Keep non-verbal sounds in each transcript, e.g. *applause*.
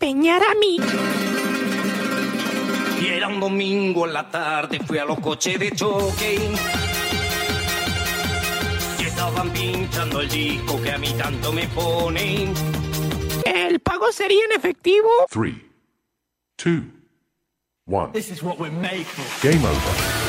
empeñar a mí. Y era un domingo en la tarde, fui a los coches de choque. Y estaban pinchando el disco que a mí tanto me pone. ¿El pago sería en efectivo? Three, two, one. This is what we're made for. Game over.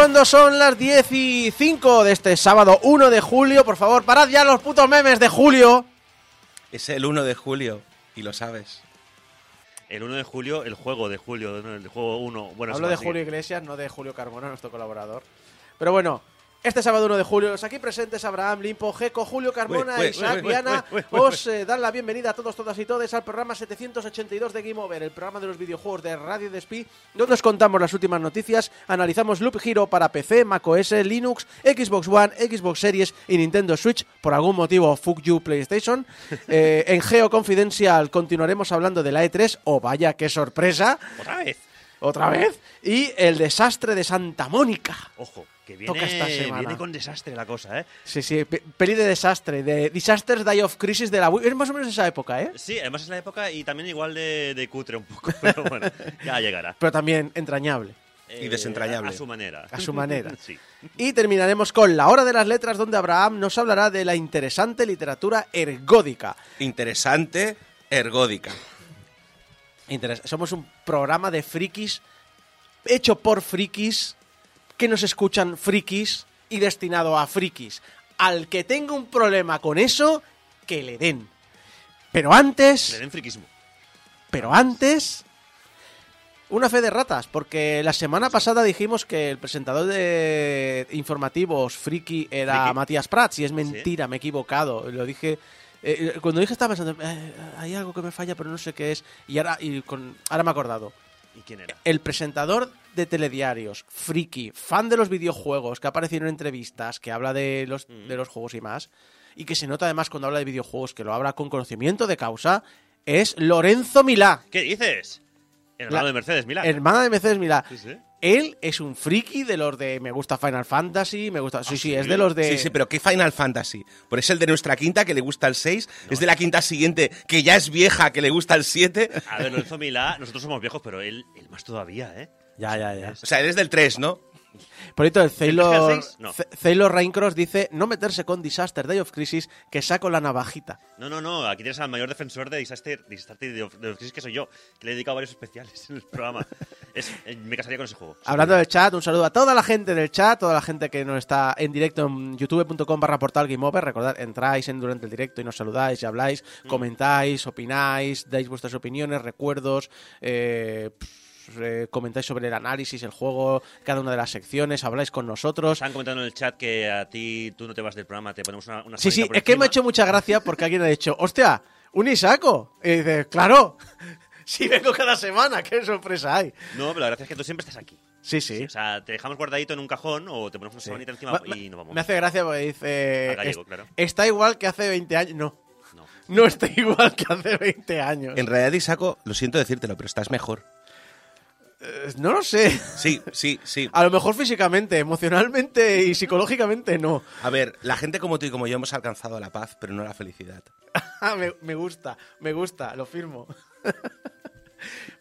Cuando son las 10 y 5 de este sábado 1 de julio, por favor, parad ya los putos memes de julio. Es el 1 de julio y lo sabes. El 1 de julio, el juego de julio, el juego 1. Bueno, Hablo de. Julio Iglesias, no de Julio Carmona, nuestro colaborador. Pero bueno, este sábado 1 de julio, los aquí presentes Abraham, Limpo, Geco, Julio Carmona, Ué, ué, Isaac, os eh, dan la bienvenida a todos, todas y todes al programa 782 de Game Over, el programa de los videojuegos de Radio Despí, donde os contamos las últimas noticias, analizamos Loop Hero para PC, macOS, Linux, Xbox One, Xbox Series y Nintendo Switch, por algún motivo, fuck you PlayStation. *laughs* Eh, en Geo Confidencial continuaremos hablando de la E3, o vaya, qué sorpresa, Otra vez. Otra vez, y el desastre de Santa Mónica. Ojo, que Toca viene, esta semana. viene con desastre la cosa, ¿eh? Sí, sí, pe- peli de desastre, de Disasters Die of Crisis de la Wii. Es más o menos esa época, ¿eh? Sí, además es la época y también igual de, de cutre un poco, *laughs* pero bueno, ya llegará. Pero también entrañable, Y desentrañable. A, a su manera. a su manera. *laughs* sí. Y terminaremos con la hora de las letras, donde Abraham nos hablará de la interesante literatura ergódica. Interesante, ergódica. Interes- Somos un programa de frikis hecho por frikis que nos escuchan frikis y destinado a frikis. Al que tenga un problema con eso, que le den. Pero antes... Le den friquismo. Pero antes, una fe de ratas, porque la semana pasada dijimos que el presentador de informativos friki era Friki. Matías Prats, y es mentira, me he equivocado. Lo dije. Eh, cuando dije estaba pensando, eh, hay algo que me falla, pero no sé qué es. Y ahora, y con, ahora me he acordado. ¿Y quién era? El presentador de telediarios, friki, fan de los videojuegos, que ha aparecido en entrevistas, que habla de los, Mm. de los juegos y más, y que se nota además cuando habla de videojuegos, que lo habla con conocimiento de causa, es Lorenzo Milá. ¿Qué dices? Hermano La- de Mercedes, mira. Hermana de Mercedes Milá. Sí, sí. Él es un friki de los de me gusta Final Fantasy, me gusta. Sí, sí, sí? es de los de. Sí, sí, pero ¿qué Final Fantasy? Por es el de nuestra quinta que le gusta el 6, es de la quinta siguiente que ya es vieja que le gusta el 7. A ver, Lorenzo Milá, nosotros somos viejos, pero él, él más todavía, ¿eh? Ya, ya, ya. O sea, eres del 3, ¿no? Por cierto, el ¿El Sailor, PS6? No. Sailor Raincross dice no meterse con Disaster Day of Crisis, que saco la navajita. No, no, no, aquí tienes al mayor defensor de Disaster, Disaster de, de, Crisis que soy yo, que le he dedicado varios especiales en el programa. *laughs* Es- eh, me casaría con ese juego. Hablando del chat, un saludo a toda la gente del chat, toda la gente que nos está en directo en youtube.com barra portal Game Over. Recordad, entráis en, durante el directo y nos saludáis y habláis, comentáis, opináis, dais vuestras opiniones, recuerdos, eh, pff, eh, comentáis sobre el análisis, el juego, cada una de las secciones, habláis con nosotros. Están comentando en el chat que a ti tú no te vas del programa, te ponemos una, una Sí, sí, es que me ha hecho mucha gracia porque alguien ha dicho, hostia, un Isaco. Y dice, claro, *laughs* si vengo cada semana, qué sorpresa hay. No, pero la gracia es que tú siempre estás aquí. Sí, sí. O sea, te dejamos guardadito en un cajón o te ponemos una Sí. sabanita encima Ma- y nos vamos. Me hace gracia porque dice, Al gallego, "Est- claro. está igual que hace 20 años. No, No. no está *laughs* igual que hace 20 años. En realidad, Isaco, lo siento decírtelo, pero estás mejor. Eh, no lo sé. Sí, sí, sí. *laughs* A lo mejor físicamente, emocionalmente y *laughs* psicológicamente no. A ver, la gente como tú y como yo hemos alcanzado la paz, pero no la felicidad. *laughs* Ah, me, me gusta, me gusta, lo firmo.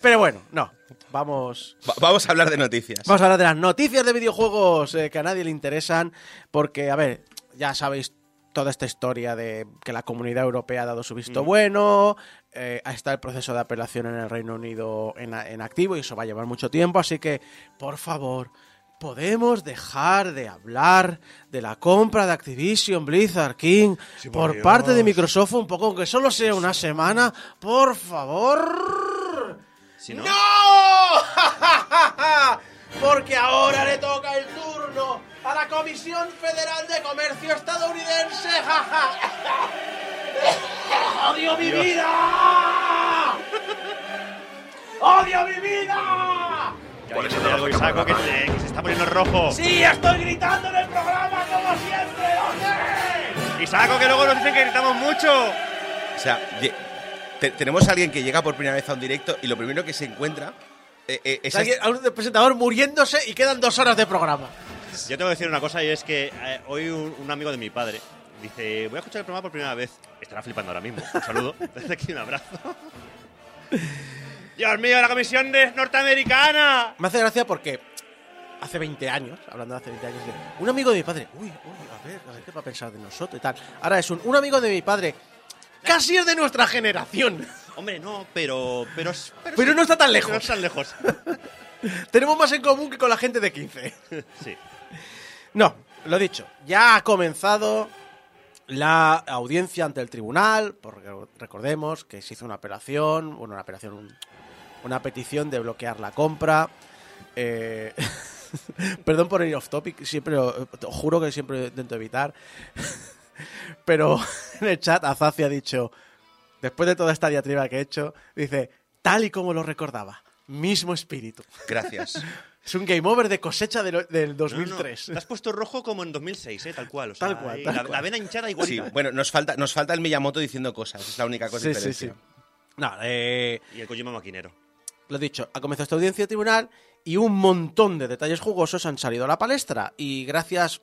Pero bueno, no. Vamos. Va- vamos a hablar de noticias. Vamos a hablar de las noticias de videojuegos eh, que a nadie le interesan. Porque, a ver, ya sabéis toda esta historia de que la comunidad europea ha dado su visto bueno. Eh, está el proceso de apelación en el Reino Unido en, en activo y eso va a llevar mucho tiempo. Así que, por favor. ¿Podemos dejar de hablar de la compra de Activision Blizzard King por parte de Microsoft un poco, aunque solo sea una semana? Por favor. Si no, ¡No! *laughs* Porque ahora le toca el turno a la Comisión Federal de Comercio estadounidense. *laughs* ¡Odio mi vida! ¡Odio mi vida! por eso te algo y saco que, te- que se está poniendo rojo. ¡Sí, estoy gritando en el programa como siempre! ¡Lo sé! Y saco que luego nos dicen que gritamos mucho. O sea, te- tenemos a alguien que llega por primera vez a un directo y lo primero que se encuentra eh, eh, es Alguien- a un presentador muriéndose y quedan dos horas de programa. Yo tengo que decir una cosa y es que eh, hoy un, un amigo de mi padre dice, voy a escuchar el programa por primera vez. Estará flipando ahora mismo. Un saludo. *laughs* Desde aquí un abrazo. Dios mío, la comisión de norteamericana. Me hace gracia porque hace 20 años, hablando de hace 20 años, de un amigo de mi padre, uy, uy, a ver, a ver qué va a pensar de nosotros y tal. Ahora es un, un amigo de mi padre, casi es de nuestra generación. Hombre, no, pero... Pero, Pero no está tan lejos. No está tan lejos. *laughs* Tenemos más en común que con la gente de 15. sí. No, lo dicho, ya ha comenzado la audiencia ante el tribunal, porque recordemos que se hizo una apelación, bueno, una apelación, un- una petición de bloquear la compra. Eh, *laughs* perdón por ir off topic, siempre, juro que siempre intento evitar. *laughs* Pero en el chat Azazi ha dicho, después de toda esta diatriba que he hecho, dice, tal y como lo recordaba, mismo espíritu. Gracias. *laughs* Es un game over de cosecha del, del No, no, 2003. Te has puesto rojo como en 2006, ¿eh? Tal cual. o sea, Tal cual, tal la, cual. la vena hinchada Sí, igualita. bueno, nos falta, nos falta el Miyamoto diciendo cosas. Es la única cosa Sí, sí, sí. No, eh, Y el Kojima maquinero. lo dicho, ha comenzado esta audiencia de tribunal y un montón de detalles jugosos han salido a la palestra. Y gracias,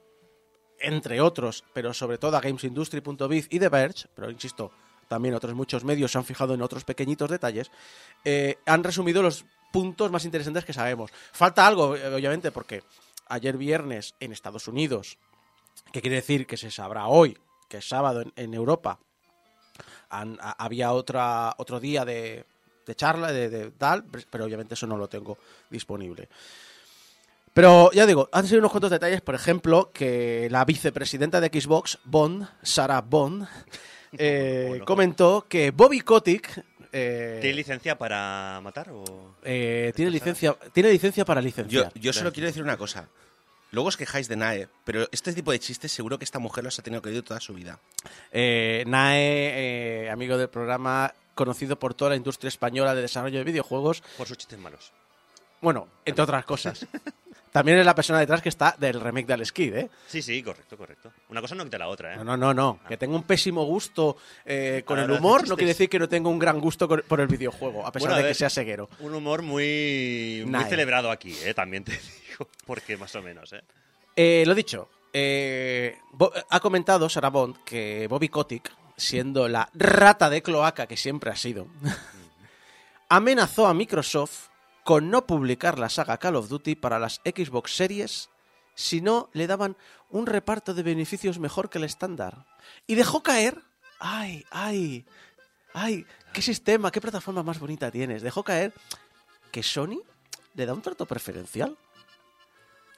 entre otros, pero sobre todo a GamesIndustry.biz y The Verge, pero insisto, también otros muchos medios se han fijado en otros pequeñitos detalles, eh, han resumido los puntos más interesantes que sabemos. Falta algo, eh, obviamente, porque ayer viernes en Estados Unidos, que quiere decir que se sabrá hoy, que es sábado en, en Europa, han- a- había otra, otro día de, de charla, de, de tal, pero obviamente eso no lo tengo disponible. Pero ya digo, han sido unos cuantos detalles, por ejemplo, que la vicepresidenta de Xbox, Bond, Sarah Bond, *laughs* eh, Bueno. comentó que Bobby Kotick eh, ¿Tiene licencia para matar o...? eh, tiene licencia tiene licencia para Yo, licenciar. yo solo quiero decir una cosa. Luego os quejáis de Nae, pero este tipo de chistes seguro que esta mujer los ha tenido que oír toda su vida. Eh, Nae, eh, amigo del programa, conocido por toda la industria española de desarrollo de videojuegos, Por sus chistes malos. bueno, entre otras cosas. *laughs* También es la persona detrás que está del remake de Alex Kidd, ¿eh? Sí, sí, correcto, correcto. Una cosa no quita la otra, ¿eh? No, no, no, no. Que tengo un pésimo gusto eh, con Para el humor no quiere decir que no tenga un gran gusto por el videojuego, a pesar Bueno, a de que sea ceguero. Un humor muy, muy Nae. celebrado aquí, ¿eh? También te *laughs* digo. Porque más o menos, ¿eh? Eh, lo dicho, eh, ha comentado Sarah Bond que Bobby Kotick, siendo la rata de cloaca que siempre ha sido, *laughs* amenazó a Microsoft con no publicar la saga Call of Duty para las Xbox Series si no le daban un reparto de beneficios mejor que el estándar. Y dejó caer... ¡Ay, ay! ¡Ay! ¿Qué sistema, qué plataforma más bonita tienes? Dejó caer que Sony le da un trato preferencial.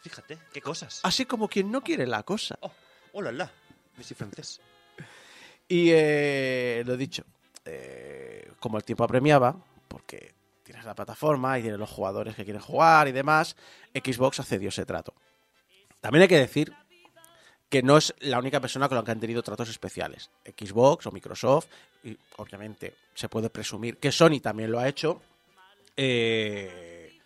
Fíjate, qué cosas. Así como quien no quiere la cosa. Oh, hola, la. Me soy francés. Y eh, lo dicho, eh, como el tiempo apremiaba, porque tienes la plataforma y tienes los jugadores que quieren jugar y demás, Xbox accedió a ese trato. También hay que decir que no es la única persona con la que han tenido tratos especiales. Xbox o Microsoft, y obviamente se puede presumir que Sony también lo ha hecho, eh,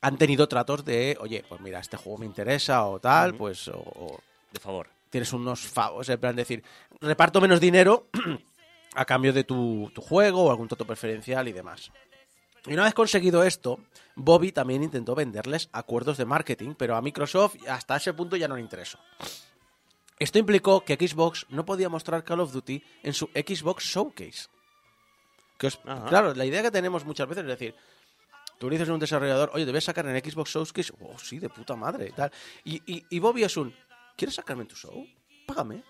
han tenido tratos de, oye, pues mira, este juego me interesa o tal, pues o- o De favor. tienes unos favos, en plan decir, reparto menos dinero *clears throat* a cambio de tu, tu juego o algún trato preferencial y demás. Y una vez conseguido esto, Bobby también intentó venderles acuerdos de marketing, pero a Microsoft hasta ese punto ya no le interesó. Esto implicó que Xbox no podía mostrar Call of Duty en su Xbox Showcase. Que os- Ajá. claro, la idea que tenemos muchas veces es decir, tú le dices a un desarrollador, oye, debes sacar en Xbox Showcase, oh, sí, de puta madre, y tal. Y, y, y Bobby es un, ¿quieres sacarme en tu show? Págame.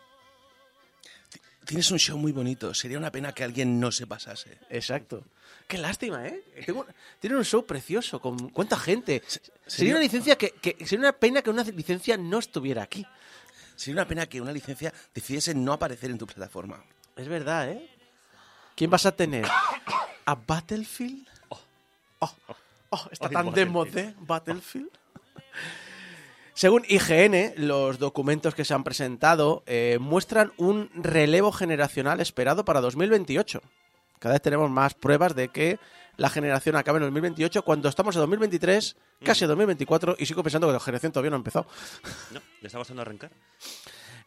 Tienes un show muy bonito. Sería una pena que alguien no se pasase. Exacto. Qué lástima, ¿eh? Tengo- tienen un show precioso, con cuánta gente. Sería sería- una licencia que, que- Sería una pena que una licencia no estuviera aquí. Sería una pena que una licencia decidiese no aparecer en tu plataforma. Es verdad, ¿eh? ¿Quién vas a tener? ¿A Battlefield? Oh, oh, está Ay, tan de moda, Battlefield. Según IGN, los documentos que se han presentado eh, muestran un relevo generacional esperado para 2028. Cada vez tenemos más pruebas de que la generación acabe en 2028 cuando estamos en 2023, casi en 2024 y sigo pensando que la generación todavía no ha empezado. No, ¿le está costando arrancar?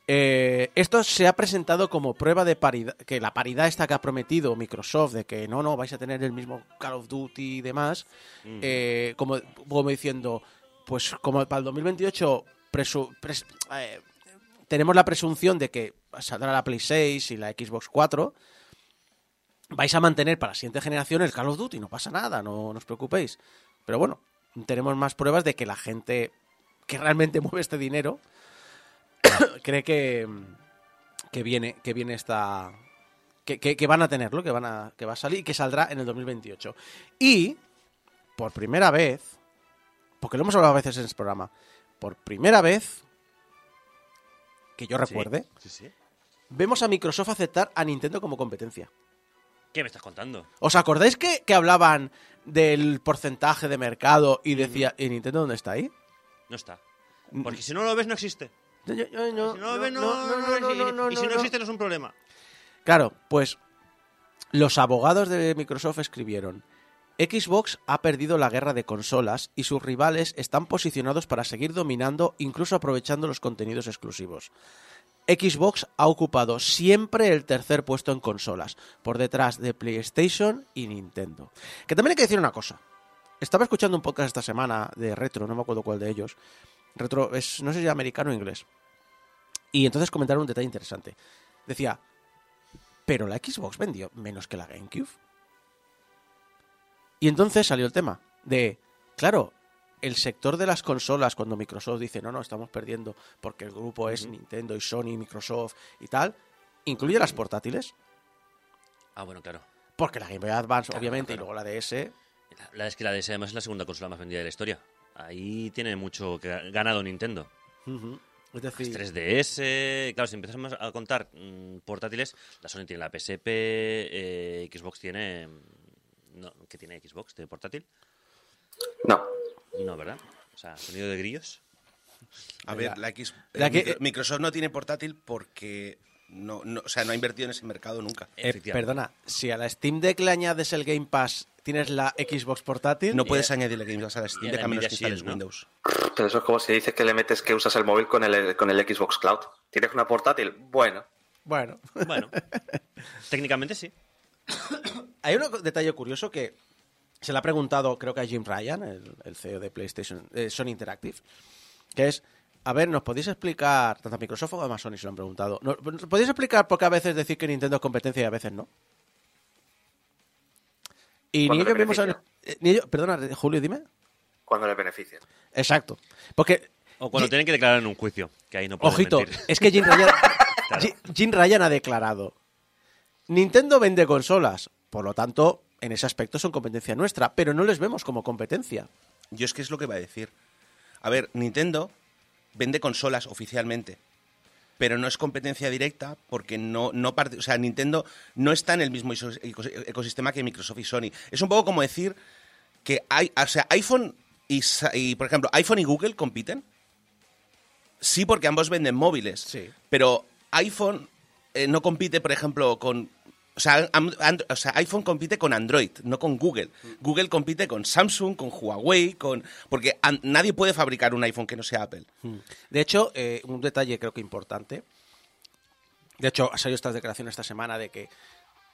Eh, esto se ha presentado como prueba de paridad, que la paridad esta que ha prometido Microsoft, de que no, no, vais a tener el mismo Call of Duty y demás, eh, como, como diciendo, pues como para el 2028 presu- pres- eh, tenemos la presunción de que saldrá la Play 6 y la Xbox 4, vais a mantener para la siguiente generación el Call of Duty, no pasa nada, no, no os preocupéis. Pero bueno, tenemos más pruebas de que la gente que realmente *laughs* mueve este dinero *coughs* cree que, que viene que viene esta que, que- que van a tenerlo, que van a que va a salir y que saldrá en el 2028. Y por primera vez, porque lo hemos hablado a veces en este programa, por primera vez que yo recuerde, Sí, sí. vemos a Microsoft aceptar a Nintendo como competencia. ¿Qué me estás contando? ¿Os acordáis que, que hablaban del porcentaje de mercado y decía, ¿y Nintendo dónde está ahí? No está. Porque si no lo ves, no existe. Yo- yo- yo- no, Si no lo ves, no, no, no, no, no, y- no, no, Y si no no. existe, no es un problema. Claro, pues los abogados de Microsoft escribieron, Xbox ha perdido la guerra de consolas y sus rivales están posicionados para seguir dominando incluso aprovechando los contenidos exclusivos. Xbox ha ocupado siempre el tercer puesto en consolas, por detrás de PlayStation y Nintendo. Que también hay que decir una cosa. Estaba escuchando un podcast esta semana de Retro, no me acuerdo cuál de ellos. Retro es, no sé si americano o inglés. Y entonces comentaron un detalle interesante. Decía, pero la Xbox vendió menos que la GameCube. Y entonces salió el tema de, claro, el sector de las consolas, cuando Microsoft dice, no, no, estamos perdiendo porque el grupo es Nintendo y Sony, Microsoft y tal, incluye las portátiles, Ah, bueno, claro. porque la Game Boy Advance, Claro, obviamente, claro. y luego la DS, La, la es que la DS además es la segunda consola más vendida de la historia. Ahí tiene mucho que ganado Nintendo. ujú, es Las decir, 3DS, claro, si empezamos a contar mm, portátiles, la Sony tiene la PSP, eh, Xbox tiene... No, ¿Qué tiene Xbox de portátil? No. No, ¿verdad? O sea, sonido de grillos. A ver, la X. La eh, que- Micro- Microsoft no tiene portátil porque. No, no, o sea, no ha invertido en ese mercado nunca. eh, Efectivamente. perdona, si a la Steam Deck le añades el Game Pass, tienes la Xbox portátil, No puedes añadirle Game Pass a la Steam Deck a menos que instales. Windows. Pero eso es como si dices que le metes que usas el móvil con el, con el Xbox Cloud. ¿Tienes una portátil? Bueno. bueno. Bueno, *laughs* técnicamente sí. *coughs* Hay un detalle curioso que se le ha preguntado, creo que a Jim Ryan, el, el CEO de PlayStation, eh, Sony Interactive, que es, a ver, ¿nos podéis explicar, tanto a Microsoft como a Sony se lo han preguntado, ¿nos nos podéis explicar por qué a veces decir que Nintendo es competencia y a veces no? Y ni ellos mismos saben- eh, ni ellos- perdona, Julio, dime. Cuando le beneficien. Exacto. Porque, O cuando tienen que declarar en un juicio, que ahí no pueden ojito, mentir. es que Jim Ryan, *laughs* *laughs* Claro. Jim Ryan ha declarado, Nintendo vende consolas, por lo tanto, en ese aspecto son competencia nuestra, pero no les vemos como competencia. Yo es que es lo que va a decir. A ver, Nintendo vende consolas oficialmente, pero no es competencia directa porque no, no parte, o sea, Nintendo no está en el mismo ecosistema que Microsoft y Sony. Es un poco como decir que hay, o sea, iPhone y, y, por ejemplo, iPhone y Google compiten. Sí, porque ambos venden móviles. Sí. Pero iPhone eh, no compite, por ejemplo, con. O sea, o iPhone compite con Android, no con Google. Google compite con Samsung, con Huawei, con. Porque nadie puede fabricar un iPhone que no sea Apple. De hecho, eh, un detalle creo que importante. De hecho, ha salido esta declaración esta semana de que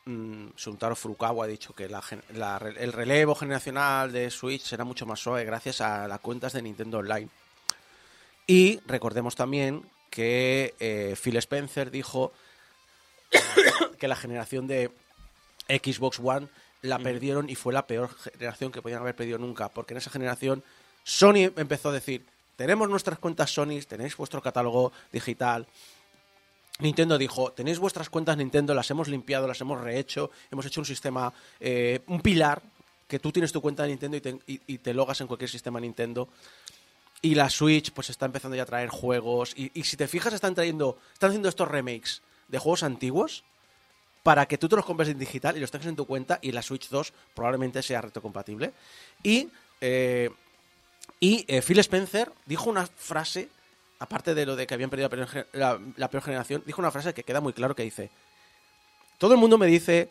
mm, Suntaro Furukawa ha dicho que la la el relevo generacional de Switch será mucho más suave gracias a las cuentas de Nintendo Online. Y recordemos también que eh, Phil Spencer dijo que la generación de Xbox One la perdieron y fue la peor generación que podían haber perdido nunca, porque en esa generación Sony empezó a decir, tenemos nuestras cuentas Sony, tenéis vuestro catálogo digital. Nintendo dijo, tenéis vuestras cuentas Nintendo, las hemos limpiado, las hemos rehecho, hemos hecho un sistema, eh, un pilar, que tú tienes tu cuenta de Nintendo y te, y- y te logas en cualquier sistema Nintendo. Y la Switch pues está empezando ya a traer juegos. Y, y si te fijas, están trayendo, están haciendo estos remakes de juegos antiguos para que tú te los compres en digital y los tengas en tu cuenta y la Switch 2 probablemente sea retrocompatible. Y, eh, y eh, Phil Spencer dijo una frase, aparte de lo de que habían perdido la peor, generación, dijo una frase que queda muy claro que dice, todo el mundo me dice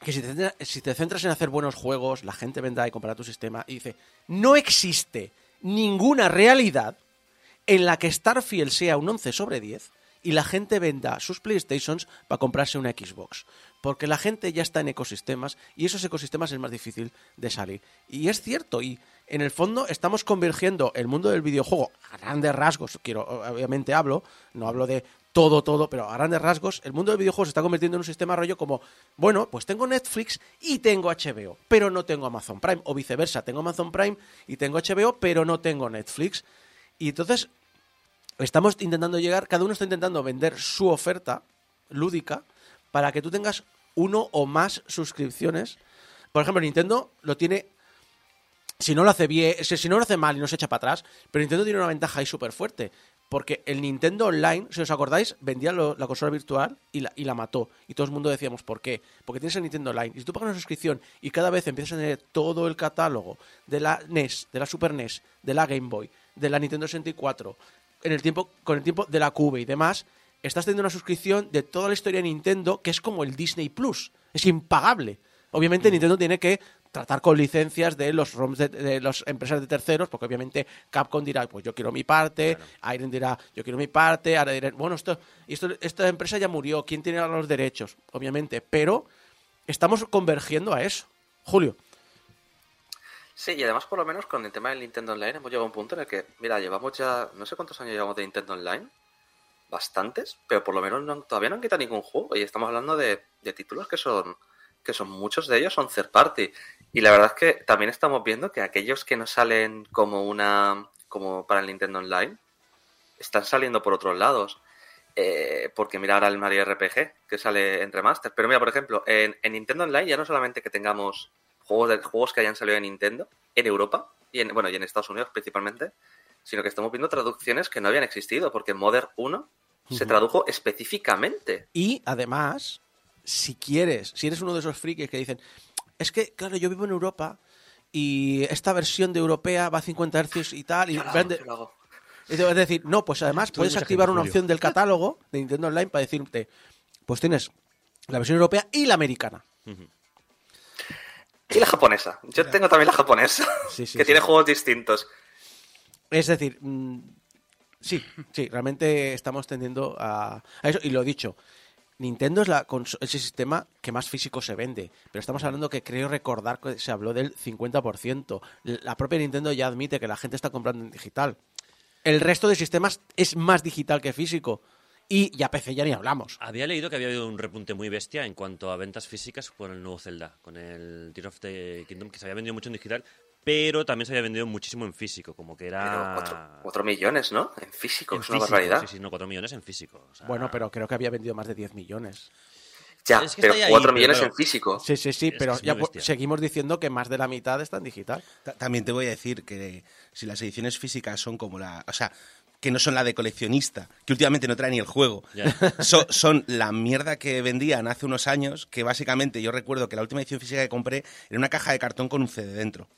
que si te, si te centras en hacer buenos juegos, la gente vendrá y comprará tu sistema. Y dice, no existe ninguna realidad en la que Starfield sea un 11 sobre 10 y la gente venda sus PlayStations para comprarse una Xbox. Porque la gente ya está en ecosistemas y esos ecosistemas es más difícil de salir. Y es cierto, y en el fondo estamos convergiendo el mundo del videojuego a grandes rasgos, quiero, obviamente hablo, no hablo de todo, todo, pero a grandes rasgos, el mundo del videojuego se está convirtiendo en un sistema rollo como, bueno, pues tengo Netflix y tengo HBO, pero no tengo Amazon Prime, o viceversa, tengo Amazon Prime y tengo HBO, pero no tengo Netflix. Y entonces estamos intentando llegar, cada uno está intentando vender su oferta lúdica para que tú tengas uno o más suscripciones. Por ejemplo, Nintendo lo tiene, si no lo hace bien, si no lo hace mal y no se echa para atrás, pero Nintendo tiene una ventaja ahí súper fuerte. Porque el Nintendo Online, si os acordáis, vendía la consola virtual y la, y la mató. Y todo el mundo decíamos, ¿por qué? Porque tienes el Nintendo Online. Y si tú pagas una suscripción y cada vez empiezas a tener todo el catálogo de la NES, de la Super NES, de la Game Boy, de la Nintendo 64, en el tiempo, con el tiempo de la Cube y demás, estás teniendo una suscripción de toda la historia de Nintendo que es como el Disney Plus. Es impagable. Obviamente Nintendo tiene que tratar con licencias de los ROMs de, de las empresas de terceros, porque obviamente Capcom dirá, pues yo quiero mi parte, Iron dirá, yo quiero mi parte, ahora dirán, bueno, esto, esto, esta empresa ya murió, ¿quién tiene los derechos? Obviamente, pero estamos convergiendo a eso. Julio. Sí, y además por lo menos con el tema del Nintendo Online hemos llegado a un punto en el que, mira, llevamos ya, no sé cuántos años llevamos de Nintendo Online, bastantes, pero por lo menos todavía no han quitado ningún juego y estamos hablando de, de títulos que son, que son muchos de ellos son third party. Y la verdad es que también estamos viendo que aquellos que no salen como una, como para el Nintendo Online, están saliendo por otros lados. Eh, porque mira ahora el Mario RPG que sale en remaster. Pero mira, por ejemplo, en Nintendo Online ya no solamente que tengamos juegos, de, juegos que hayan salido en Nintendo, en Europa, y en, bueno, y en Estados Unidos principalmente, sino que estamos viendo traducciones que no habían existido, porque Modern 1 se tradujo específicamente. Y además, si quieres, si eres uno de esos frikis que dicen, es que, claro, yo vivo en Europa y esta versión de europea va a 50 Hz y tal, y vende- te vas a decir, no, pues además puedes activar una opción del catálogo de Nintendo Online para decirte, pues tienes la versión europea y la americana. Y la japonesa. Yo tengo también la japonesa, Sí, sí, *laughs* que sí. tiene juegos distintos. Es decir, mm, sí, sí, realmente estamos tendiendo a, a eso. Y lo dicho, Nintendo es la conso- ese sistema que más físico se vende. Pero estamos hablando que creo recordar que se habló del 50%. La propia Nintendo ya admite que la gente está comprando en digital. El resto de sistemas es más digital que físico. Y ya PC ya ni hablamos. Había leído que había habido un repunte muy bestia en cuanto a ventas físicas con el nuevo Zelda, con el Tears of the Kingdom, que se había vendido mucho en digital, pero también se había vendido muchísimo en físico, como que Pero era... 4, 4 millones, ¿no? En físico, en es una barbaridad. Sí, sí, no, 4 millones en físico. o sea, Bueno, pero creo que había vendido más de 10 millones. Ya, Es que pero está ahí, 4 pero millones en físico. Sí, sí, sí, Es pero ya seguimos diciendo que más de la mitad está en digital. Ta- También te voy a decir que si las ediciones físicas son como la. O sea, que no son la de coleccionista, que últimamente no trae ni el juego. *laughs* So- son la mierda que vendían hace unos años, que básicamente yo recuerdo que la última edición física que compré era una caja de cartón con un CD dentro.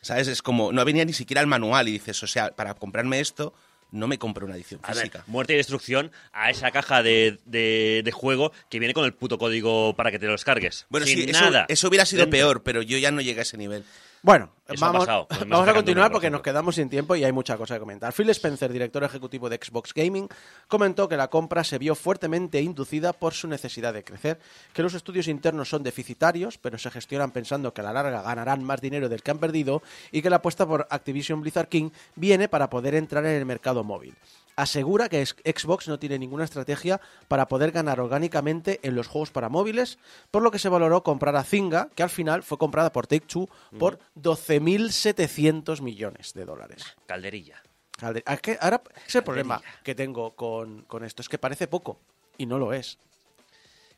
¿Sabes? Es como, no venía ni siquiera el manual y dices, o sea, para comprarme esto, no me compro una edición A ver, física. muerte y destrucción a esa caja de, de- de juego que viene con el puto código para que te lo descargues. Bueno, Sin sí, eso, nada. eso hubiera sido dentro. peor, pero yo ya no llegué a ese nivel. Bueno, Eso vamos, vamos a continuar porque por nos quedamos sin tiempo y hay mucha cosa que comentar. Phil Spencer, director ejecutivo de Xbox Gaming, comentó que la compra se vio fuertemente inducida por su necesidad de crecer, que los estudios internos son deficitarios, pero se gestionan pensando que a la larga ganarán más dinero del que han perdido y que la apuesta por Activision Blizzard King viene para poder entrar en el mercado móvil. Asegura que Xbox no tiene ninguna estrategia para poder ganar orgánicamente en los juegos para móviles, por lo que se valoró comprar a Zynga, que al final fue comprada por Take-Two por 12.700 millones de dólares. Calderilla. Calde- es que ahora es el problema que tengo con, con esto, es que parece poco y no lo es.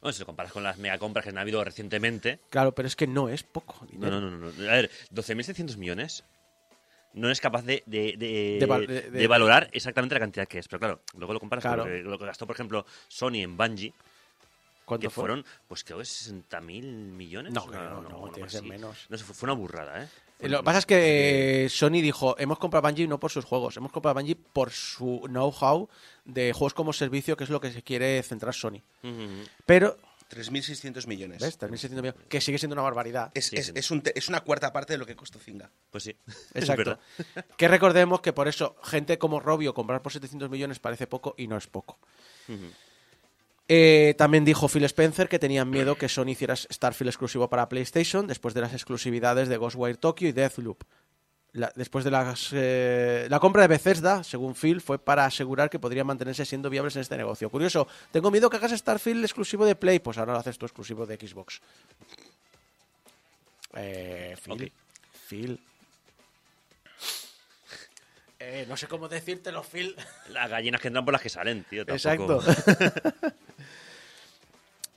Bueno, si lo comparas con las megacompras que han habido recientemente. Claro, pero es que no es poco No, dinero. no, no, no. A ver, 12.600 millones no es capaz de, de, de- De val- de- de de- valorar exactamente la cantidad que es. Pero claro, luego lo comparas Claro. con lo que gastó, por ejemplo, Sony en Bungie, ¿Cuánto que fue? fueron, pues creo que 60.000 millones. No, no, una- no, una tiene menos. No fue, una burrada, ¿eh? Fue Lo que pasa es que eh, Sony dijo, hemos comprado Bungie no por sus juegos, hemos comprado Bungie por su know-how de juegos como servicio, que es lo que se quiere centrar Sony. Pero, 3.600 millones. ¿ves? 3.600 millones, que sigue siendo una barbaridad. Es, Sí, es- sí. es un te- es una cuarta parte de lo que costó Zinga. Pues sí. *laughs* es Exacto. verdad. que recordemos que por eso gente como Robio comprar por 700 millones parece poco y no es poco. Eh, también dijo Phil Spencer que tenían miedo que Sony hiciera Starfield exclusivo para PlayStation después de las exclusividades de Ghostwire Tokyo y Deathloop. La- después de las, eh, la compra de Bethesda, según Phil, fue para asegurar que podrían mantenerse siendo viables en este negocio. Curioso, tengo miedo que hagas Starfield exclusivo de Play, pues ahora lo haces tú exclusivo de Xbox. Eh, Phil. Phil. Eh, no sé cómo decírtelo, Phil. Las gallinas que entran por las que salen, tío. tampoco- Exacto. *laughs*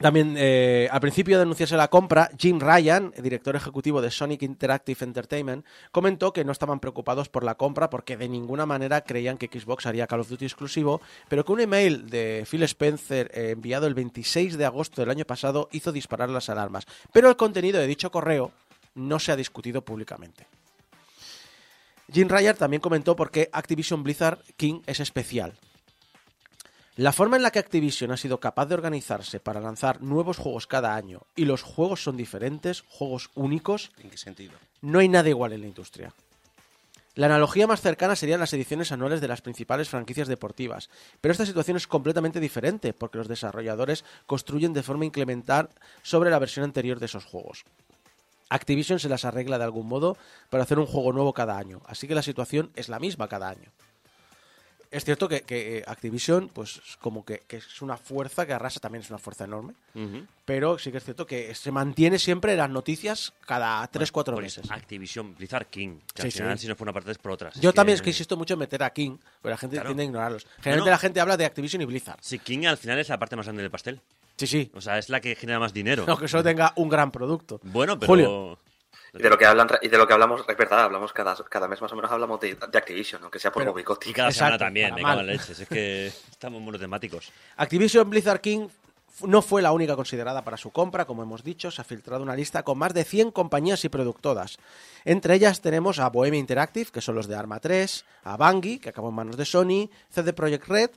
También, eh, al principio de anunciarse la compra, Jim Ryan, director ejecutivo de Sonic Interactive Entertainment, comentó que no estaban preocupados por la compra porque de ninguna manera creían que Xbox haría Call of Duty exclusivo, pero que un email de Phil Spencer eh, enviado el 26 de agosto del año pasado hizo disparar las alarmas. Pero el contenido de dicho correo no se ha discutido públicamente. Jim Ryan también comentó por qué Activision Blizzard King es especial. La forma en la que Activision ha sido capaz de organizarse para lanzar nuevos juegos cada año y los juegos son diferentes, juegos únicos, ¿En qué sentido? no hay nada igual en la industria. La analogía más cercana serían las ediciones anuales de las principales franquicias deportivas, pero esta situación es completamente diferente porque los desarrolladores construyen de forma incremental sobre la versión anterior de esos juegos. Activision se las arregla de algún modo para hacer un juego nuevo cada año, así que la situación es la misma cada año. Es cierto que, que, eh, Activision, pues como que, que es una fuerza que arrasa, también es una fuerza enorme, pero sí que es cierto que se mantiene siempre las noticias cada 3-4 Pues meses. Activision, Blizzard King. Que Sí, al final, sí. si no fue una parte, es por otras. Yo Es también es que insisto mucho en meter a King, pero la gente Claro. tiende a ignorarlos. Generalmente no. la gente habla de Activision y Blizzard. Sí, King al final es la parte más grande del pastel. Sí, sí. O sea, es la que genera más dinero. *laughs* Aunque solo tenga un gran producto. Bueno, pero. Julio. Y de lo que hablan y de lo que hablamos, es verdad, hablamos cada, cada mes más o menos hablamos de, de Activision, aunque sea por Pero- boicot. Y cada Exacto, semana también, me cago leches. Es que estamos monotemáticos. Activision Blizzard King no fue la única considerada para su compra, como hemos dicho, se ha filtrado una lista con más de 100 compañías y productoras. Entre ellas tenemos a Bohemia Interactive, que son los de Arma 3, a Bungie, que acabó en manos de Sony, CD Projekt Red,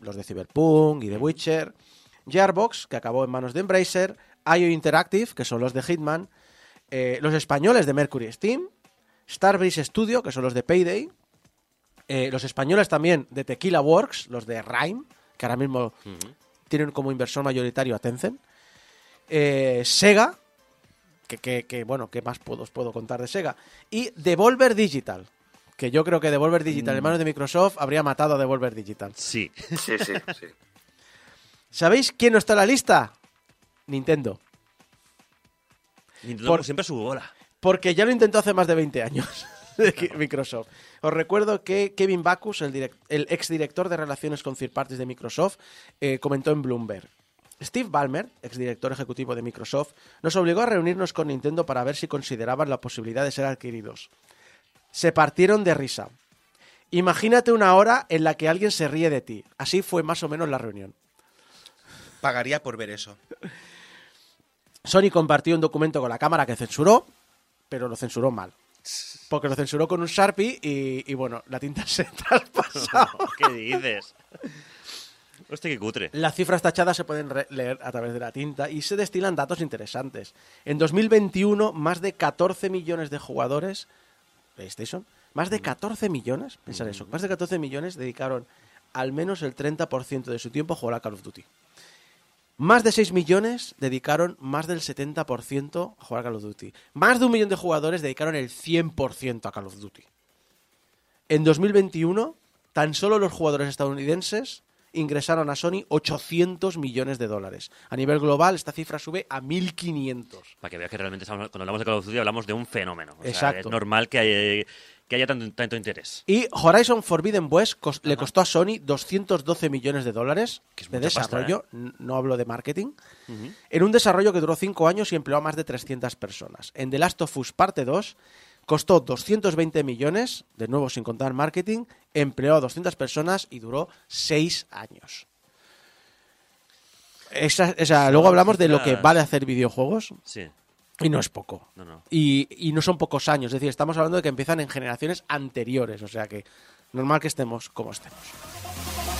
los de Cyberpunk y The Witcher, Gearbox, que acabó en manos de Embracer, IO Interactive, que son los de Hitman, eh, los españoles de Mercury Steam, Starbreeze Studio, que son los de Payday, eh, los españoles también de Tequila Works, los de Rhyme, que ahora mismo tienen como inversor mayoritario a Tencent. Eh, Sega, que, que- que, bueno, ¿qué más puedo, os puedo contar de Sega? Y Devolver Digital, que yo creo que Devolver Digital en manos de Microsoft habría matado a Devolver Digital. Sí. Sí, sí, sí. *laughs* ¿Sabéis quién no está en la lista? Nintendo. Nintendo Por- siempre su bola. Porque ya lo intentó hace más de 20 años *laughs* Microsoft. Os recuerdo que Kevin Backus, el, direct- el exdirector de relaciones con third parties de Microsoft, eh, comentó en Bloomberg. Steve Ballmer, exdirector ejecutivo de Microsoft, nos obligó a reunirnos con Nintendo para ver si consideraban la posibilidad de ser adquiridos. Se partieron de risa. Imagínate una hora en la que alguien se ríe de ti. Así fue más o menos la reunión. Pagaría por ver eso. *laughs* Sony compartió un documento con la cámara que censuró, pero lo censuró mal. Porque lo censuró con un Sharpie y, y, bueno, la tinta *laughs* se traspasó. *laughs* ¿Qué dices? Hostia, qué cutre. Las cifras tachadas se pueden leer a través de la tinta y se destilan datos interesantes. En 2021, más de 14 millones de jugadores, PlayStation, más de 14 millones, pensar eso, más de 14 millones dedicaron al menos el 30% de su tiempo a jugar a Call of Duty. Más de 6 millones dedicaron más del 70% a jugar a Call of Duty. Más de un millón de jugadores dedicaron el 100% a Call of Duty. En 2021, tan solo los jugadores estadounidenses ingresaron a Sony 800 millones de dólares. A nivel global, esta cifra sube a 1.500. Para que veas que realmente estamos- cuando hablamos de Call of Duty hablamos de un fenómeno. O sea, Exacto. es normal que haya, que haya tanto, tanto interés. Y Horizon Forbidden West cos- le costó a Sony 212 millones de dólares Que es de pasta, desarrollo, n- no hablo de marketing, en un desarrollo que duró 5 años y empleó a más de 300 personas. En The Last of Us Parte 2 costó 220 millones, de nuevo sin contar marketing, empleó a 200 personas y duró 6 años. Esa- luego hablamos de lo que vale hacer videojuegos Sí. Y no es poco. No, no. Y, y no son pocos años, es decir, estamos hablando de que empiezan en generaciones anteriores, o sea que normal que estemos como estemos.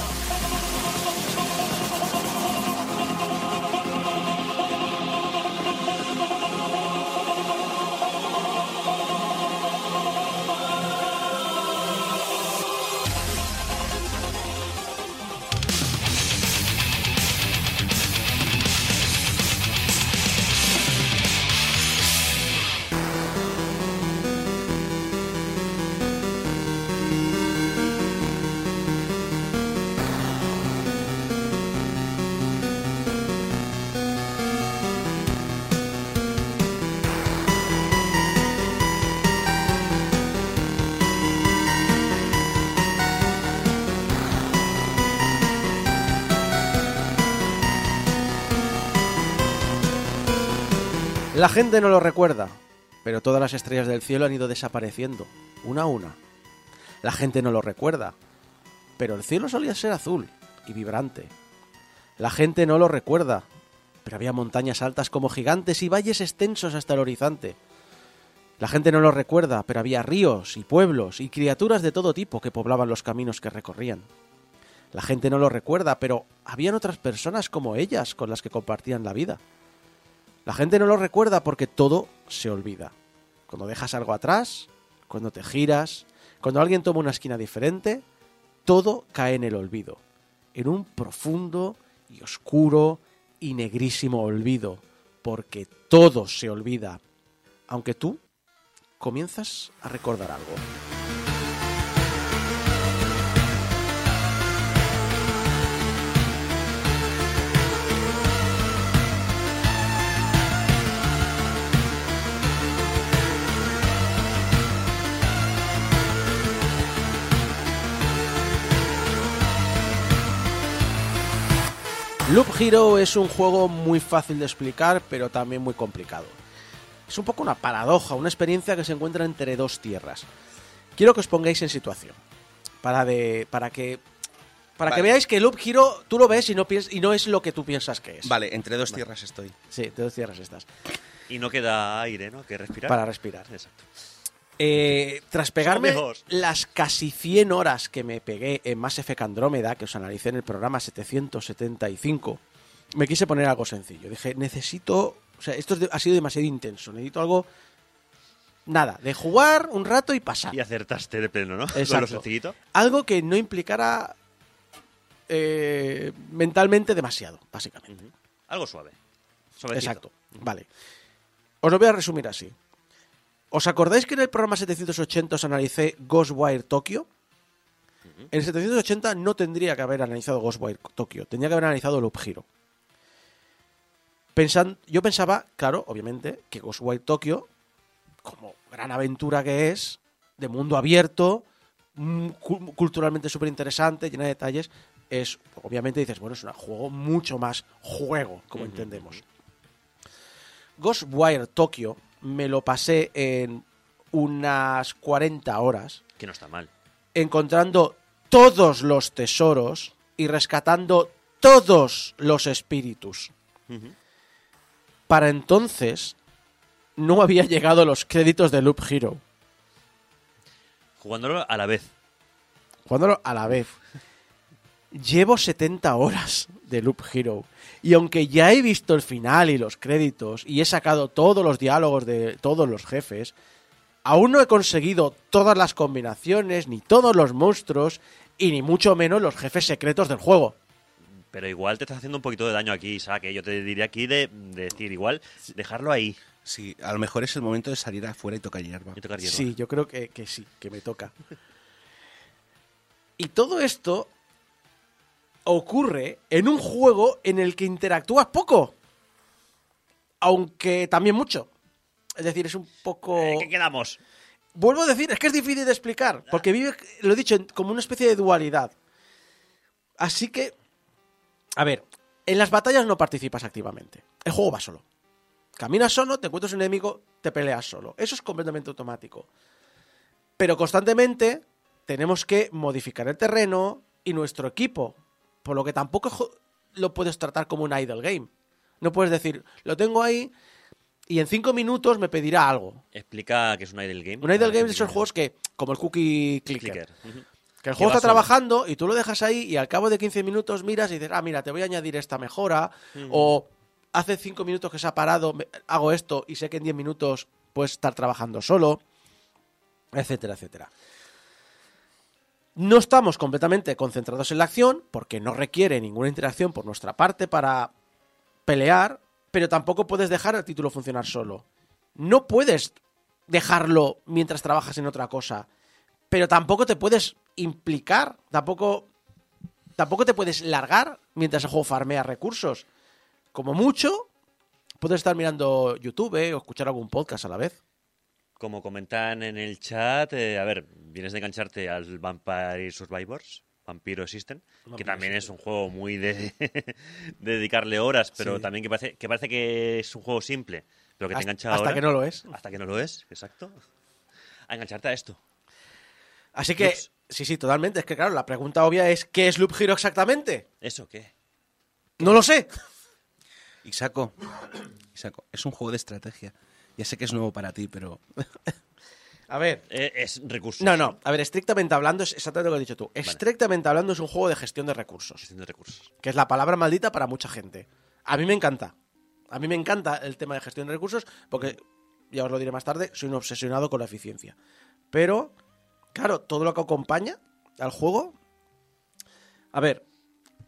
La gente no lo recuerda, pero todas las estrellas del cielo han ido desapareciendo, una a una. La gente no lo recuerda, pero el cielo solía ser azul y vibrante. La gente no lo recuerda, pero había montañas altas como gigantes y valles extensos hasta el horizonte. La gente no lo recuerda, pero había ríos y pueblos y criaturas de todo tipo que poblaban los caminos que recorrían. La gente no lo recuerda, pero habían otras personas como ellas con las que compartían la vida. La gente no lo recuerda porque todo se olvida. Cuando dejas algo atrás, cuando te giras, cuando alguien toma una esquina diferente, todo cae en el olvido. En un profundo y oscuro y negrísimo olvido. Porque todo se olvida. Aunque tú comienzas a recordar algo. Loop Hero es un juego muy fácil de explicar, pero también muy complicado. Es un poco una paradoja, una experiencia que se encuentra entre dos tierras. Quiero que os pongáis en situación. Para, de, para que. Para que veáis que Loop Hero tú lo ves y no, piens- y no es lo que tú piensas que es. Vale, entre dos tierras estoy. Sí, de dos tierras estas. Y no queda aire, ¿no? Que respirar. Para respirar. Exacto. Eh, tras pegarme las casi 100 horas que me pegué en Mass Effect Andrómeda, que os analicé en el programa 775, me quise poner algo sencillo. Dije, necesito. O sea, esto ha sido demasiado intenso. Necesito algo. Nada, de jugar un rato y pasar. Y acertaste de pleno, ¿no? *laughs* Con Exacto. lo sencillito. Algo que no implicara eh, mentalmente demasiado, básicamente. Algo suave. Suavecito. Exacto. Vale. Os lo voy a resumir así. ¿Os acordáis que en el programa 780 os analicé Ghostwire Tokyo? En el 780 no tendría que haber analizado Ghostwire Tokyo, tendría que haber analizado Loop Hero. Pensan- yo pensaba, claro, obviamente, que Ghostwire Tokyo, como gran aventura que es, de mundo abierto, mm, cu- culturalmente súper interesante, llena de detalles, es, obviamente dices, bueno, es un juego mucho más juego, como entendemos. Ghostwire Tokyo me lo pasé en unas 40 horas, Que no está mal. encontrando todos los tesoros y rescatando todos los espíritus. Para entonces no había llegado los créditos de Loop Hero. Jugándolo a la vez. Jugándolo a la vez. Llevo 70 horas de Loop Hero. Y aunque ya he visto el final y los créditos y he sacado todos los diálogos de todos los jefes, aún no he conseguido todas las combinaciones, ni todos los monstruos, y ni mucho menos los jefes secretos del juego. Pero igual te estás haciendo un poquito de daño aquí, Isaac. ¿eh? Yo te diría aquí de, de decir, igual, dejarlo ahí Sí, a lo mejor es el momento de salir afuera y tocar hierba. y tocar hierba. Sí, yo creo que, que sí, que me toca. Y todo esto ocurre en un juego en el que interactúas poco. Aunque también mucho. Es decir, es un poco... Eh, ¿Qué quedamos? Vuelvo a decir, es que es difícil de explicar, porque vive, lo he dicho, en- como una especie de dualidad. Así que, a ver, en las batallas no participas activamente. El juego va solo. Caminas solo, te encuentras un enemigo, te peleas solo. Eso es completamente automático. Pero constantemente tenemos que modificar el terreno y nuestro equipo. Por lo que tampoco lo puedes tratar como un idle game. No puedes decir, lo tengo ahí y en cinco minutos me pedirá algo. Explica que es un idle game. Un idle game es esos juegos que, como el cookie clicker, que el juego está solo. trabajando y tú lo dejas ahí y al cabo de 15 minutos miras y dices, ah, mira, te voy a añadir esta mejora, o hace 5 minutos que se ha parado, hago esto y sé que en 10 minutos puedes estar trabajando solo, etcétera, etcétera. No estamos completamente concentrados en la acción porque no requiere ninguna interacción por nuestra parte para pelear, pero tampoco puedes dejar el título funcionar solo. No puedes dejarlo mientras trabajas en otra cosa, pero tampoco te puedes implicar, tampoco tampoco te puedes largar mientras el juego farmea recursos. Como mucho, puedes estar mirando YouTube eh, o escuchar algún podcast a la vez. Como comentan en el chat, eh, a ver, vienes de engancharte al Vampire Survivors, Vampiro System, que también es un juego muy de, *laughs* de dedicarle horas, pero Sí. también que parece, que parece que es un juego simple, pero que te Hasta- engancha hasta ahora. que no lo es. Hasta que no lo es, exacto. A engancharte a esto. Así que, Loops. sí, sí, totalmente. Es que, claro, la pregunta obvia es: ¿qué es Loop Hero exactamente? ¿Eso qué? No lo sé. Isaco, Isaco, es un juego de estrategia. Ya sé que es nuevo para ti, pero *laughs* A ver. Eh, es recursos. No, no. A ver, estrictamente hablando, es exactamente lo que has dicho tú. Estrictamente hablando, es un juego de gestión de recursos. Gestión de recursos. que es la palabra maldita para mucha gente. A mí me encanta. A mí me encanta el tema de gestión de recursos porque, ya os lo diré más tarde, soy un obsesionado con la eficiencia. Pero, claro, todo lo que acompaña al juego... A ver,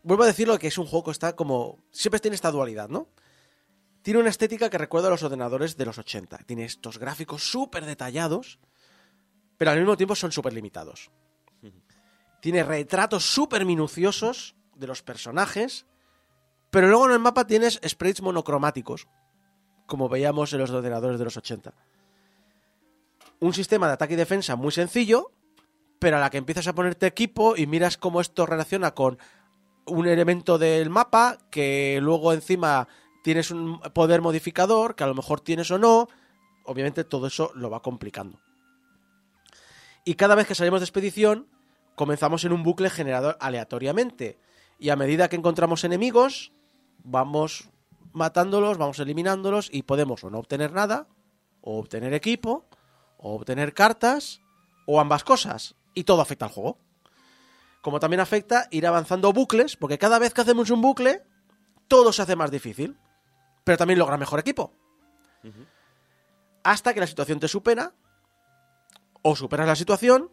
vuelvo a decirlo que es un juego que está como... Siempre tiene esta dualidad, ¿no? Tiene una estética que recuerda a los ordenadores de los 80. Tiene estos gráficos súper detallados, pero al mismo tiempo son súper limitados. Tiene retratos súper minuciosos de los personajes, pero luego en el mapa tienes sprites monocromáticos, como veíamos en los ordenadores de los 80. Un sistema de ataque y defensa muy sencillo, pero a la que empiezas a ponerte equipo y miras cómo esto relaciona con un elemento del mapa, que luego encima tienes un poder modificador, que a lo mejor tienes o no, obviamente todo eso lo va complicando. Y cada vez que salimos de expedición, comenzamos en un bucle generado aleatoriamente. Y a medida que encontramos enemigos, vamos matándolos, vamos eliminándolos y podemos o no obtener nada, o obtener equipo, o obtener cartas, o ambas cosas. Y todo afecta al juego. Como también afecta ir avanzando bucles, porque cada vez que hacemos un bucle, todo se hace más difícil. Pero también logra mejor equipo. Hasta que la situación te supera, o superas la situación,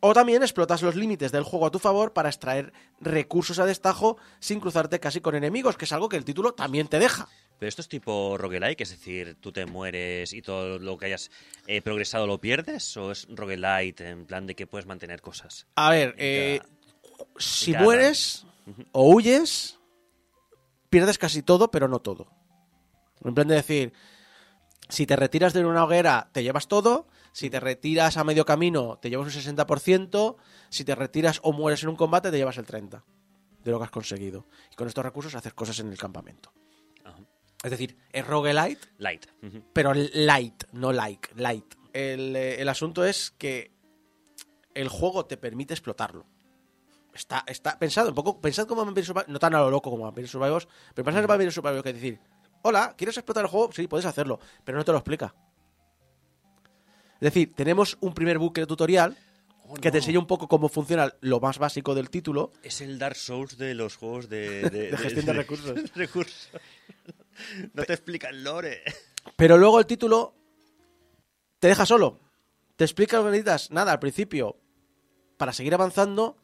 o también explotas los límites del juego a tu favor para extraer recursos a destajo sin cruzarte casi con enemigos, que es algo que el título también te deja. Pero esto es tipo roguelike, es decir, tú te mueres y todo lo que hayas eh, progresado lo pierdes, o es roguelite en plan de que puedes mantener cosas. A ver, eh, si mueres o huyes, pierdes casi todo, pero no todo. En plan de decir, si te retiras de una hoguera, te llevas todo. Si te retiras a medio camino, te llevas un 60%. Si te retiras o mueres en un combate, te llevas el 30% de lo que has conseguido. Y con estos recursos haces cosas en el campamento. Ajá. Es decir, es roguelite, Light. Ujú. pero light, no like, light. El, eh, el asunto es que el juego te permite explotarlo. Está, está pensado, un poco, pensad como Vampire Survivors, no tan a lo loco como Vampire Survivors, pero pensad en Vampire Survivors que es decir, hola, ¿quieres explotar el juego? Sí, puedes hacerlo, pero no te lo explica. Es decir, tenemos un primer bucle tutorial que te enseña un poco cómo funciona lo más básico del título. Es el Dark Souls de los juegos de, *laughs* De gestión de recursos. *laughs* recursos. No te explica el lore. Pero luego el título te deja solo. Te explica lo que necesitas, nada, al principio, para seguir avanzando,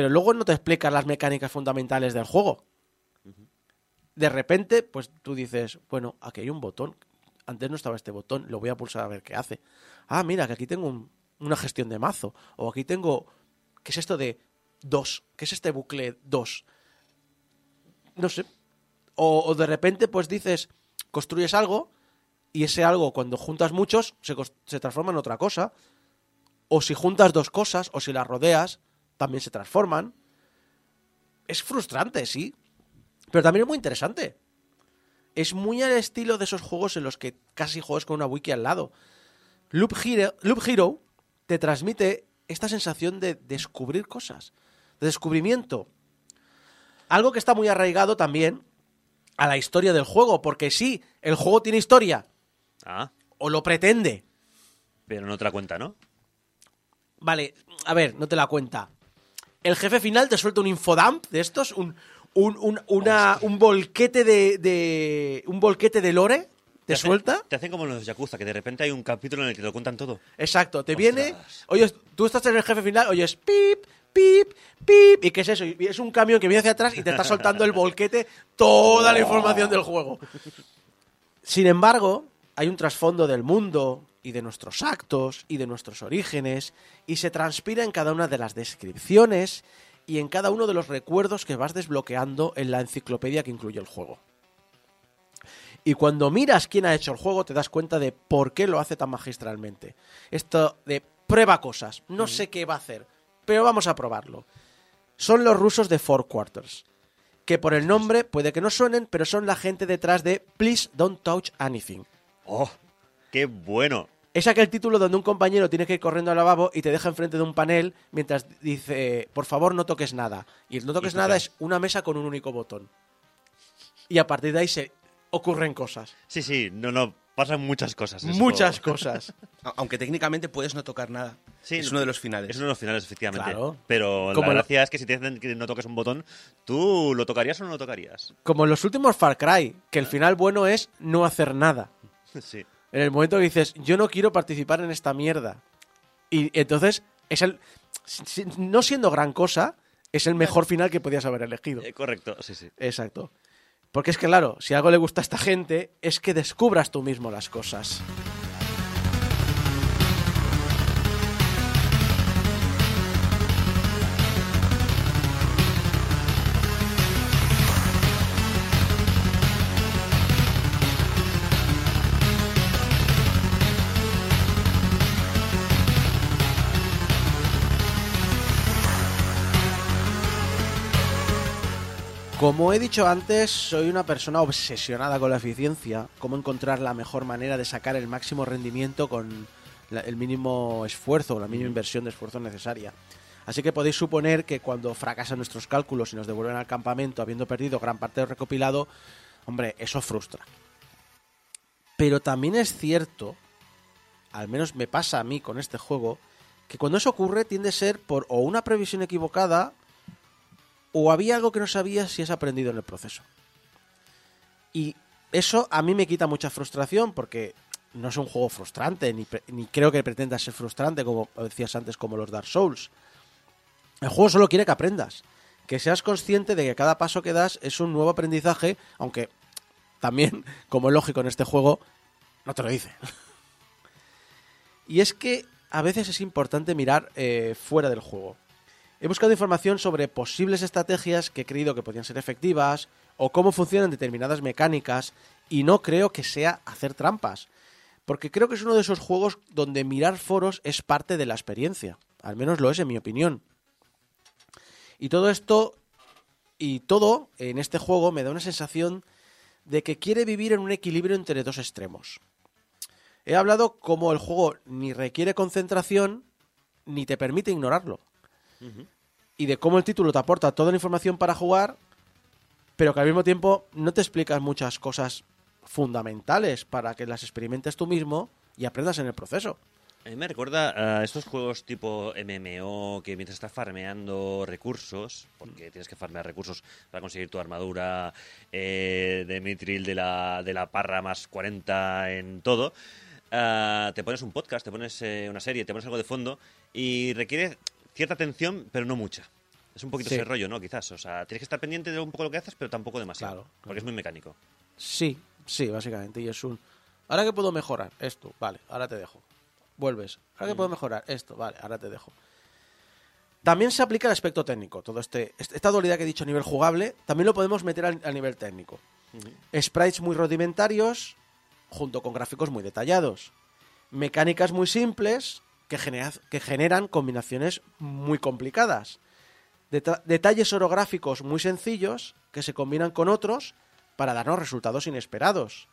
pero luego no te explica las mecánicas fundamentales del juego. De repente, pues tú dices, bueno, aquí hay un botón. Antes no estaba este botón, lo voy a pulsar a ver qué hace. Ah, mira, que aquí tengo un- una gestión de mazo. O aquí tengo. ¿Qué es esto de 2? ¿Qué es este bucle 2? No sé. O, de repente, pues dices, construyes algo y ese algo, cuando juntas muchos, se transforma en otra cosa. O si juntas dos cosas, o si las rodeas, también se transforman. Es frustrante, sí. Pero también es muy interesante. Es muy al estilo de esos juegos en los que casi juegas con una wiki al lado. Loop Hero, Loop Hero te transmite esta sensación de descubrir cosas, de descubrimiento. Algo que está muy arraigado también a la historia del juego, porque sí, el juego tiene historia, Ah, o lo pretende. pero no te la cuenta, ¿no? Vale, a ver, no te la cuenta. El jefe final te suelta un infodump de estos, un, un, un, una- un volquete de, de- un volquete de lore, te hacen- suelta. Te hacen como los Yakuza, que de repente hay un capítulo en el que te lo cuentan todo. Exacto, te Ostras. viene, oyes, tú estás en el jefe final, oyes pip, pip, pip, ¿y qué es eso? Y es un camión que viene hacia atrás y te está soltando el volquete toda la información del juego. Sin embargo, hay un trasfondo del mundo y de nuestros actos y de nuestros orígenes y se transpira en cada una de las descripciones y en cada uno de los recuerdos que vas desbloqueando en la enciclopedia que incluye el juego. Y cuando miras quién ha hecho el juego, te das cuenta de por qué lo hace tan magistralmente. Esto de prueba cosas. No sé qué va a hacer, pero vamos a probarlo. Son los rusos de Four Quarters. Que por el nombre puede que no suenen, pero son la gente detrás de Please Don't Touch Anything. ¡Oh! ¡Qué bueno! Es aquel título donde un compañero tiene que ir corriendo al lavabo y te deja enfrente de un panel mientras dice, por favor no toques nada. Y el no toques nada es una mesa con un único botón. Y a partir de ahí se ocurren cosas. Sí, sí, no, no, pasan muchas cosas. en ese Muchas juego. cosas. *laughs* Aunque técnicamente puedes no tocar nada. Sí, es uno de los finales. Es uno de los finales, efectivamente. Claro. Pero Como la lo- gracia es que si te dicen que no toques un botón, ¿tú lo tocarías o no lo tocarías? Como en los últimos Far Cry, que el final bueno es no hacer nada. *laughs* Sí. En el momento que dices, yo no quiero participar en esta mierda. Y entonces, es el. No siendo gran cosa, es el mejor final que podías haber elegido. Eh, correcto, sí, sí. Exacto. Porque es que, claro, si algo le gusta a esta gente, es que descubras tú mismo las cosas. Como he dicho antes, soy una persona obsesionada con la eficiencia, cómo encontrar la mejor manera de sacar el máximo rendimiento con la- el mínimo esfuerzo, la mínima inversión de esfuerzo necesaria. Así que podéis suponer que cuando fracasan nuestros cálculos y nos devuelven al campamento habiendo perdido gran parte del recopilado, hombre, eso frustra. Pero también es cierto, al menos me pasa a mí con este juego, que cuando eso ocurre tiende a ser por o una previsión equivocada o había algo que no sabías si has aprendido en el proceso. Y eso a mí me quita mucha frustración porque no es un juego frustrante, ni, creo que pretenda ser frustrante, como decías antes, como los Dark Souls. El juego solo quiere que aprendas, que seas consciente de que cada paso que das es un nuevo aprendizaje, aunque también, *laughs* como es lógico en este juego, no te lo dice. *laughs* Y es que a veces es importante mirar eh, fuera del juego. He buscado información sobre posibles estrategias que he creído que podían ser efectivas o cómo funcionan determinadas mecánicas y no creo que sea hacer trampas. Porque creo que es uno de esos juegos donde mirar foros es parte de la experiencia. Al menos lo es en mi opinión. Y todo esto y todo en este juego me da una sensación de que quiere vivir en un equilibrio entre dos extremos. He hablado como el juego ni requiere concentración ni te permite ignorarlo y de cómo el título te aporta toda la información para jugar, pero que al mismo tiempo no te explicas muchas cosas fundamentales para que las experimentes tú mismo y aprendas en el proceso. A mí me recuerda a estos juegos tipo MMO que mientras estás farmeando recursos, porque tienes que farmear recursos para conseguir tu armadura eh, de Mitril de la, de la parra más 40 en todo, ah, te pones un podcast, te pones eh, una serie, te pones algo de fondo y requiere cierta atención, pero no mucha. Es un poquito Sí. ese rollo, ¿no? Quizás. O sea, tienes que estar pendiente de un poco lo que haces, pero tampoco demasiado. Claro, Porque es muy mecánico. Sí, sí, básicamente. Y es un. Ahora que puedo mejorar esto, vale, ahora te dejo. Vuelves. Ahora que puedo mejorar esto, vale, ahora te dejo. También se aplica el aspecto técnico. Todo este, est- esta dualidad que he dicho a nivel jugable, también lo podemos meter a, nivel técnico. Sprites muy rudimentarios, junto con gráficos muy detallados. Mecánicas muy simples que, genera- que generan combinaciones muy complicadas. Deta- detalles orográficos muy sencillos que se combinan con otros para darnos resultados inesperados.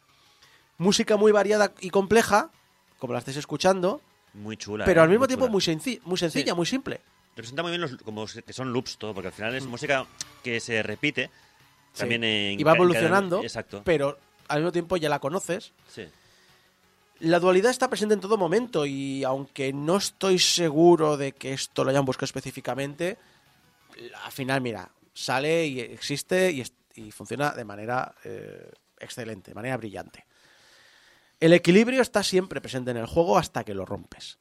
Música muy variada y compleja, como la estáis escuchando, Muy chula. pero ¿eh? al mismo Muy tiempo chula. muy, senci- muy sencilla, Sí. muy simple. Representa muy bien los, como que son loops todo, porque al final es música que se repite. Sí. También en y va ca- en cada- evolucionando, Exacto. pero al mismo tiempo ya la conoces. Sí. La dualidad está presente en todo momento y aunque no estoy seguro de que esto lo hayan buscado específicamente, al final, mira, sale y existe y, funciona de manera eh, excelente, de manera brillante. El equilibrio está siempre presente en el juego hasta que lo rompes.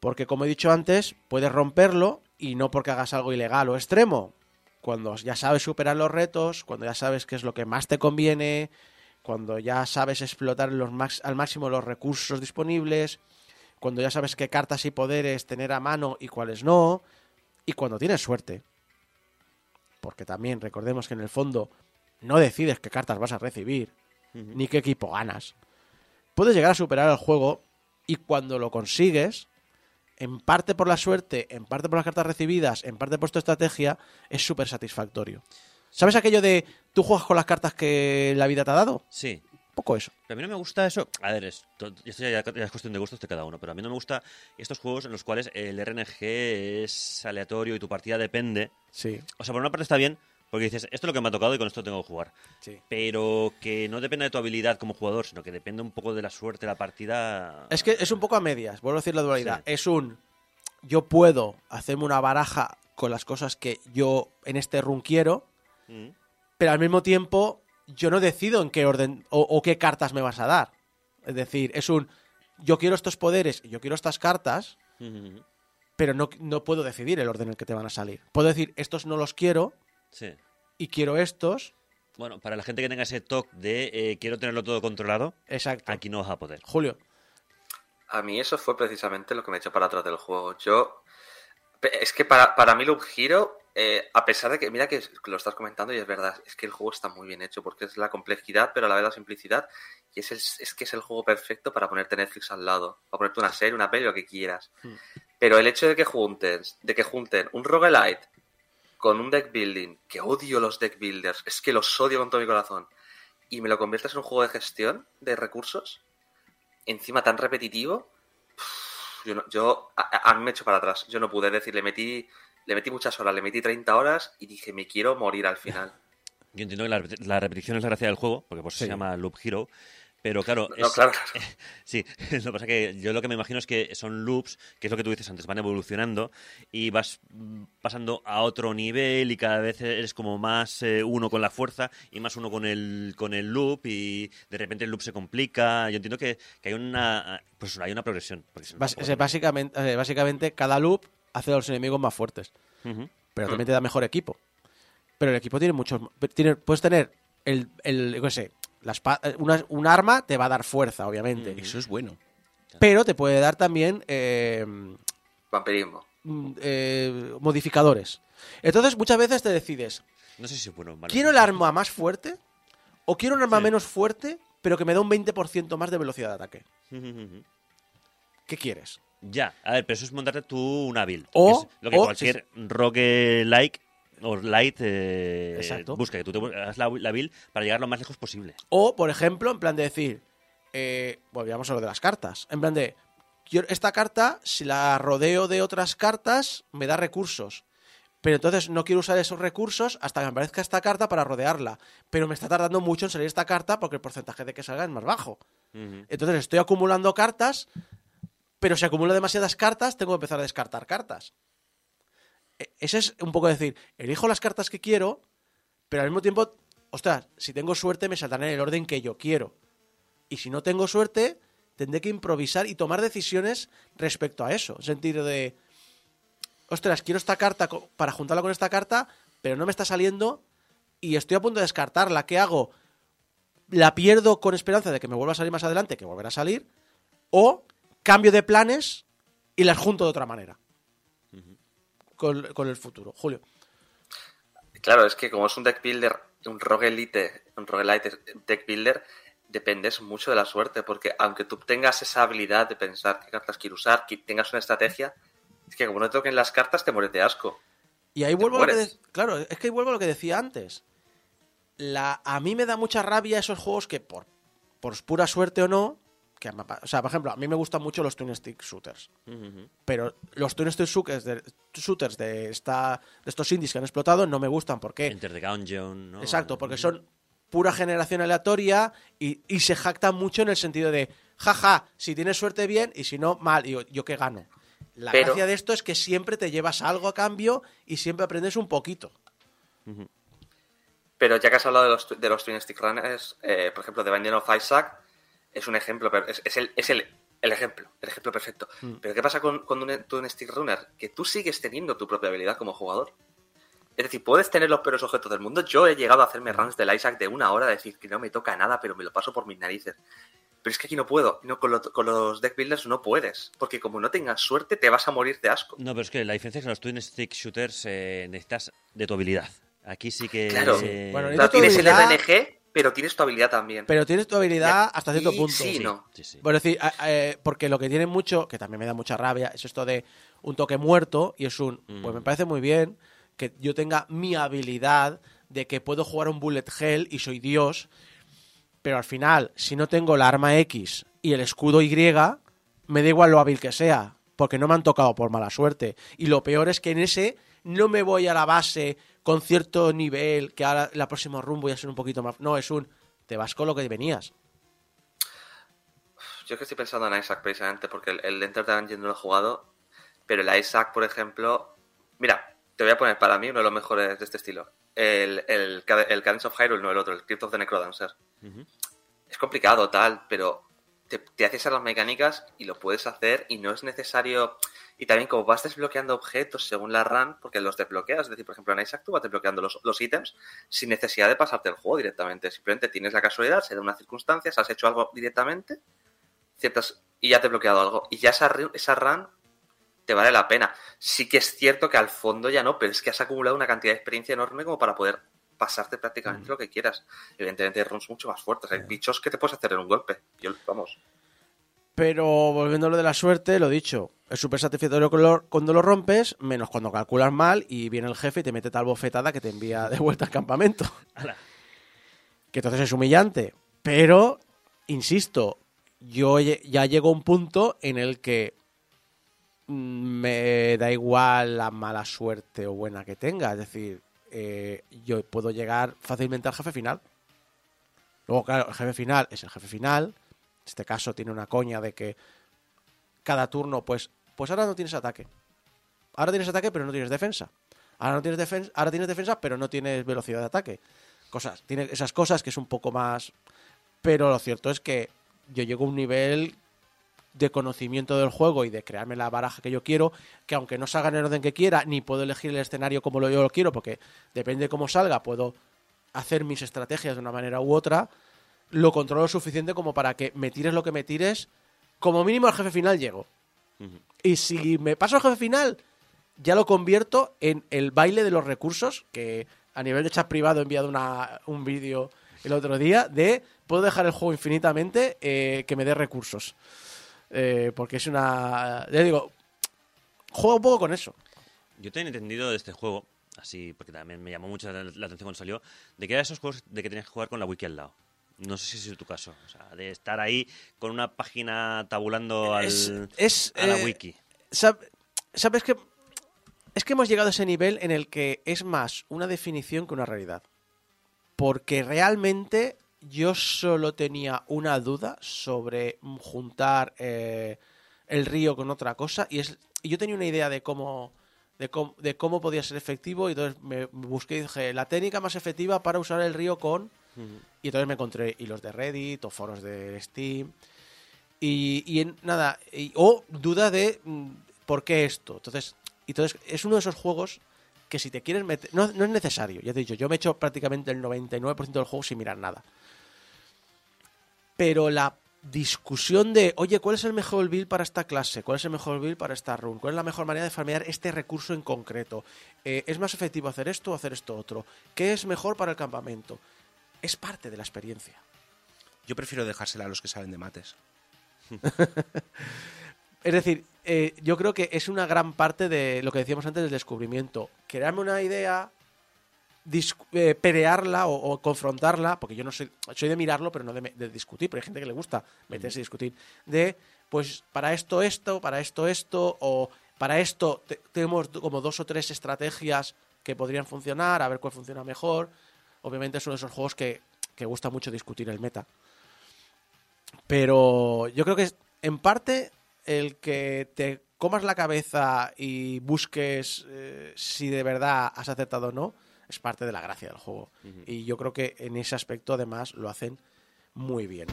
Porque como he dicho antes, puedes romperlo y no porque hagas algo ilegal o extremo. Cuando ya sabes superar los retos, cuando ya sabes qué es lo que más te conviene, cuando ya sabes explotar los max- al máximo los recursos disponibles, cuando ya sabes qué cartas y poderes tener a mano y cuáles no, y cuando tienes suerte. Porque también recordemos que en el fondo no decides qué cartas vas a recibir, ni qué equipo ganas. Puedes llegar a superar el juego y cuando lo consigues, en parte por la suerte, en parte por las cartas recibidas, en parte por tu estrategia, es súper satisfactorio. ¿Sabes aquello de tú juegas con las cartas que la vida te ha dado? Sí. Un poco eso. Pero a mí no me gusta eso. A ver, esto, esto ya, ya es cuestión de gustos de cada uno, pero a mí no me gusta estos juegos en los cuales el RNG es aleatorio y tu partida depende. Sí, O sea, por una parte está bien, porque dices, esto es lo que me ha tocado y con esto tengo que jugar. sí. Pero que no dependa de tu habilidad como jugador, sino que depende un poco de la suerte de la partida. Es que es un poco a medias, vuelvo a decir la dualidad. Sí. Es un yo puedo hacerme una baraja con las cosas que yo en este run quiero, Mm. pero al mismo tiempo yo no decido en qué orden o, o qué cartas me vas a dar. Es decir, es un yo quiero estos poderes y yo quiero estas cartas, Mm. pero no, no puedo decidir el orden en el que te van a salir. Puedo decir, estos no los quiero Sí. y quiero estos. Bueno, para la gente que tenga ese toque de eh, quiero tenerlo todo controlado, Exacto. aquí no vas a poder. Julio. A mí eso fue precisamente lo que me echó para atrás del juego. Yo. Es que para, para mí Loop Hero, eh, a pesar de que, mira que lo estás comentando y es verdad, es que el juego está muy bien hecho porque es la complejidad, pero a la vez la simplicidad. Y es, el- es que es el juego perfecto para ponerte Netflix al lado, para ponerte una serie, una peli, lo que quieras. Pero el hecho de que junten, de que junten un roguelite con un deck building, que odio los deck builders, es que los odio con todo mi corazón, y me lo conviertes en un juego de gestión de recursos, encima tan repetitivo, yo, no- yo a, a- a mí me echo para atrás. Yo no pude decir, le metí, le metí muchas horas, le metí 30 horas y dije, me quiero morir al final. *laughs* Yo entiendo que la, la repetición es la gracia del juego, porque por eso Sí. se llama Loop Hero. Pero claro, No, es- claro, claro. *laughs* sí, *laughs* lo que pasa es que yo lo que me imagino es que son loops, que es lo que tú dices antes, van evolucionando y vas mm, pasando a otro nivel y cada vez eres como más eh, uno con la fuerza y más uno con el, con el loop y de repente el loop se complica. Yo entiendo que, que hay una pues hay una progresión. no, básicamente, eh, básicamente, cada loop hace a los enemigos más fuertes. pero también te da mejor equipo. Pero el equipo tiene muchos. Tiene, puedes tener el. el yo qué sé, la una- un arma te va a dar fuerza, obviamente. Eso es bueno. Pero te puede dar también eh, Vampirismo. mm, eh, modificadores. Entonces, muchas veces te decides: No sé si es bueno o malo. ¿quiero el arma más fuerte? ¿O quiero un arma Sí. menos fuerte, pero que me da un 20% más de velocidad de ataque? ¿Qué quieres? Ya, a ver, pero eso es montarte tú una build. O- que es lo que o- cualquier rogue like o light eh, busca, que tú te hagas la, la build para llegar lo más lejos posible. O, por ejemplo, en plan de decir, eh, volvíamos a lo de las cartas. En plan de, yo esta carta, si la rodeo de otras cartas, me da recursos. Pero entonces no quiero usar esos recursos hasta que me aparezca esta carta para rodearla. Pero me está tardando mucho en salir esta carta porque el porcentaje de que salga es más bajo. Entonces estoy acumulando cartas pero si acumulo demasiadas cartas, tengo que empezar a descartar cartas. E- Ese es un poco decir, elijo las cartas que quiero, pero al mismo tiempo, ostras, si tengo suerte me saldrán en el orden que yo quiero. Y si no tengo suerte, tendré que improvisar y tomar decisiones respecto a eso. En sentido de, ostras, quiero esta carta para juntarla con esta carta, pero no me está saliendo y estoy a punto de descartarla. ¿Qué hago? ¿La pierdo con esperanza de que me vuelva a salir más adelante, que volverá a salir? ¿O cambio de planes y las junto de otra manera? con, con el futuro. Julio. Claro, es que como es un deck builder, un roguelite, un roguelite deck builder, dependes mucho de la suerte, porque aunque tú tengas esa habilidad de pensar qué cartas quiero usar, que tengas una estrategia, es que como no te toquen las cartas te mueres de asco. Y ahí vuelvo a lo que de- Claro, es que ahí vuelvo a lo que decía antes. La, a mí me da mucha rabia esos juegos que por, por pura suerte o no. Que, me pa- o sea, por ejemplo, a mí me gustan mucho los twin stick shooters. Pero los twin stick shooters de, shooters de, esta, de estos indies que han explotado no me gustan. ¿Por qué? Enter the Gungeon, ¿no? Exacto, porque son pura generación aleatoria y, y se jactan mucho en el sentido de, jaja, si tienes suerte bien y si no, mal, y yo, ¿yo qué gano. La Pero- gracia de esto es que siempre te llevas algo a cambio y siempre aprendes un poquito. Pero ya que has hablado de los, de los Twin Stick Runners, eh, por ejemplo, The Binding of Isaac es un ejemplo, pero es, es el, es el, el ejemplo, el ejemplo perfecto. Pero ¿qué pasa con, con un Twin Stick Runner? Que tú sigues teniendo tu propia habilidad como jugador. Es decir, puedes tener los peores objetos del mundo. Yo he llegado a hacerme runs del Isaac de una hora, decir que no me toca nada, pero me lo paso por mis narices. Pero es que aquí no puedo. No, con, lo- con los deck builders no puedes. Porque como no tengas suerte, te vas a morir de asco. No, pero es que la diferencia es que en los twin stick shooters eh, necesitas de tu habilidad. Aquí sí que. Claro. eh, Bueno, O y sea, tu tienes el RNG, pero tienes tu habilidad también. Pero tienes tu habilidad Ya, hasta cierto y punto. sí y no. sí, sí. Por decir, a- eh, porque lo que tiene mucho, que también me da mucha rabia, es esto de un toque muerto y es un, pues me parece muy bien que yo tenga mi habilidad de que puedo jugar un bullet hell y soy Dios, pero al final, si no tengo la arma X y el escudo Y, me da igual lo hábil que sea, porque no me han tocado por mala suerte. Y lo peor es que en ese no me voy a la base con cierto nivel, que ahora la próxima run voy a ser un poquito más... No, es un... Te vas con lo que venías. Yo es que estoy pensando en Isaac precisamente porque el, el Enter the Gungeon no lo he jugado, pero el Isaac, por ejemplo, mira, te voy a poner para mí uno de los mejores de este estilo. El, el, el Cadence of Hyrule, no el otro, el Crypt of the Necrodancer. Es complicado, tal, pero te, haces a las mecánicas y lo puedes hacer y no es necesario... Y también como vas desbloqueando objetos según la run, porque los desbloqueas, es decir, por ejemplo en Isaac tú vas desbloqueando los, los ítems sin necesidad de pasarte el juego directamente. Simplemente tienes la casualidad, se da unas circunstancias, has hecho algo directamente ciertas y ya te he bloqueado algo. Y ya esa, esa run te vale la pena. Sí que es cierto que al fondo ya no, pero es que has acumulado una cantidad de experiencia enorme como para poder pasarte prácticamente lo que quieras. Evidentemente hay runs mucho más fuertes. Hay bichos que te puedes hacer en un golpe. Yo, vamos. Pero volviendo a lo de la suerte, lo dicho, es súper satisfactorio cuando lo- rompes, menos cuando calculas mal y viene el jefe y te mete tal bofetada que te envía de vuelta al campamento. Que entonces es humillante. Pero, insisto, yo ya llego a un punto en el que mm, me da igual la mala suerte o buena que tenga. Es decir, eh, yo puedo llegar fácilmente al jefe final. Luego, claro, el jefe final es el jefe final. En este caso tiene una coña de que cada turno, pues, pues ahora no tienes ataque. Ahora tienes ataque, pero no tienes defensa. Ahora no tienes defensa, ahora tienes defensa, pero no tienes velocidad de ataque. Cosas, tiene esas cosas que es un poco más. Pero lo cierto es que yo llego a un nivel de conocimiento del juego y de crearme la baraja que yo quiero, que aunque no salga en el orden que quiera, ni puedo elegir el escenario como lo, yo lo quiero, porque depende de cómo salga, puedo hacer mis estrategias de una manera u otra, lo controlo lo suficiente como para que me tires lo que me tires, como mínimo al jefe final llego. Y si me paso al jefe final, ya lo convierto en el baile de los recursos, que a nivel de chat privado he enviado una, un vídeo el otro día de puedo dejar el juego infinitamente eh, que me dé recursos. Eh, porque es una... Ya digo, juego un poco con eso. Yo tenía entendido de este juego, así, porque también me llamó mucho la, la atención cuando salió, de que era esos juegos de que tenías que jugar con la wiki al lado. No sé si es tu caso. O sea, de estar ahí con una página tabulando al, Es- es, a la eh, wiki. Sab- ¿Sabes que Es que hemos llegado a ese nivel en el que es más una definición que una realidad. Porque realmente yo solo tenía una duda sobre juntar eh, el río con otra cosa y es y yo tenía una idea de cómo de cómo, de cómo podía ser efectivo y entonces me busqué y dije la técnica más efectiva para usar el río con y entonces me encontré hilos de Reddit o foros de Steam y, y en- nada y- o duda de mm, por qué esto entonces y entonces es uno de esos juegos que si te quieres meter no, no es necesario ya te he dicho yo me he hecho prácticamente el 99% del juego sin mirar nada pero la discusión de, oye, ¿cuál es el mejor build para esta clase? ¿Cuál es el mejor build para esta run? ¿Cuál es la mejor manera de farmear este recurso en concreto? Eh, ¿Es más efectivo hacer esto o hacer esto otro? ¿Qué es mejor para el campamento? Es parte de la experiencia. Yo prefiero dejársela a los que saben de mates. *laughs* Es decir, eh, yo creo que es una gran parte de lo que decíamos antes del descubrimiento. Crearme una idea, eh, pelearla o, o confrontarla, porque yo no soy, soy de mirarlo, pero no de, discutir, pero hay gente que le gusta meterse y discutir. De, pues, para esto, esto, para esto, esto, o para esto te- tenemos como dos o tres estrategias que podrían funcionar, a ver cuál funciona mejor. Obviamente es uno de esos juegos que, que gusta mucho discutir el meta. Pero yo creo que es, en parte el que te comas la cabeza y busques eh, si de verdad has acertado o no es parte de la gracia del juego. Y yo creo que en ese aspecto además lo hacen muy bien.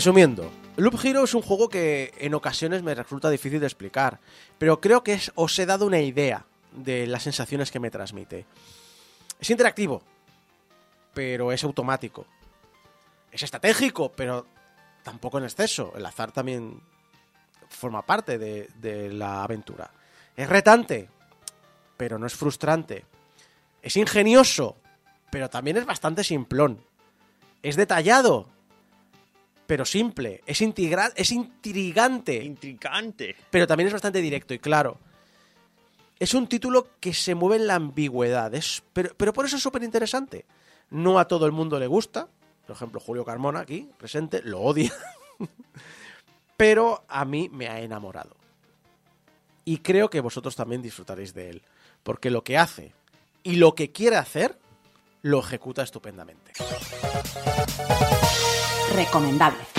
Resumiendo, Loop Hero es un juego que en ocasiones me resulta difícil de explicar, pero creo que os he dado una idea de las sensaciones que me transmite. Es interactivo, pero es automático. Es estratégico, pero tampoco en exceso. El azar también forma parte de la aventura. Es retante, pero no es frustrante. Es ingenioso, pero también es bastante simplón. Es detallado, pero simple. Es, es intrigante, Intricante. pero también es bastante directo y claro. Es un título que se mueve en la ambigüedad, es, pero, pero por eso es súper interesante. No a todo el mundo le gusta, por ejemplo Julio Carmona aquí, presente, lo odia, *laughs* pero a mí me ha enamorado. Y creo que vosotros también disfrutaréis de él, porque lo que hace y lo que quiere hacer, lo ejecuta estupendamente. Recomendable.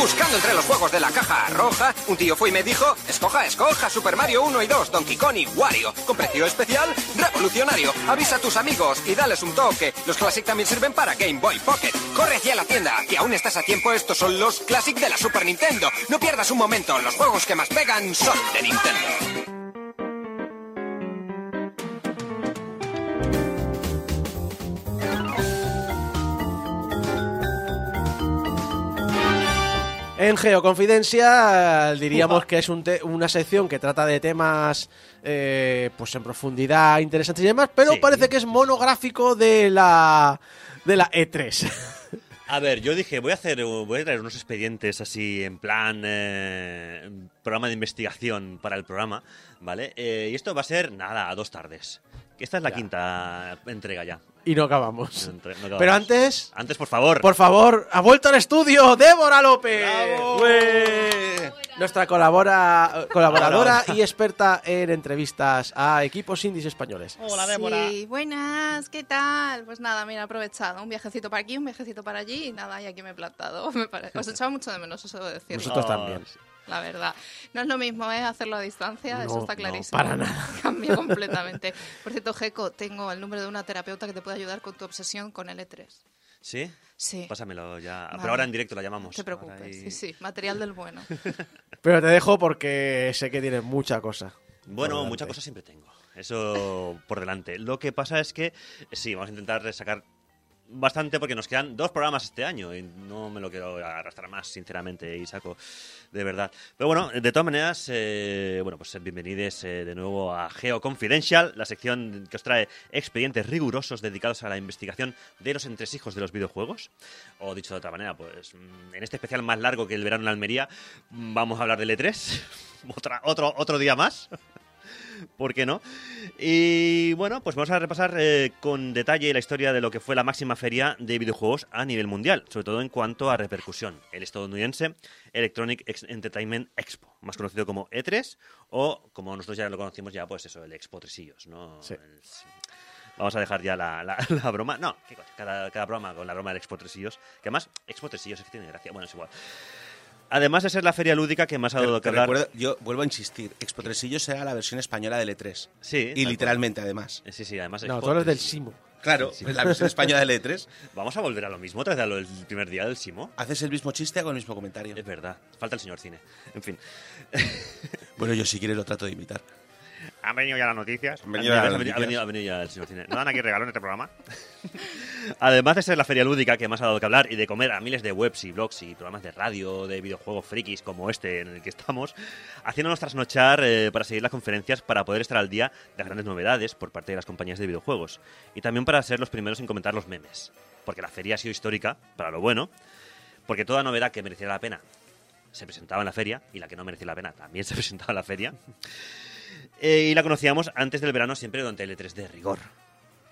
Buscando entre los juegos de la caja roja, un tío fue y me dijo, escoja, escoja Super Mario 1 y 2, Donkey Kong y Wario, con precio especial, revolucionario. Avisa a tus amigos y dales un toque. Los Classic también sirven para Game Boy Pocket. Corre hacia la tienda, que aún estás a tiempo, estos son los Classic de la Super Nintendo. No pierdas un momento, los juegos que más pegan son de Nintendo. En Geoconfidencia diríamos que es un te- una sección que trata de temas eh, pues en profundidad interesantes y demás, pero Sí. parece que es monográfico de la de la E E3. A ver, yo dije, voy a hacer, voy a traer unos expedientes así en plan eh, programa de investigación para el programa, ¿vale? Eh, y esto va a ser nada a dos tardes. Esta es la Ya. quinta entrega ya. y no acabamos. No entre- no acabamos. Pero antes, Antes, por favor. por favor, ha vuelto al estudio Débora López. ¡Bravo! Nuestra colabora, colaboradora y experta en entrevistas a equipos indies españoles. Hola, Sí, buenas, ¿qué tal? Pues nada, mira, he aprovechado un viajecito para aquí, un viajecito para allí y nada, y aquí me he plantado. *laughs* Me pare- Os echaba mucho de menos, eso debo decirlo, Nosotros Oh, también. La verdad. No es lo mismo, ¿eh? Hacerlo a distancia, No, eso está no, clarísimo. para nada. *laughs* Cambia completamente. Por cierto, Geco, tengo el número de una terapeuta que te puede ayudar con tu obsesión con el E3. ¿Sí? Sí. Pásamelo ya. Vale. Pero ahora en directo la llamamos. No te preocupes, ahí- sí, sí, material del bueno. *laughs* Pero te dejo porque sé que tienes mucha cosa. Bueno, delante. cosas siempre tengo. Eso por delante. Lo que pasa es que sí, vamos a intentar sacar bastante porque nos quedan dos programas este año y no me lo quiero arrastrar más, sinceramente, Isaco, de verdad. Pero bueno, de todas maneras, eh, bueno, pues bienvenidos eh, de nuevo a Geo Confidential, la sección que os trae expedientes rigurosos dedicados a la investigación de los entresijos de los videojuegos. O dicho de otra manera, pues mm, en este especial más largo que el verano en Almería, mm, vamos a hablar del E3. *laughs* Otra, otro, otro día más. *laughs* ¿Por qué no? Y bueno, pues vamos a repasar eh, con detalle la historia de lo que fue la máxima feria de videojuegos a nivel mundial, sobre todo en cuanto a repercusión. El estadounidense Electronic Entertainment Expo, más conocido como E3 o como nosotros ya lo conocimos ya, pues eso, el Expo Tresillos, ¿no? Sí. El- Vamos a dejar ya la, la- *laughs* la broma. No, qué coño, cada, cada broma con la broma del Expo Tresillos. Que además, Expo Tresillos es que tiene gracia. Bueno, es igual. Además de ser la feria lúdica que más ha dado que hablar. recuerdo- yo vuelvo a insistir, Expo Tresillos será la versión española del E3. Sí, Y cual. literalmente, además. Sí, sí, además. No, tú hablas del. Simo. Claro, Sí. pues la versión española del E3. *laughs* Vamos a volver a lo mismo lo del primer día del Simo. Haces el mismo chiste, hago el mismo comentario. Es verdad, falta el señor cine. En fin. Bueno, yo si quieres lo trato de imitar. Han venido ya las noticias. Han venido ya las ha noticias. venido- ha venido ya el señor cine. ¿No dan aquí regalo en este programa? *laughs* Además de ser la feria lúdica que más ha dado que hablar y de comer a miles de webs y blogs y programas de radio, de videojuegos frikis como este en el que estamos, haciéndonos trasnochar eh, para seguir las conferencias para poder estar al día de las grandes novedades por parte de las compañías de videojuegos. Y también para ser los primeros en comentar los memes. Porque la feria ha sido histórica, para lo bueno, porque toda novedad que mereciera la pena se presentaba en la feria y la que no merecía la pena también *laughs* se presentaba en la feria. Eh, y la conocíamos antes del verano siempre durante el E3 de rigor.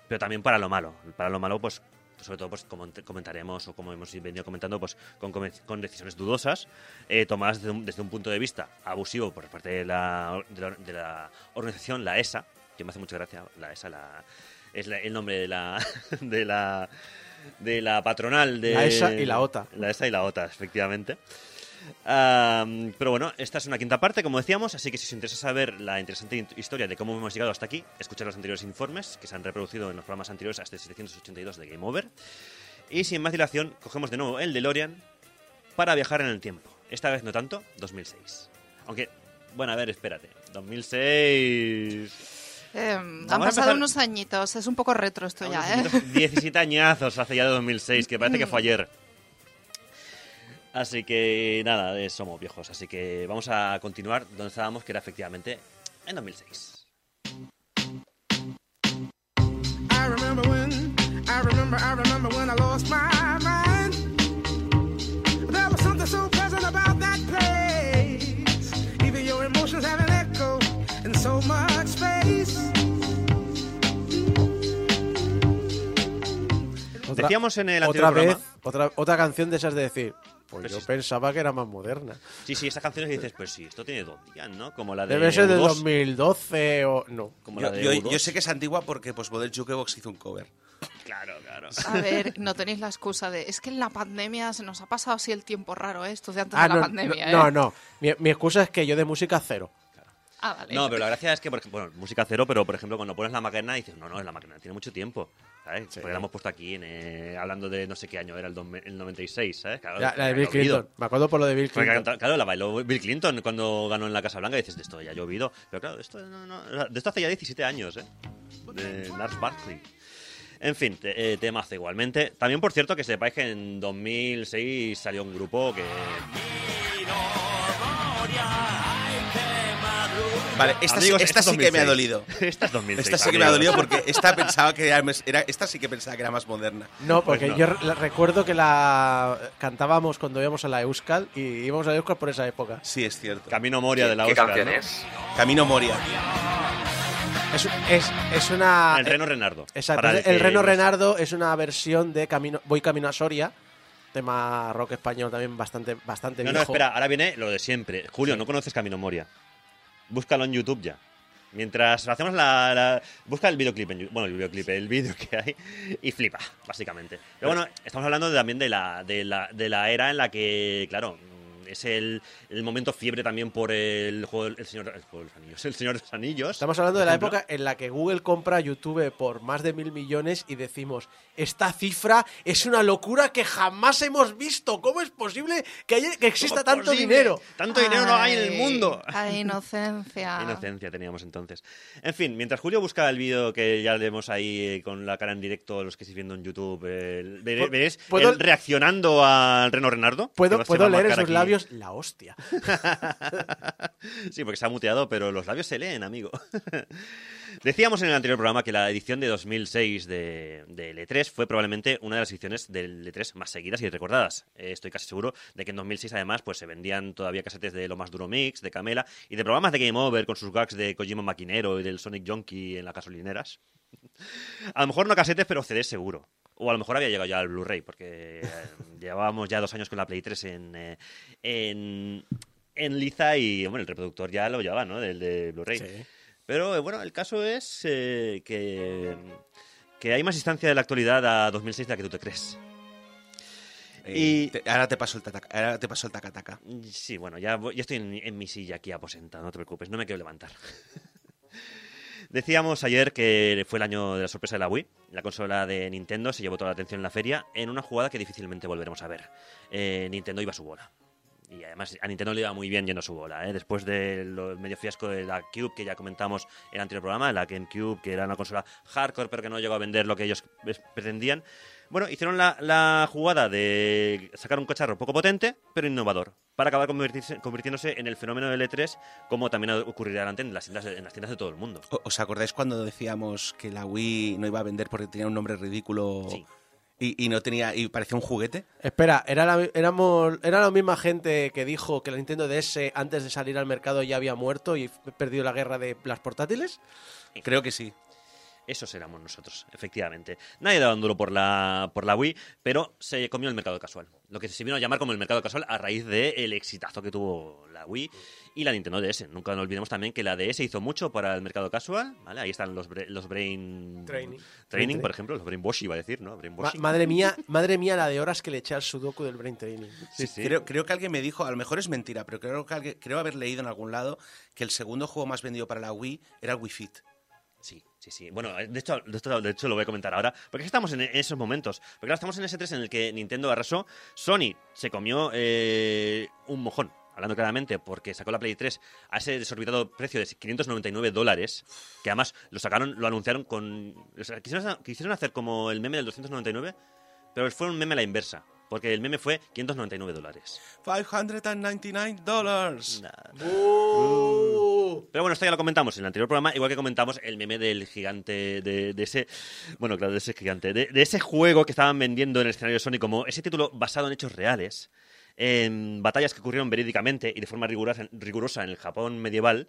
Pero también para lo malo. Para lo malo, pues, sobre todo, pues, como ent- comentaremos o como hemos venido comentando, pues, con, con decisiones dudosas, eh, tomadas desde un, desde un punto de vista abusivo por parte de la, de la, de la organización, la ESA, que me hace mucha gracia, la ESA, la, es la- el nombre de la, *laughs* de la, de la patronal de... La ESA y la OTA. La ESA y la OTA, efectivamente. Pero bueno, esta es una quinta parte, como decíamos, así que si os interesa saber la interesante in- historia de cómo hemos llegado hasta aquí, escuchad los anteriores informes que se han reproducido en los programas anteriores hasta el 782 de Game Over. Y sin más dilación, cogemos de nuevo el DeLorean para viajar en el tiempo. Esta vez no tanto, 2006. Aunque, bueno, a ver, espérate. 2006... Eh, han Vamos a pasado empezar- unos añitos, es un poco retro esto ya, ¿eh? 17 añazos hace ya de 2006, que parece que fue *laughs* ayer. Así que nada, eh, somos viejos. Así que vamos a continuar donde estábamos, que era efectivamente en 2006. I remember when, I remember, I remember when I lost my mind. There was something so pleasant about that place. Even your emotions have an echo in so much space. Otra- Decíamos en el otra anterior vez, programa- otra, otra canción de esas de decir, pues Pero yo si- pensaba que era más moderna. Sí, sí, esas canciones que dices, pues sí, esto tiene dos días, ¿no? Como la de Debe ser de U2, 2012 o no. como la Yo, de yo- U2. yo sé que es antigua porque pues Model Jukebox hizo un cover. Claro, claro. A ver, no tenéis la excusa de. Es que en la pandemia se nos ha pasado así el tiempo raro, ¿eh? Esto de antes Ah, de la no, pandemia, no, ¿eh? no, no. Mi, mi excusa es que yo de música cero. Ah, vale. No, pero la gracia es que, por ejemplo, bueno, música cero, pero por ejemplo, cuando pones la máquina dices, no, no, la máquina tiene mucho tiempo. ¿Sabes? Porque la hemos puesto aquí en, eh, hablando de no sé qué año era el, dos- el 96, ¿sabes? Claro, La, la de Bill llovido. Clinton. Me acuerdo por lo de Bill Porque, Clinton. claro, la bailó Bill Clinton cuando ganó en la Casa Blanca y dices, de esto ya ha llovido. Pero claro, esto, no, no, de esto hace ya 17 años, ¿eh? De Lars Barkley. En fin, te- eh, temazo igualmente. También, por cierto, que sepáis que en 2006 salió un grupo que... Vale, esta, sí- Amigos, esta esto sí es que me ha 2006. dolido. *laughs* Esta es 2006. Esta sí que me ha dolido porque esta pensaba que era, más- era- esta sí que pensaba que era más moderna. No, porque Pues no. yo recuerdo que la cantábamos cuando íbamos a la Euskal y íbamos a la Euskal por esa época. Sí, es cierto. Camino Moria de la ¿Qué Oscar, canción ¿no? es? Camino Moria. Es, es, es una. El Reno Renardo. Exacto. El, Reno no- Renardo es una versión de Camino, Voy Camino a Soria. Tema rock español también bastante, bastante No, no, espera, ahora viene lo de siempre. Julio, ¿no conoces Camino Moria? Búscalo en YouTube ya. Mientras hacemos la, la- Busca el videoclip, en bueno, el videoclip, el vídeo que hay, y flipa, básicamente. Pero bueno, estamos hablando también de la, de, la, de la era en la que, claro, es el, el momento fiebre también por el juego del el señor, el juego de los anillos. *laughs* El señor de los anillos. Estamos hablando de la época en la que Google compra a YouTube por más de mil millones y decimos, esta cifra es una locura que jamás hemos visto. ¿Cómo es posible que, haya- que exista ¿Cómo es tanto posible? dinero? Tanto dinero no hay en el mundo. Ay, *laughs* inocencia. Inocencia teníamos entonces. En fin, mientras Julio busca el vídeo que ya vemos ahí eh, con la cara en directo, los que estáis viendo en YouTube, eh, vere- ¿Pu- veréis puedo- él reaccionando al Reno Renardo. Puedo, puedo a leer aquí. labios la hostia. *laughs* Sí, porque se ha muteado, pero los labios se leen, amigo. *laughs* Decíamos en el anterior programa que la edición de 2006 de, de L3 fue probablemente una de las ediciones del L3 más seguidas y recordadas. Eh, estoy casi seguro de que en 2006 además pues se vendían todavía casetes de Lo Más Duro Mix, de Camela y de programas de Game Over con sus gags de Kojima Maquinero y del Sonic Junkie en las gasolineras. *laughs* A lo mejor no casetes, pero CDs seguro. O a lo mejor había llegado ya el Blu-ray, porque eh, llevábamos ya dos años con la Play 3 en, eh, en, en Liza y bueno, el reproductor ya lo llevaba, ¿no? Del de Blu-ray. Sí. Pero eh, bueno, el caso es eh, que, que hay más distancia de la actualidad a 2006 de la que tú te crees. Y- te- ahora te paso el tataca, ahora te paso el tacataca. Sí, bueno, ya, ya estoy en, en mi silla aquí aposentado, no te preocupes, no me quiero levantar. *laughs* Decíamos ayer que fue el año de la sorpresa de la Wii. La consola de Nintendo se llevó toda la atención en la feria en una jugada que difícilmente volveremos a ver. Eh, Nintendo iba a su bola. Y además a Nintendo le iba muy bien yendo su bola. ¿eh? Después del medio fiasco de la Cube, que ya comentamos en el anterior programa, la GameCube, que era una consola hardcore, pero que no llegó a vender lo que ellos pretendían. Bueno, hicieron la, la jugada de sacar un cacharro poco potente, pero innovador, para acabar convirtiéndose en el fenómeno del E3, como también ocurrirá adelante en las tiendas de, en las tiendas de todo el mundo. ¿Os acordáis cuando decíamos que la Wii no iba a vender porque tenía un nombre ridículo Sí. y, y no tenía y parecía un juguete? Espera, ¿era la, éramos, ¿era la misma gente que dijo que la Nintendo DS antes de salir al mercado ya había muerto y perdido la guerra de las portátiles? Creo que sí. Esos éramos nosotros, efectivamente. Nadie daba un duro por la, por la Wii, pero se comió el mercado casual. Lo que se vino a llamar como el mercado casual a raíz del exitazo que tuvo la Wii y la Nintendo DS. Nunca nos olvidemos también que la DS hizo mucho para el mercado casual. ¿vale? Ahí están los, bra- los Brain... Training. Training, por ejemplo. Los Brain Wash iba a decir, ¿no? Brain Ma- washing. madre mía, madre mía la de horas que le eché al sudoku del Brain Training. Sí, sí. Creo, creo que alguien me dijo, a lo mejor es mentira, pero creo, que alguien- creo haber leído en algún lado que el segundo juego más vendido para la Wii era el Wii Fit. Sí, sí, sí. Bueno, de hecho, de hecho, lo voy a comentar ahora, porque estamos en esos momentos. Porque ahora estamos en ese 3 en el que Nintendo arrasó, Sony se comió eh, un mojón, hablando claramente, porque sacó la Play 3 a ese desorbitado precio de 599 dólares, que además lo sacaron, lo anunciaron con... quisieron, quisieron hacer como el meme del 299, pero fue un meme a la inversa, porque el meme fue 599 dólares. 599 dólares. Pero bueno, esto ya lo comentamos en el anterior programa, igual que comentamos el meme del gigante, de, de ese, bueno, claro, de ese gigante, de, de ese juego que estaban vendiendo en el escenario de Sony como ese título basado en hechos reales, en batallas que ocurrieron verídicamente y de forma rigurosa, rigurosa en el Japón medieval.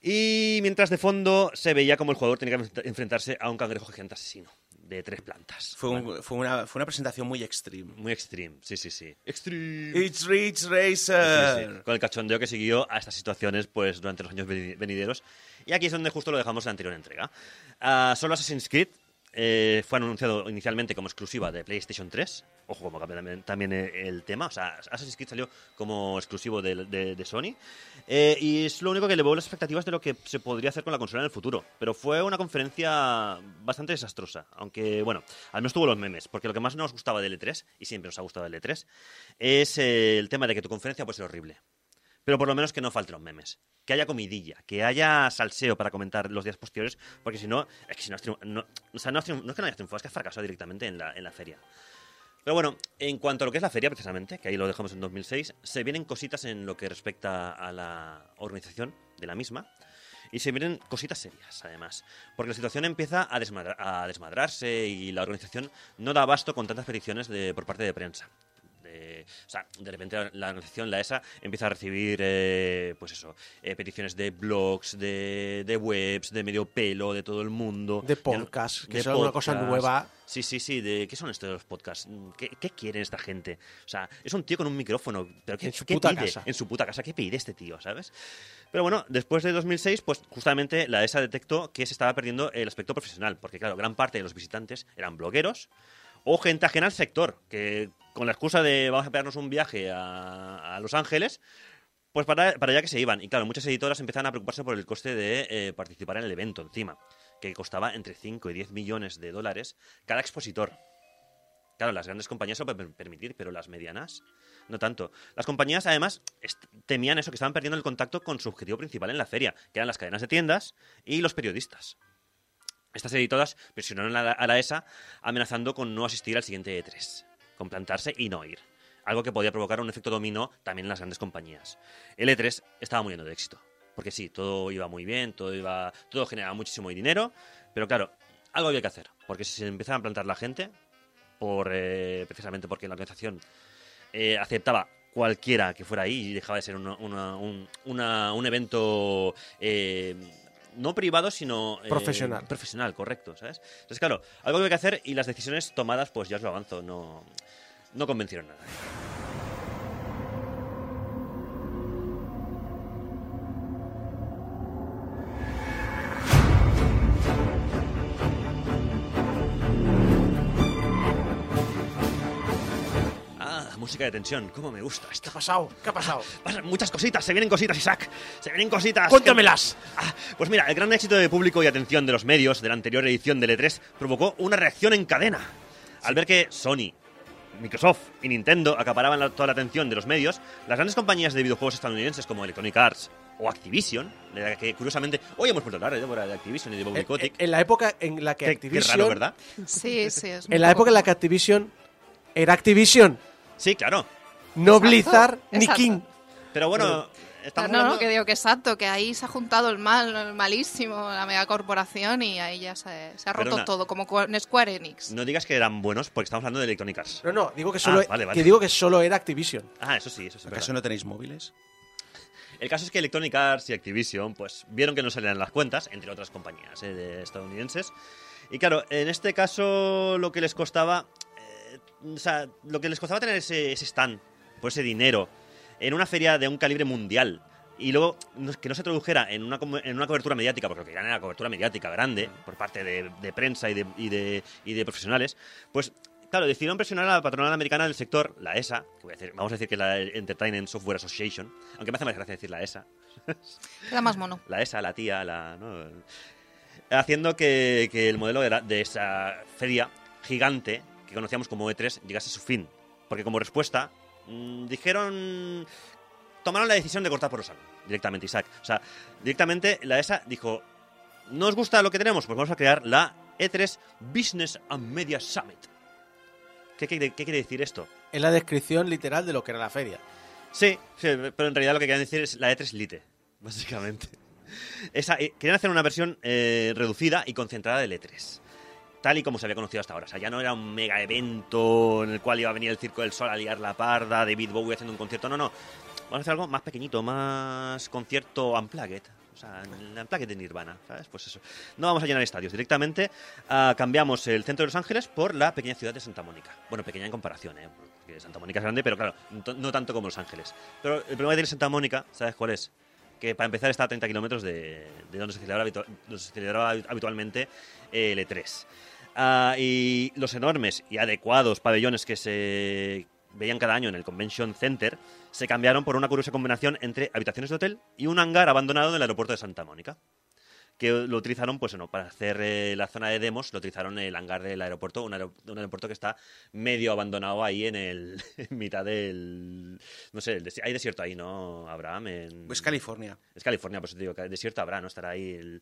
Y mientras de fondo se veía como el jugador tenía que enfrenta- enfrentarse a un cangrejo gigante asesino de tres plantas. Fue, un- fue una, fue una presentación muy extreme. Muy extreme, sí, sí, sí. Extreme. It's Rich Sí, Racer. sí, Con el cachondeo que siguió a estas situaciones pues durante los años veni- venideros. Y aquí es donde justo lo dejamos en la anterior entrega. Ah, solo Assassin's Creed eh, fue anunciado inicialmente como exclusiva de PlayStation 3. Ojo, como cambia también, eh, el tema. O sea, Assassin's Creed salió como exclusivo de, de- de Sony. Eh, y es lo único que elevó las expectativas de lo que se podría hacer con la consola en el futuro. Pero fue una conferencia bastante desastrosa. Aunque, bueno, al menos tuvo los memes. Porque lo que más nos gustaba del E3, y siempre nos ha gustado del E3, es el tema de que tu conferencia puede ser horrible. Pero por lo menos que no falten los memes. Que haya comidilla, que haya salseo para comentar los días posteriores, porque si no, es que si no, has no, o sea, no, es que no hayas triunfado, es que has fracasado directamente en la, en la feria. Pero bueno, en cuanto a lo que es la feria, precisamente, que ahí lo dejamos en 2006, se vienen cositas en lo que respecta a la organización de la misma. Y se vienen cositas serias, además. Porque la situación empieza a, a desmadrarse y la organización no da abasto con tantas peticiones de, por parte de prensa. De, o sea, de repente la- la organización, la ESA, empieza a recibir, eh, pues eso, eh, peticiones de blogs, de, de webs, de medio pelo, de todo el mundo. De podcasts, que de es una cosa nueva. Sí, sí, sí. De, ¿Qué son estos los podcasts? ¿Qué, qué quieren esta gente? O sea, es un tío con un micrófono. ¿Pero qué, En su qué puta pide? casa. En su puta casa. ¿Qué pide este tío, sabes? Pero bueno, después de 2006, pues justamente la ESA detectó que se estaba perdiendo el aspecto profesional. Porque, claro, gran parte de los visitantes eran blogueros o gente ajena al sector, que con la excusa de vamos a pegarnos un viaje a, Los Ángeles, pues para, para allá que se iban. Y claro, muchas editoras empezaron a preocuparse por el coste de eh, participar en el evento encima, que costaba entre 5 y 10 millones de dólares cada expositor. Claro, las grandes compañías lo pueden permitir, pero las medianas no tanto. Las compañías, además, temían eso, que estaban perdiendo el contacto con su objetivo principal en la feria, que eran las cadenas de tiendas y los periodistas. Estas editoras presionaron a la, a la ESA amenazando con no asistir al siguiente E3, con plantarse y no ir. Algo que podía provocar un efecto dominó también en las grandes compañías. El E3 estaba muriendo de éxito. Porque sí, todo iba muy bien, todo, iba, todo generaba muchísimo dinero, pero claro, algo había que hacer. Porque si se empezaba a plantar la gente, por, eh, precisamente porque la organización eh, aceptaba cualquiera que fuera ahí y dejaba de ser un, una- un evento eh, no privado, sino eh, Profesional. Profesional, correcto, ¿sabes? Entonces, claro, algo que hay que hacer y las decisiones tomadas, pues ya os lo avanzo, no, no convencieron nada. Música de tensión, cómo me gusta esto. ¿Qué ha pasado? ¿Qué ha pasado? *laughs* Pasan muchas cositas, se vienen cositas, Isaac. Se vienen cositas. Cuéntamelas. Ah, pues mira, el gran éxito de público y atención de los medios de la anterior edición del E3 provocó una reacción en cadena. Al ver que Sony, Microsoft y Nintendo acaparaban la- toda la atención de los medios, las grandes compañías de videojuegos estadounidenses como Electronic Arts o Activision, de la que curiosamente hoy hemos vuelto a hablar ¿eh? Débora, de Activision y de Bobby En, Kotick. en la época en la que Qué- qué Activision. raro, ¿verdad? Sí, sí. Es En la poco época en la que Activision era Activision, Sí, claro. no Exacto, Blizzard ni exacto. King. Pero bueno, estamos No, no, hablando- que digo que exacto, que ahí se ha juntado el mal, el malísimo, la megacorporación y ahí ya se, se ha roto todo, como con Square Enix. No digas que eran buenos porque estamos hablando de Electronic Arts. No, no, digo que solo, Ah, vale, vale. que digo que solo era Activision. Ah, eso sí, eso sí. ¿Acaso no tenéis móviles? El caso es que Electronic Arts y Activision pues vieron que no salían las cuentas, entre otras compañías eh, de estadounidenses. Y claro, en este caso lo que les costaba, eh, o sea, lo que les costaba tener ese, ese stand, por ese dinero, en una feria de un calibre mundial, y luego que no se tradujera en una, en una cobertura mediática, porque lo que era cobertura mediática grande, por parte de, de prensa y de, y, de, y de profesionales, pues claro, decidieron presionar a la patronal americana del sector, la ESA, que voy a decir- vamos a decir que es la Entertainment Software Association, aunque me hace más gracia decir la ESA, *laughs* Queda más mono. la ESA, la tía, la. ¿no? Haciendo que, que el modelo de, la- de esa feria gigante que conocíamos como E3 llegase a su fin. Porque como respuesta, mm, dijeron. Tomaron la decisión de cortar por saco, directamente, Isaac. O sea, directamente la ESA dijo: ¿No os gusta lo que tenemos? Pues vamos a crear la E3 Business and Media Summit. ¿Qué quiere, qué quiere decir esto? Es la descripción literal de lo que era la feria. Sí, sí, pero en realidad lo que querían decir es la E3 Lite, básicamente. Esa, eh, querían hacer una versión eh, reducida y concentrada del E3. Tal y como se había conocido hasta ahora. O sea, ya no era un mega evento en el cual iba a venir el Circo del Sol a liar la parda, David Bowie haciendo un concierto. No, no. Vamos a hacer algo más pequeñito, más concierto unplugged. O sea, unplugged de Nirvana, ¿sabes? Pues eso. No vamos a llenar estadios. Directamente ah, cambiamos el centro de Los Ángeles por la pequeña ciudad de Santa Mónica. Bueno, pequeña en comparación, ¿eh? Porque Santa Mónica es grande, pero claro, no tanto como Los Ángeles. Pero el problema que tiene Santa Mónica, ¿sabes cuál es? Que para empezar está a 30 kilómetros de, de donde se celebraba, habitu- habitualmente eh, el E3. Ah, y los enormes y adecuados pabellones que se veían cada año en el Convention Center se cambiaron por una curiosa combinación entre habitaciones de hotel y un hangar abandonado del aeropuerto de Santa Mónica. Que lo utilizaron, pues bueno, para hacer eh, la zona de demos, lo utilizaron el hangar del aeropuerto, un, aero- un aeropuerto que está medio abandonado ahí en el *laughs* en mitad del. No sé, el desi- hay desierto ahí, ¿no, Abraham? En... Pues California. Es California, pues te digo, que desierto habrá, ¿no? Estará ahí el...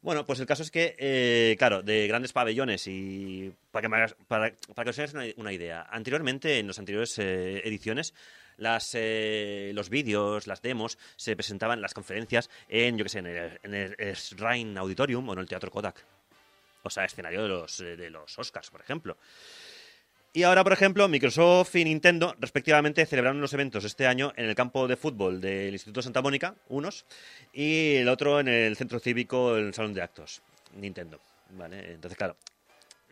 Bueno, pues el caso es que, eh, claro, de grandes pabellones y para que, me hagas- para, que os hagáis una, una idea, anteriormente, en las anteriores eh, ediciones, las, eh, los vídeos, las demos, se presentaban las conferencias en, yo qué sé, en el, en el Shrine Auditorium o en el Teatro Kodak. O sea, escenario de los, eh, de los Oscars, por ejemplo. Y ahora, por ejemplo, Microsoft y Nintendo, respectivamente, celebraron los eventos este año en el campo de fútbol del Instituto Santa Mónica, unos, y el otro en el centro cívico, el Salón de Actos, Nintendo. ¿Vale? Entonces, claro,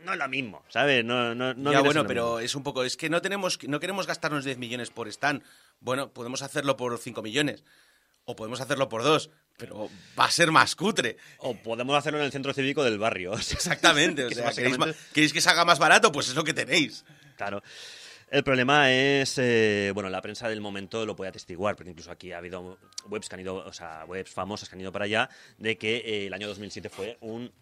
no es lo mismo, ¿sabes? No, no, no ya, bueno, pero mismo. es un poco... Es que no tenemos no queremos gastarnos 10 millones por stand. Bueno, podemos hacerlo por 5 millones. O podemos hacerlo por 2. Pero va a ser más cutre. O podemos hacerlo en el centro cívico del barrio. *laughs* Exactamente. *laughs* O sea, ¿queréis, ma- básicamente- queréis que salga más barato? Pues es lo que tenéis. Claro. El problema es, eh, bueno, la prensa del momento lo puede atestiguar, porque incluso aquí ha habido webs que han ido, o sea, webs famosas que han ido para allá, de que eh, el año 2007 fue un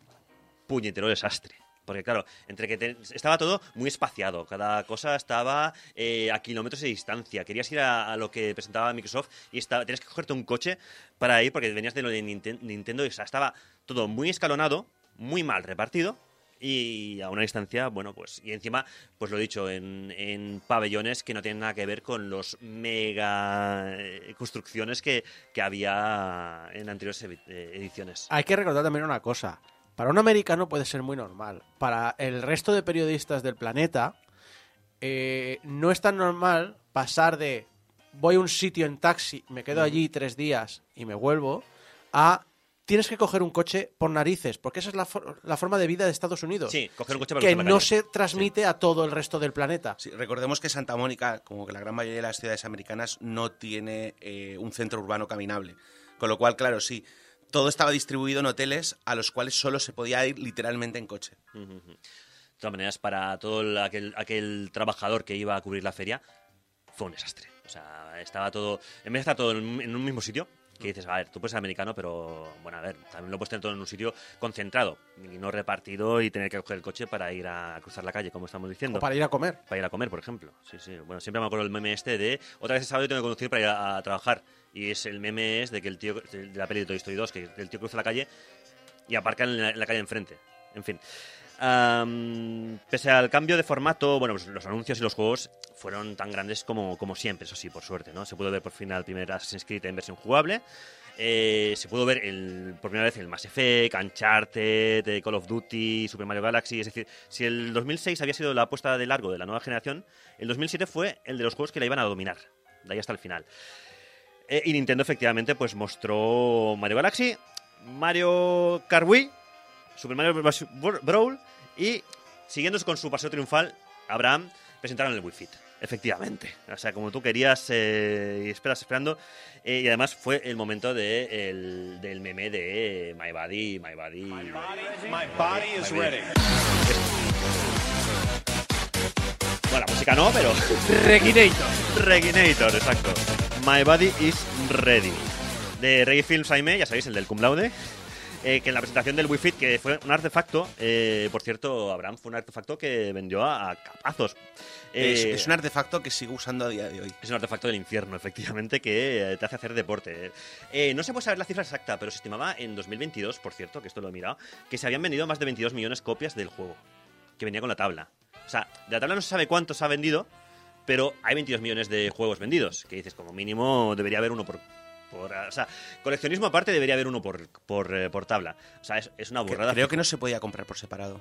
puñetero desastre. Porque claro, entre que te- estaba todo muy espaciado, cada cosa estaba eh, a kilómetros de distancia. Querías ir a, a lo que presentaba Microsoft y estaba, tenías que cogerte un coche para ir porque venías de lo de Ninten- Nintendo y o sea, estaba todo muy escalonado, muy mal repartido y a una distancia, bueno, pues, y encima, pues lo dicho, en, en pabellones que no tienen nada que ver con los mega eh, construcciones que, que había en anteriores eh, ediciones. Hay que recordar también una cosa. Para un americano puede ser muy normal. Para el resto de periodistas del planeta, eh, no es tan normal pasar de voy a un sitio en taxi, me quedo allí tres días y me vuelvo, a tienes que coger un coche por narices, porque esa es la, for- la forma de vida de Estados Unidos. Sí, coger un coche para que no se transmite a todo el resto del planeta. Sí, recordemos que Santa Mónica, como que la gran mayoría de las ciudades americanas, no tiene eh, un centro urbano caminable. Con lo cual, claro, sí, todo estaba distribuido en hoteles a los cuales solo se podía ir literalmente en coche. De todas maneras, para todo el- aquel, aquel trabajador que iba a cubrir la feria, fue un desastre. O sea, estaba todo. En vez de estar todo en un mismo sitio, que dices, a ver, tú puedes ser americano, pero bueno, a ver, también lo puedes tener todo en un sitio concentrado y no repartido y tener que coger el coche para ir a cruzar la calle, como estamos diciendo. O para ir a comer. Para ir a comer, por ejemplo. Sí, sí. Bueno, siempre me acuerdo del meme este de otra vez el sábado tengo que conducir para ir a, a trabajar. Y es el meme es de que el tío, de la peli de Toy Story 2, que el tío cruza la calle y aparca en la, en la calle enfrente. En fin. Pese al cambio de formato, bueno, pues los anuncios y los juegos fueron tan grandes como, siempre, eso sí, por suerte, ¿no? Se pudo ver por fin al primer Assassin's Creed en versión jugable. Eh, se pudo ver por primera vez el Mass Effect, Uncharted, eh, Call of Duty, Super Mario Galaxy. Es decir, si el 2006 había sido la apuesta de largo de la nueva generación, el 2007 fue el de los juegos que la iban a dominar, de ahí hasta el final. Eh, y Nintendo efectivamente pues mostró Mario Galaxy, Mario Kart Super Mario Bros. Brawl y siguiéndose con su paseo triunfal, Abraham presentaron el Wii Fit. Efectivamente. O sea, como tú querías eh, y esperas esperando. eh, y además fue el momento de, el- del meme de My Body, My Body. My body is ready. Bueno, la música no, pero. Reginator. Reginator, exacto. My Body is Ready. De Reggae Films Aime, ya sabéis, el del cum laude. Eh, que en la presentación del Wii Fit, que fue un artefacto, eh, por cierto, Abraham fue un artefacto que vendió a, a capazos. es, Eh, es un artefacto que sigo usando a día de hoy. es un artefacto del infierno, *laughs* efectivamente, que eh, te hace hacer deporte. No se puede saber la cifra exacta, pero se estimaba en 2022, por cierto, que esto lo he mirado, que se habían vendido más de 22 millones de copias del juego, que venía con la tabla. O sea, de la tabla no se sabe cuánto se ha vendido, pero hay 22 millones de juegos vendidos, que dices, como mínimo debería haber uno por... por o sea, coleccionismo aparte debería haber uno por, por, eh, por tabla. O sea, es, es una burrada. Creo que no se podía comprar por separado.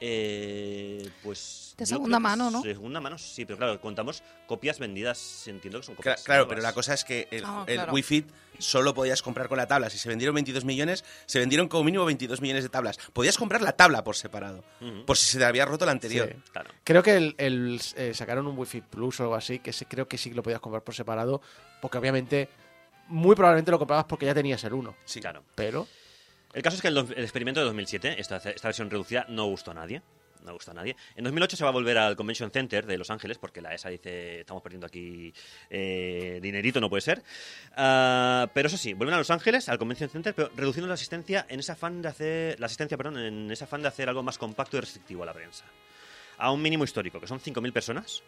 Eh, pues. De segunda mano, ¿no? De segunda mano, sí, pero claro, contamos copias vendidas, entiendo que son copias. claro, nuevas. pero la cosa es que el, Ah, el claro. Wii Fit solo podías comprar con la tabla. Si se vendieron 22 millones, se vendieron como mínimo 22 millones de tablas. Podías comprar la tabla por separado, por si se te había roto la anterior. Sí. Claro. Creo que el, el, eh, sacaron un Wi-Fi Plus o algo así, que se- creo que sí que lo podías comprar por separado, porque obviamente, muy probablemente lo comprabas porque ya tenías el 1. Sí. Claro. Pero, El caso es que el, experimento de 2007, esta, esta versión reducida, no gustó a nadie. No gustó a nadie. En 2008 se va a volver al Convention Center de Los Ángeles, porque la ESA dice, estamos perdiendo aquí eh, dinerito, no puede ser. Ah, pero eso sí, vuelven a Los Ángeles, al Convention Center, pero reduciendo la asistencia en ese afán de hacer, la asistencia, perdón, en ese afán de hacer algo más compacto y restrictivo a la prensa. A un mínimo histórico, que son 5.000 personas,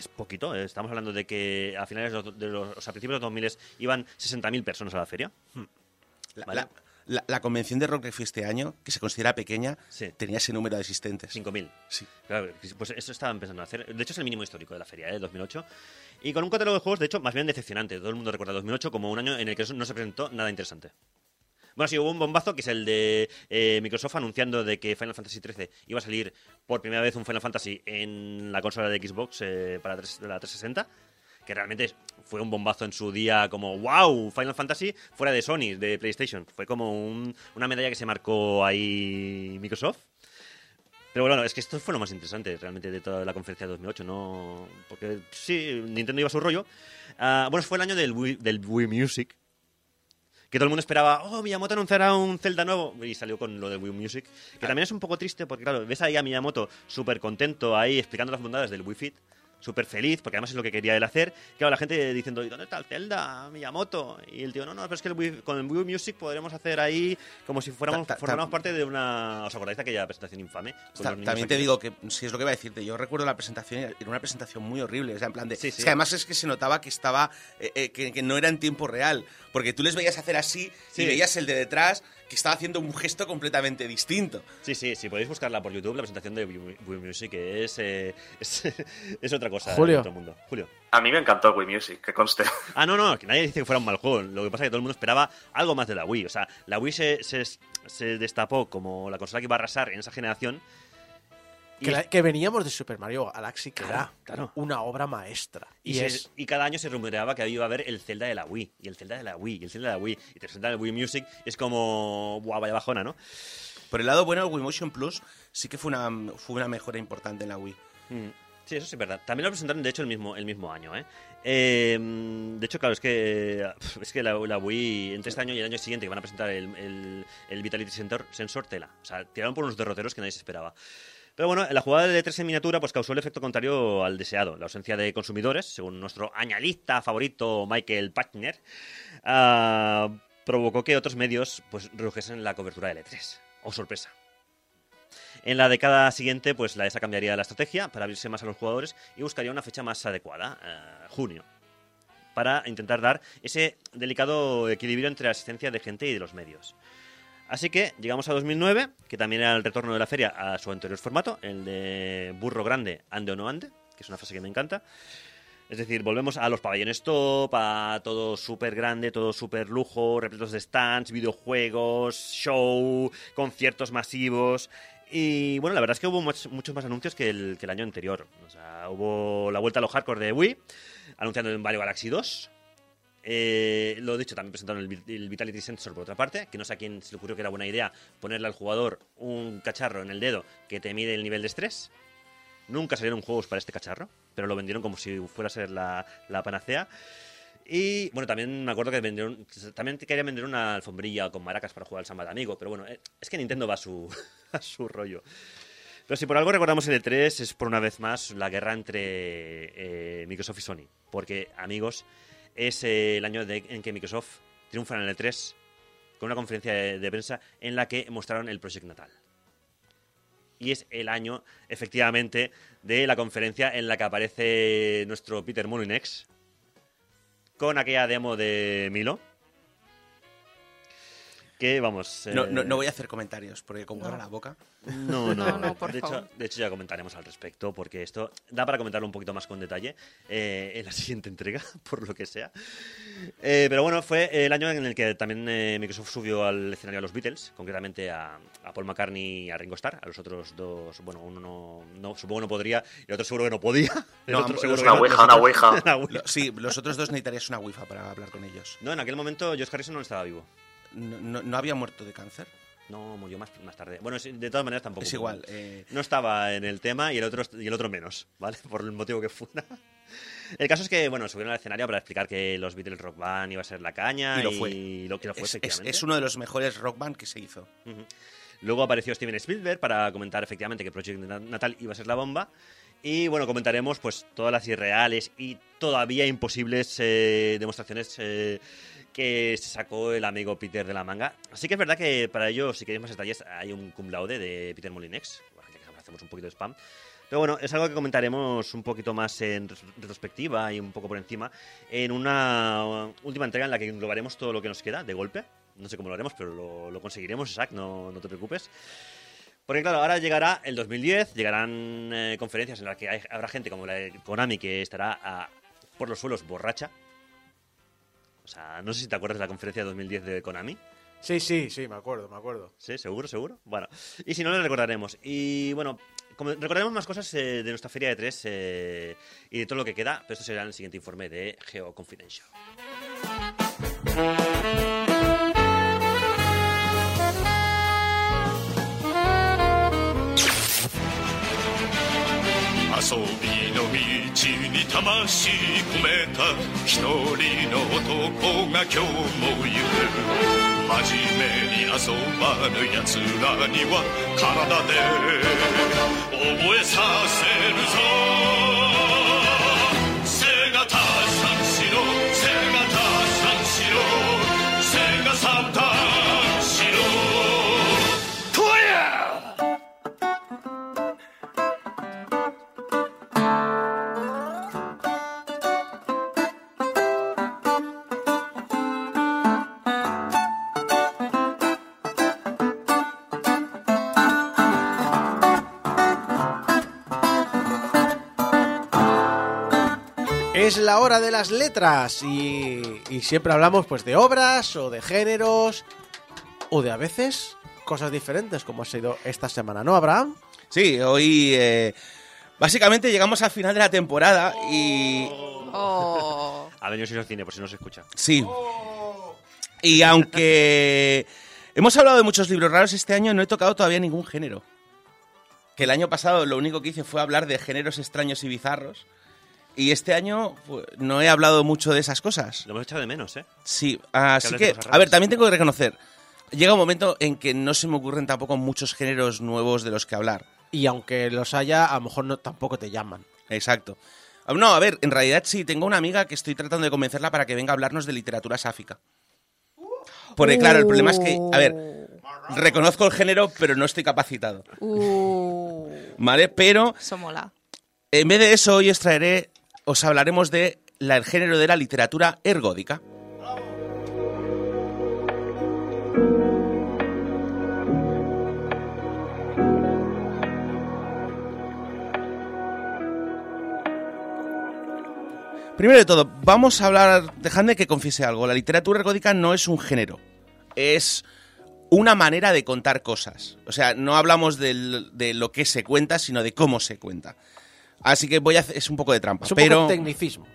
que es poquito. eh, Estamos hablando de que a finales de los, de los- o sea, a principios de los 2000 iban 60.000 personas a la feria. La, Vale. la- la- la convención de Rock que fue este año, que se considera pequeña, Sí. tenía ese número de asistentes. 5.000. Sí. Claro, pues eso estaban pensando hacer. De hecho, es el mínimo histórico de la feria, ¿eh? 2008. Y con un catálogo de juegos, de hecho, más bien decepcionante. Todo el mundo recuerda 2008 como un año en el que no se presentó nada interesante. Bueno, sí, hubo un bombazo que es el de eh, Microsoft anunciando de que Final Fantasy XIII iba a salir por primera vez un Final Fantasy en la consola de Xbox eh, para la 360. Que realmente fue un bombazo en su día, como wow, Final Fantasy fuera de Sony, de PlayStation. Fue como un- una medalla que se marcó ahí Microsoft. Pero bueno, es que esto fue lo más interesante realmente de toda la conferencia de 2008, ¿no? Porque sí, Nintendo iba a su rollo. Ah, bueno, fue el año del Wii, del Wii Music. Que todo el mundo esperaba, oh, Miyamoto anunciará un Zelda nuevo. Y salió con lo del Wii Music. Que también es un poco triste porque, claro, ves ahí a Miyamoto súper contento ahí explicando las bondades del Wii Fit. Súper feliz, porque además es lo que quería él hacer. Claro, la gente diciendo, ¿y dónde está el Zelda, Miyamoto? Y el tío, no, no, pero es que el Wii- con el Wii Music podremos hacer ahí como si fuéramos, Ta- ta- formáramos ta- parte de una... ¿Os acordáis de aquella presentación infame? También te aquí? digo que, si es lo que iba a decirte, yo recuerdo la presentación, era una presentación muy horrible, o sea, en plan de... Sí, sí. Es que además es que se notaba que estaba, eh, eh, que, que no era en tiempo real, porque tú les veías hacer así Sí. y veías el de detrás que estaba haciendo un gesto completamente distinto. Sí, sí, si podéis buscarla por YouTube, la presentación de Wii Music es, eh, *laughs* es, es otra cosa Julio. de otro mundo. Julio. A mí me encantó Wii Music, que conste. *laughs* Ah, no, no, que nadie dice que fuera un mal juego. Lo que pasa es que todo el mundo esperaba algo más de la Wii. O sea, la Wii se, se, se destapó como la consola que iba a arrasar en esa generación. Que, la- que veníamos de Super Mario Galaxy, que Claro, era claro. una obra maestra. y Y, se- es. y cada año se rumoreaba que iba a haber el Zelda de la Wii. Y el Zelda de la Wii, y el Zelda de la Wii. Y te presentan el Wii Music. y es como. Buah, vaya bajona, ¿no? Por el lado bueno, el Wii Motion Plus sí que fue una, fue una mejora importante en la Wii. Mm. Sí, eso sí es verdad. También lo presentaron, de hecho, el mismo, el mismo año, ¿eh? Eh, de hecho, claro, es que, es que la, la Wii, entre este año y el año siguiente, que van a presentar el, el- el Vitality Sensor, Sensor Tela. O sea, tiraron por unos derroteros que nadie se esperaba. Pero bueno, la jugada de 3 en miniatura pues causó el efecto contrario al deseado. La ausencia de consumidores, según nuestro añalista favorito Michael Patner, ah, provocó que otros medios pues la cobertura del E3. ¡Oh, sorpresa! En la década siguiente, pues la ESA cambiaría la estrategia para abrirse más a los jugadores y buscaría una fecha más adecuada, eh, junio, para intentar dar ese delicado equilibrio entre la asistencia de gente y de los medios. Así que llegamos a 2009, que también era el retorno de la feria a su anterior formato, el de burro grande, ande o no ande, que es una frase que me encanta. Es decir, volvemos a los pabellones top, a todo súper grande, todo súper lujo, repletos de stands, videojuegos, show, conciertos masivos. Y bueno, la verdad es que hubo much- muchos más anuncios que el, que el año anterior. O sea, hubo la vuelta a lo hardcore de Wii, anunciando en Mario Galaxy 2. Eh, lo dicho, también presentaron el, Vi- el Vitality Sensor por otra parte, que no sé a quién se le ocurrió que era buena idea ponerle al jugador un cacharro en el dedo que te mide el nivel de estrés. Nunca salieron juegos para este cacharro, pero lo vendieron como si fuera a ser la, la panacea. Y bueno, también me acuerdo que vendieron, también querían vender una alfombrilla con maracas para jugar al samba de amigo, pero bueno, eh, es que Nintendo va a su, *laughs* a su rollo. Pero si por algo recordamos el E3 es por una vez más la guerra entre eh, Microsoft y Sony. Porque, amigos, es el año en que Microsoft triunfa en el E3 con una conferencia de, prensa en la que mostraron el Project Natal. Y es el año, efectivamente, de la conferencia en la que aparece nuestro Peter Molyneux con aquella demo de Milo. Que vamos. No, eh, no, no voy a hacer comentarios, porque como No. la boca... no, *laughs* no, No, no, por de, hecho, favor. de hecho, ya comentaremos al respecto, porque esto da para comentarlo un poquito más con detalle eh, en la *laughs* siguiente entrega, por lo que sea. Eh, pero bueno, fue el año en el que también eh, Microsoft subió al escenario a los Beatles, concretamente a, a Paul McCartney y a Ringo Starr. A los otros dos, bueno, uno no, no- supongo no podría, y el otro seguro que no podía. *laughs* El No, otro seguro que una no, ouija, una ouija. una ouija. Sí, los otros dos necesitarías una wifi para hablar con ellos. No, en aquel momento George Harrison no estaba vivo. No, no- no había muerto de cáncer. No, murió más, más tarde. Bueno, de todas maneras tampoco. Es igual. eh, no estaba en el tema y el otro y el otro menos, ¿vale? *laughs* Por el motivo que fuera. El caso es que, bueno, subieron al escenario para explicar que los Beatles Rock Band iba a ser la caña Y lo fue. y lo que lo fue, es, es- uno de los mejores rock band que se hizo. Luego apareció Steven Spielberg para comentar efectivamente que Project Natal iba a ser la bomba. Y bueno, comentaremos pues todas las irreales y todavía imposibles eh, demostraciones eh, que se sacó el amigo Peter de la manga. Así que es verdad que para ello, si queréis más detalles, hay un cum laude de Peter Molinex. Bueno, ya que hacemos un poquito de spam. Pero bueno, es algo que comentaremos un poquito más en retrospectiva y un poco por encima en una última entrega en la que englobaremos todo lo que nos queda de golpe. No sé cómo lo haremos, pero lo, lo conseguiremos, Isaac, no, no te preocupes. Porque claro, ahora llegará el 2010, llegarán eh, conferencias en las que hay- habrá gente como la de Konami que estará ah, por los suelos borracha. O sea, no sé si te acuerdas de la conferencia de 2010 de Konami. Sí, sí, sí, me acuerdo, me acuerdo. Sí, seguro, seguro. Bueno, y si no, le recordaremos. Y bueno, como- recordaremos más cosas eh, de nuestra feria de tres eh, y de todo lo que queda, pero esto será en el siguiente informe de Geo Confidential. 遊びの道に魂込めた一人の男が今日も行く。真面目に遊ばぬ奴らには体で覚えさせるぞ。La hora de las letras y, y siempre hablamos pues de obras o de géneros o de a veces cosas diferentes como ha sido esta semana, ¿no, Abraham? Sí, hoy eh, básicamente llegamos al final de la temporada y... Oh. Ha venido sin cine, por si no se escucha. Sí. Y aunque hemos hablado de muchos libros raros este año, no he tocado todavía ningún género. Que el año pasado lo único que hice fue hablar de géneros extraños y bizarros. Y este año pues, no he hablado mucho de esas cosas. Lo hemos echado de menos, ¿eh? Sí, así que, a ver, también tengo que reconocer, llega un momento en que no se me ocurren tampoco muchos géneros nuevos de los que hablar. Y aunque los haya, a lo mejor no, tampoco te llaman. Exacto. Ah, No, a ver, en realidad sí, tengo una amiga que estoy tratando de convencerla para que venga a hablarnos de literatura sáfica. Porque claro, el problema es que, a ver, reconozco el género, pero no estoy capacitado. Uh, *laughs* ¿Vale? Pero eso mola. en vez de eso, hoy os traeré, os hablaremos de la- el género de la literatura ergódica. Primero de todo, vamos a hablar, dejadme que confiese algo, la literatura ergódica no es un género, es una manera de contar cosas. O sea, no hablamos del- de lo que se cuenta, sino de cómo se cuenta. Así que voy a hacer, es un poco de trampa, Es un pero poco tecnicismo.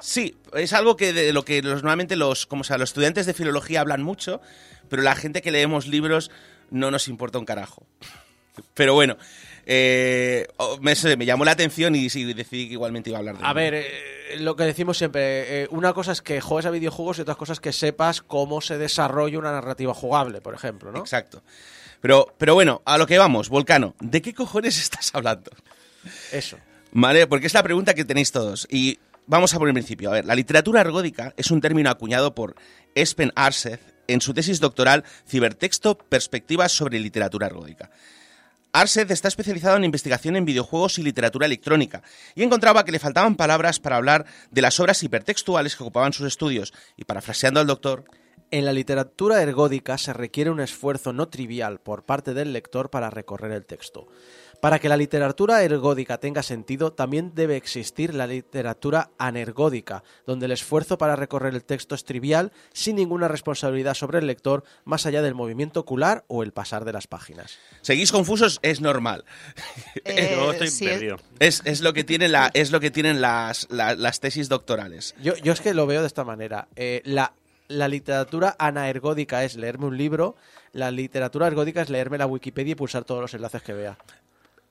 sí, es algo que de lo que los, normalmente los, como sea, los estudiantes de filología hablan mucho, pero la gente que leemos libros no nos importa un carajo. Pero bueno, eh, oh, me, llamó la atención y sí, decidí que igualmente iba a hablar de A ver, eh, lo que decimos siempre, eh, una cosa es que juegues a videojuegos y otras cosas que sepas cómo se desarrolla una narrativa jugable, por ejemplo, ¿no? Exacto. Pero, pero bueno, a lo que vamos, Volcano, ¿de qué cojones *laughs* estás hablando? Eso. ¿Vale? Porque es la pregunta que tenéis todos. Y vamos a por el principio. A ver, la literatura ergódica es un término acuñado por Espen Arseth en su tesis doctoral Cibertexto, Perspectivas sobre literatura ergódica. Arseth está especializado en investigación en videojuegos y literatura electrónica y encontraba que le faltaban palabras para hablar de las obras hipertextuales que ocupaban sus estudios. Y parafraseando al doctor, En la literatura ergódica se requiere un esfuerzo no trivial por parte del lector para recorrer el texto. Para que la literatura ergódica tenga sentido, también debe existir la literatura anergódica, donde el esfuerzo para recorrer el texto es trivial, sin ninguna responsabilidad sobre el lector, más allá del movimiento ocular o el pasar de las páginas. ¿seguís confusos? Es normal. Eh, *laughs* Luego estoy sí, perdido. Es, es lo que tienen, la, es lo que tienen las, la- las tesis doctorales. Yo, yo es que lo veo de esta manera. Eh, la, la literatura anaergódica es leerme un libro, la literatura ergódica es leerme la Wikipedia y pulsar todos los enlaces que vea.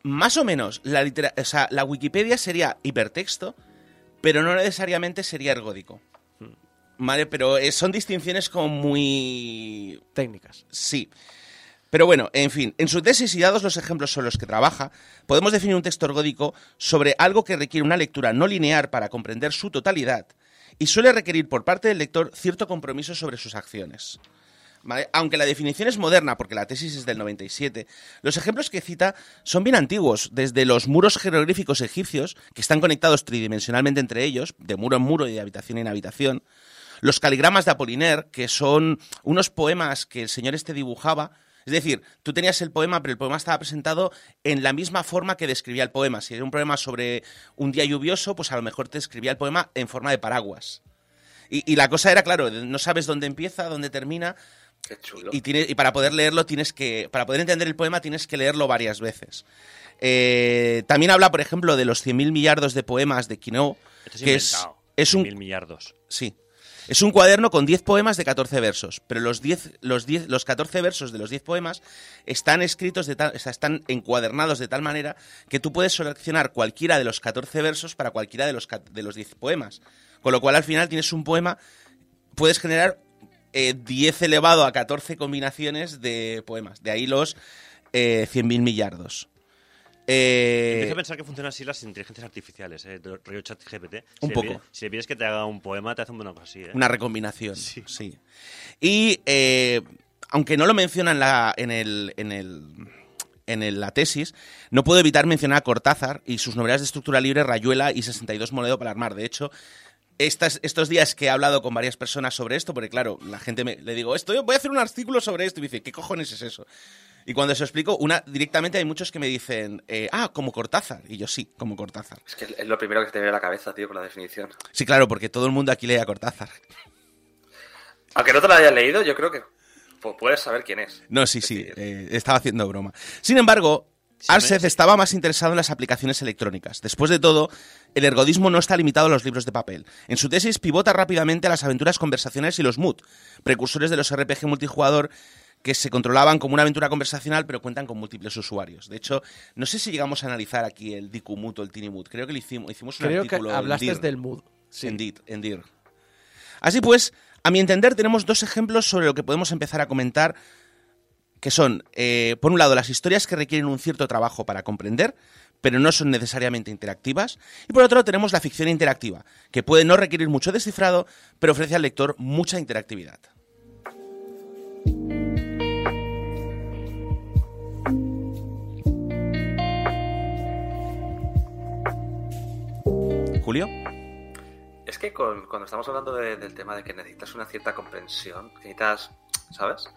Más o menos, la, litera- o sea, la Wikipedia sería hipertexto, pero no necesariamente sería ergódico. Vale, pero eh, son distinciones como muy... Técnicas. Sí. Pero bueno, en fin, en su tesis y dados los ejemplos sobre los que trabaja, podemos definir un texto ergódico sobre algo que requiere una lectura no lineal para comprender su totalidad y suele requerir por parte del lector cierto compromiso sobre sus acciones. Aunque la definición es moderna, porque la tesis es del 97, los ejemplos que cita son bien antiguos, desde los muros jeroglíficos egipcios, que están conectados tridimensionalmente entre ellos, de muro en muro y de habitación en habitación, los caligramas de Apollinaire, que son unos poemas que el señor este dibujaba. Es decir, tú tenías el poema, pero el poema estaba presentado en la misma forma que describía el poema. Si era un poema sobre un día lluvioso, pues a lo mejor te escribía el poema en forma de paraguas. Y, y la cosa era, claro, no sabes dónde empieza, dónde termina. Qué chulo. Y, tiene- y para poder leerlo tienes que. Para poder entender el poema tienes que leerlo varias veces. Eh, también habla, por ejemplo, de los 100.000 millardos de poemas de Quinault, Esto es que es, es un Mil millardos. Sí. Es un cuaderno con 10 poemas de 14 versos, pero los 10 los 10 los 14 versos de los 10 poemas están escritos de tal, o sea, están encuadernados de tal manera que tú puedes seleccionar cualquiera de los 14 versos para cualquiera de los de los 10 poemas. Con lo cual al final tienes un poema puedes generar eh, 10 elevado a 14 combinaciones de poemas. De ahí los eh, 100.000 millardos. Eh, Empiezo a pensar que funcionan así las inteligencias artificiales, ¿eh? rollo chat GPT. Un si poco. Le pides, si le pides que te haga un poema, te hace una cosa así, ¿eh? Una recombinación, sí. Y eh, aunque no lo menciona en, la, en, el, en, el, en el- la tesis, no puedo evitar mencionar a Cortázar y sus novelas de estructura libre Rayuela y 62 Moledo para armar. De hecho, estas, estos días que he hablado con varias personas sobre esto, porque claro, la gente me, le digo, esto, voy a hacer un artículo sobre esto, y me dice, ¿qué cojones es eso? Y cuando se lo explico, una, directamente hay muchos que me dicen, eh, ah, como Cortázar. Y yo sí, como Cortázar. Es que es lo primero que te viene a la cabeza, tío, con la definición. Sí, claro, porque todo el mundo aquí lee a Cortázar. *laughs* Aunque no te lo hayas leído, yo creo que pu- puedes saber quién es. No, sí, sí, eh, estaba haciendo broma. Sin embargo, Arseth estaba más interesado en las aplicaciones electrónicas. Después de todo, el ergodismo no está limitado a los libros de papel. En su tesis pivota rápidamente a las aventuras conversacionales y los MUD, precursores de los RPG multijugador que se controlaban como una aventura conversacional pero cuentan con múltiples usuarios. De hecho, no sé si llegamos a analizar aquí el Diku Mood o el Tiny Mood. Creo que lo hicimos, hicimos un Creo que artículo en hablaste Dir. del mood. En Dir, en Dir. Así pues, a mi entender, tenemos dos ejemplos sobre lo que podemos empezar a comentar, que son, eh, por un lado, las historias que requieren un cierto trabajo para comprender, pero no son necesariamente interactivas, y por otro tenemos la ficción interactiva, que puede no requerir mucho descifrado, pero ofrece al lector mucha interactividad. Julio. Es que cuando estamos hablando de- del tema de que necesitas una cierta comprensión, necesitas, ¿sabes?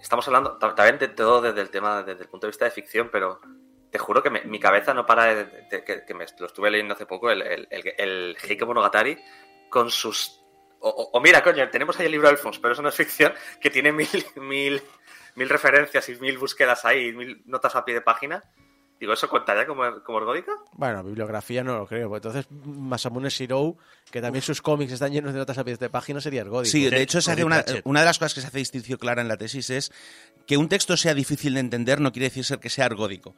Estamos hablando ta- también de todo desde el tema, desde el punto de vista de ficción, pero te juro que me- mi cabeza no para de, que, me lo estuve leyendo hace poco, el, el, el, el Monogatari, con sus... O mira, coño, tenemos ahí el libro de Alphonse, pero eso no es ficción, que tiene mil, *laughs* mil, mil referencias y mil búsquedas ahí, mil notas a pie de página. Digo, ¿eso contaría como, como ergódica? Bueno, bibliografía no lo creo. porque entonces, Masamune Shirou, que también sus cómics están llenos de notas a pies de página, sería ergódico. Sí, de hecho, se hace una, una de las cosas que se hace distinción clara en la tesis es que un texto sea difícil de entender no quiere decir ser que sea ergódico.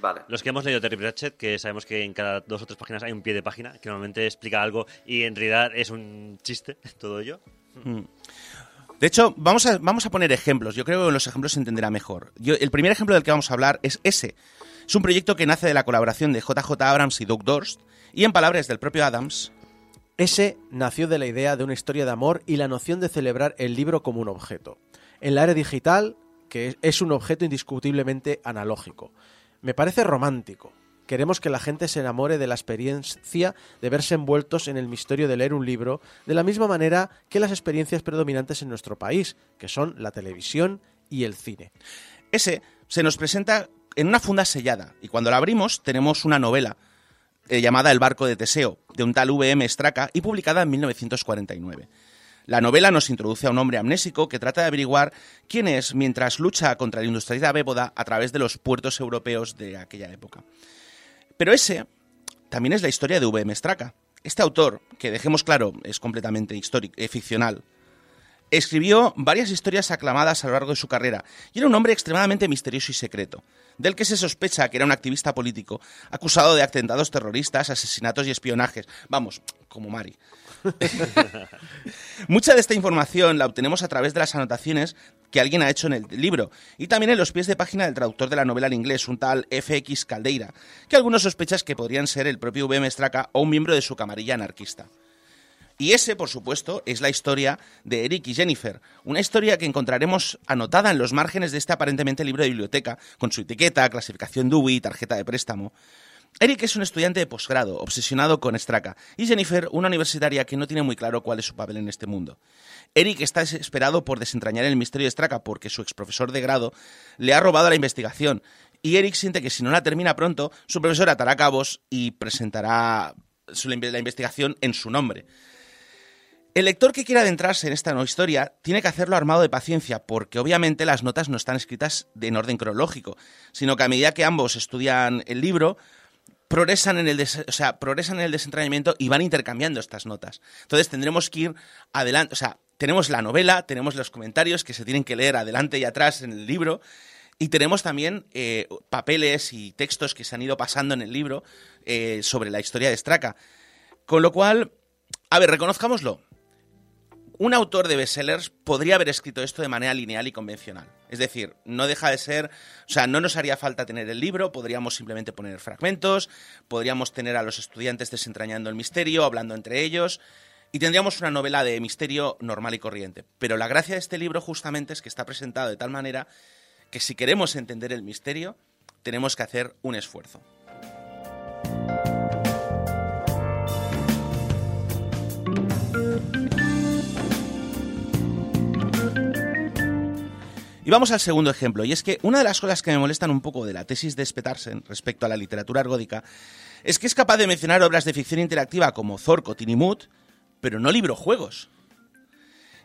Vale. Los que hemos leído Terry Pratchett, que sabemos que en cada dos o tres páginas hay un pie de página, que normalmente explica algo y en realidad es un chiste, *laughs* todo ello. Mm. De hecho, vamos a, vamos a poner ejemplos. Yo creo que los ejemplos se entenderá mejor. Yo, el primer ejemplo del que vamos a hablar es ese. Es un proyecto que nace de la colaboración de JJ Abrams y Doug Dorst, y en palabras del propio Adams, Ese nació de la idea de una historia de amor y la noción de celebrar el libro como un objeto. En la era digital, que es- es un objeto indiscutiblemente analógico. Me parece romántico. Queremos que la gente se enamore de la experiencia de verse envueltos en el misterio de leer un libro, de la misma manera que las experiencias predominantes en nuestro país, que son la televisión y el cine. ese se nos presenta en una funda sellada, y cuando la abrimos tenemos una novela eh, llamada El barco de Teseo, de un tal V.M. Straka y publicada en 1949. La novela nos introduce a un hombre amnésico que trata de averiguar quién es mientras lucha contra la industrialidad béboda a través de los puertos europeos de aquella época. Pero ese también es la historia de V.M. Straka. Este autor, que dejemos claro, es completamente histórico, eh, ficcional, escribió varias historias aclamadas a lo largo de su carrera y era un hombre extremadamente misterioso y secreto, del que se sospecha que era un activista político, acusado de atentados terroristas, asesinatos y espionajes. Vamos, como Mari. *laughs* Mucha de esta información la obtenemos a través de las anotaciones que alguien ha hecho en el libro y también en los pies de página del traductor de la novela al inglés, un tal FX Caldeira, que algunos sospechas que podrían ser el propio VM Straka o un miembro de su camarilla anarquista. Y ese, por supuesto, es la historia de Eric y Jennifer, una historia que encontraremos anotada en los márgenes de este aparentemente libro de biblioteca, con su etiqueta, clasificación DUI y tarjeta de préstamo. Eric es un estudiante de posgrado, obsesionado con Straka, y Jennifer, una universitaria que no tiene muy claro cuál es su papel en este mundo. Eric está desesperado por desentrañar el misterio de Straka porque su exprofesor de grado le ha robado la investigación, y Eric siente que si no la termina pronto, su profesor atará cabos y presentará la investigación en su nombre. El lector que quiera adentrarse en esta nueva historia tiene que hacerlo armado de paciencia, porque obviamente las notas no están escritas en orden cronológico, sino que a medida que ambos estudian el libro, progresan en el, o sea, progresan en el desentrañamiento y van intercambiando estas notas. Entonces tendremos que ir adelante, o sea, tenemos la novela, tenemos los comentarios que se tienen que leer adelante y atrás en el libro, y tenemos también eh, papeles y textos que se han ido pasando en el libro eh, sobre la historia de Straka. Con lo cual, a ver, reconozcámoslo, un autor de bestsellers podría haber escrito esto de manera lineal y convencional. Es decir, no deja de ser, o sea, no nos haría falta tener el libro, podríamos simplemente poner fragmentos, podríamos tener a los estudiantes desentrañando el misterio, hablando entre ellos, y tendríamos una novela de misterio normal y corriente. Pero la gracia de este libro justamente es que está presentado de tal manera que si queremos entender el misterio, tenemos que hacer un esfuerzo. Y vamos al segundo ejemplo, y es que una de las cosas que me molestan un poco de la tesis de Spetarsen respecto a la literatura ergódica es que es capaz de mencionar obras de ficción interactiva como Zorko, Tinimut, pero no librojuegos.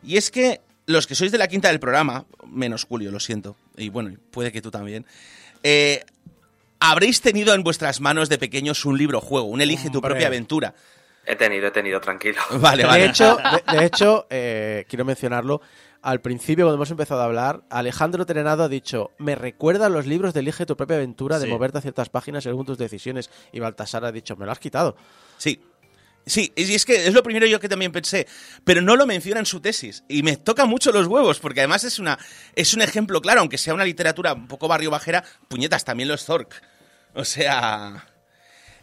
Y es que los que sois de la quinta del programa, menos Julio, lo siento, y bueno, puede que tú también, eh, habréis tenido en vuestras manos de pequeños un libro juego, un elige tu Hombre. propia aventura. He tenido, he tenido, tranquilo. Vale, vale. De hecho, *laughs* de, de hecho eh, quiero mencionarlo. Al principio, cuando hemos empezado a hablar, Alejandro Trenado ha dicho: Me recuerda a los libros de Elige tu propia aventura, de Sí. moverte a ciertas páginas según tus decisiones. Y Baltasar ha dicho: Me lo has quitado. Sí. Sí, y es que es lo primero yo que también pensé, pero no lo menciona en su tesis. Y me toca mucho los huevos, porque además es, una, es un ejemplo claro, aunque sea una literatura un poco barrio bajera, puñetas, también los Zork. O sea...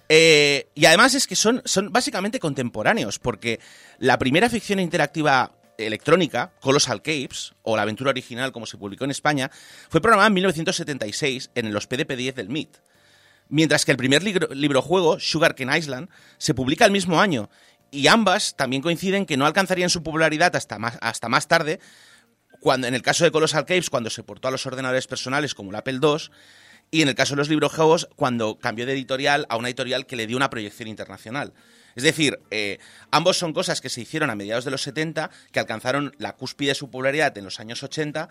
eh, y además es que son, son básicamente contemporáneos, porque la primera ficción interactiva electrónica, Colossal Capes, o la aventura original como se publicó en España, fue programada en 1976 en los PDP-10 del MIT. Mientras que el primer libro, librojuego, Sugarcane Island, se publica el mismo año. Y ambas también coinciden que no alcanzarían su popularidad hasta más, tarde, cuando en el caso de Colossal Caves, cuando se portó a los ordenadores personales como el Apple II, y en el caso de los librojuegos, cuando cambió de editorial a una editorial que le dio una proyección internacional. Es decir, eh, ambos son cosas que se hicieron a mediados de los 70, que alcanzaron la cúspide de su popularidad en los años 80,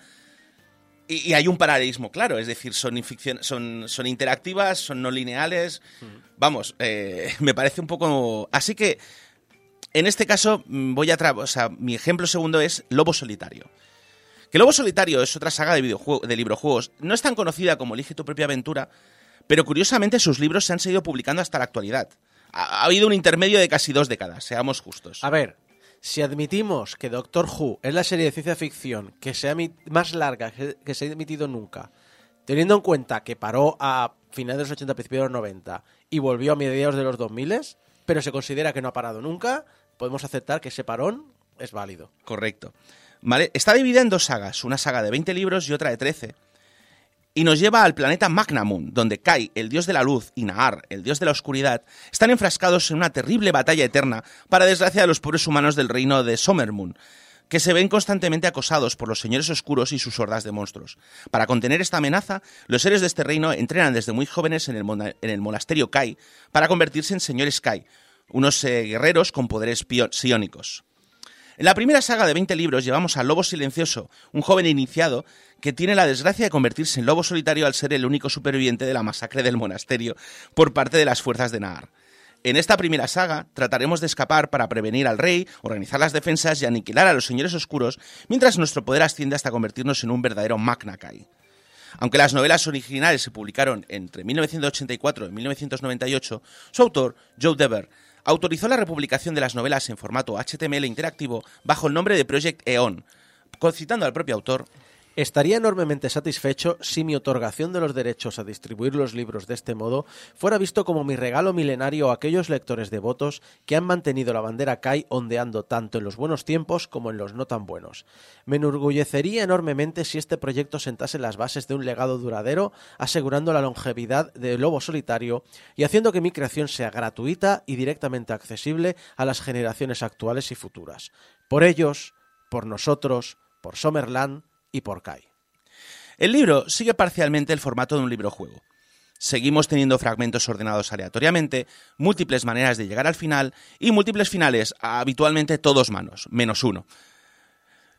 y, hay un paralelismo claro, es decir, son, son, son interactivas, son no lineales. Vamos, eh, *laughs* me parece un poco. Así que, en este caso, mm, voy a o sea, mi ejemplo segundo es Lobo Solitario. Que Lobo Solitario es otra saga de, videojuego, de librojuegos. No es tan conocida como Elige tu propia aventura, pero curiosamente sus libros se han seguido publicando hasta la actualidad. Ha, ha habido un intermedio de casi dos décadas, seamos justos. A ver, si admitimos que Doctor Who es la serie de ciencia ficción que se ha más larga que, que se ha emitido nunca, teniendo en cuenta que paró a finales de los 80, principios de los 90 y volvió a mediados de los 2000, pero se considera que no ha parado nunca, podemos aceptar que ese parón es válido. Correcto. ¿Vale? Está dividida en dos sagas, una saga de 20 libros y otra de 13. Y nos lleva al planeta Magnamun, donde Kai, el dios de la luz, y Nahar, el dios de la oscuridad, están enfrascados en una terrible batalla eterna para desgracia de los pobres humanos del reino de Sommermoon, que se ven constantemente acosados por los señores oscuros y sus hordas de monstruos. Para contener esta amenaza, los héroes de este reino entrenan desde muy jóvenes en el, monasterio Kai para convertirse en señores Kai, unos eh, guerreros con poderes psiónicos. En la primera saga de 20 libros llevamos al Lobo Silencioso, un joven iniciado que tiene la desgracia de convertirse en lobo solitario al ser el único superviviente de la masacre del monasterio por parte de las fuerzas de Nahar. En esta primera saga trataremos de escapar para prevenir al rey, organizar las defensas y aniquilar a los señores oscuros, mientras nuestro poder asciende hasta convertirnos en un verdadero Magna Kai. Aunque las novelas originales se publicaron entre 1984 y 1998, su autor, Joe Dever, autorizó la republicación de las novelas en formato HTML interactivo bajo el nombre de Project Eon, citando al propio autor. Estaría enormemente satisfecho si mi otorgación de los derechos a distribuir los libros de este modo fuera visto como mi regalo milenario a aquellos lectores devotos que han mantenido la bandera Kai ondeando tanto en los buenos tiempos como en los no tan buenos. Me enorgullecería enormemente si este proyecto sentase las bases de un legado duradero, asegurando la longevidad de Lobo Solitario y haciendo que mi creación sea gratuita y directamente accesible a las generaciones actuales y futuras. Por ellos, por nosotros, por Summerland, y por Kai. El libro sigue parcialmente el formato de un librojuego. Seguimos teniendo fragmentos ordenados aleatoriamente, múltiples maneras de llegar al final y múltiples finales, habitualmente todos manos, menos uno.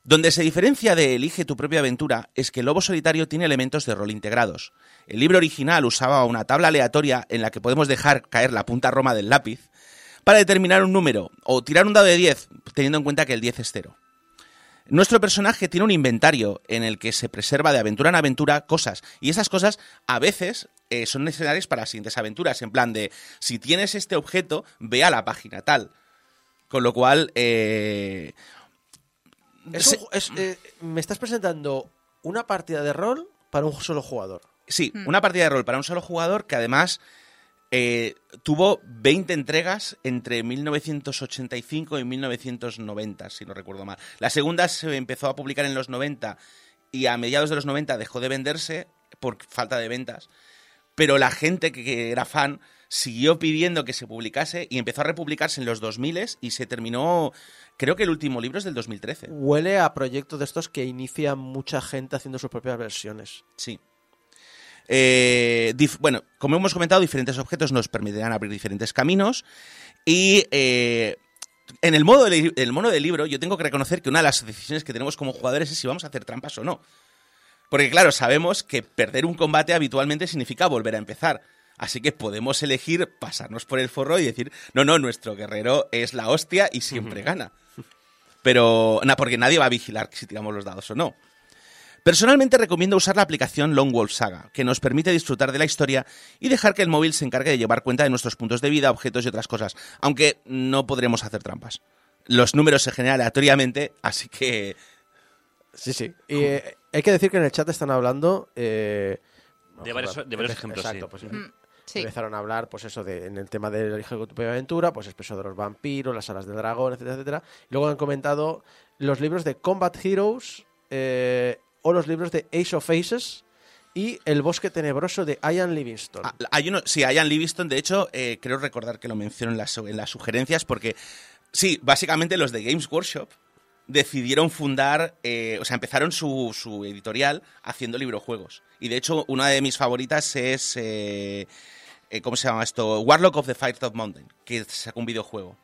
Donde se diferencia de Elige tu propia aventura es que Lobo Solitario tiene elementos de rol integrados. El libro original usaba una tabla aleatoria en la que podemos dejar caer la punta roma del lápiz para determinar un número o tirar un dado de 10, teniendo en cuenta que el 10 es cero. Nuestro personaje tiene un inventario en el que se preserva de aventura en aventura cosas. Y esas cosas a veces eh, son necesarias para las siguientes aventuras. En plan de, si tienes este objeto, ve a la página tal. Con lo cual... eh, Es se- un ju- es, eh, me estás presentando una partida de rol para un solo jugador. Sí, una partida de rol para un solo jugador que además eh, tuvo 20 entregas entre 1985 y 1990, si no recuerdo mal. La segunda se empezó a publicar en los 90 y a mediados de los 90 dejó de venderse por falta de ventas. Pero la gente que, que era fan siguió pidiendo que se publicase y empezó a republicarse en los 2000 y se terminó, creo que el último libro es del 2013. Huele a proyectos de estos que inicia mucha gente haciendo sus propias versiones. Sí. Eh, bueno, como hemos comentado, diferentes objetos nos permitirán abrir diferentes caminos y eh, en el modo, el mono del libro yo tengo que reconocer que una de las decisiones que tenemos como jugadores es si vamos a hacer trampas o no. Porque claro, sabemos que perder un combate habitualmente significa volver a empezar. Así que podemos elegir pasarnos por el forro y decir, no, no, nuestro guerrero es la hostia y siempre gana. Pero, nada, porque nadie va a vigilar si tiramos los dados o no. Personalmente recomiendo usar la aplicación Long Wolf Saga, que nos permite disfrutar de la historia y dejar que el móvil se encargue de llevar cuenta de nuestros puntos de vida, objetos y otras cosas, aunque no podremos hacer trampas. Los números se generan aleatoriamente, así que... Sí, sí. Y eh, hay que decir que en el chat están hablando... eh, De varios- de ejemplos, Exacto, sí. pues Mm, sí. empezaron a hablar, pues eso, de, en el tema del Elige tu propia aventura, pues expreso de los vampiros, las alas del dragón, etcétera, etcétera. Y luego han comentado los libros de Combat Heroes eh, o los libros de Ace of Faces y El bosque tenebroso de Ian Livingstone. Ah, Hay uno, sí, Ian Livingston, de hecho, eh, creo recordar que lo menciono en las, en las sugerencias, porque sí, básicamente los de Games Workshop decidieron fundar, eh, o sea, empezaron su, su editorial haciendo librojuegos. Y de hecho, una de mis favoritas es, eh, ¿cómo se llama esto? Warlock of the Firetop Mountain, que sacó un videojuego.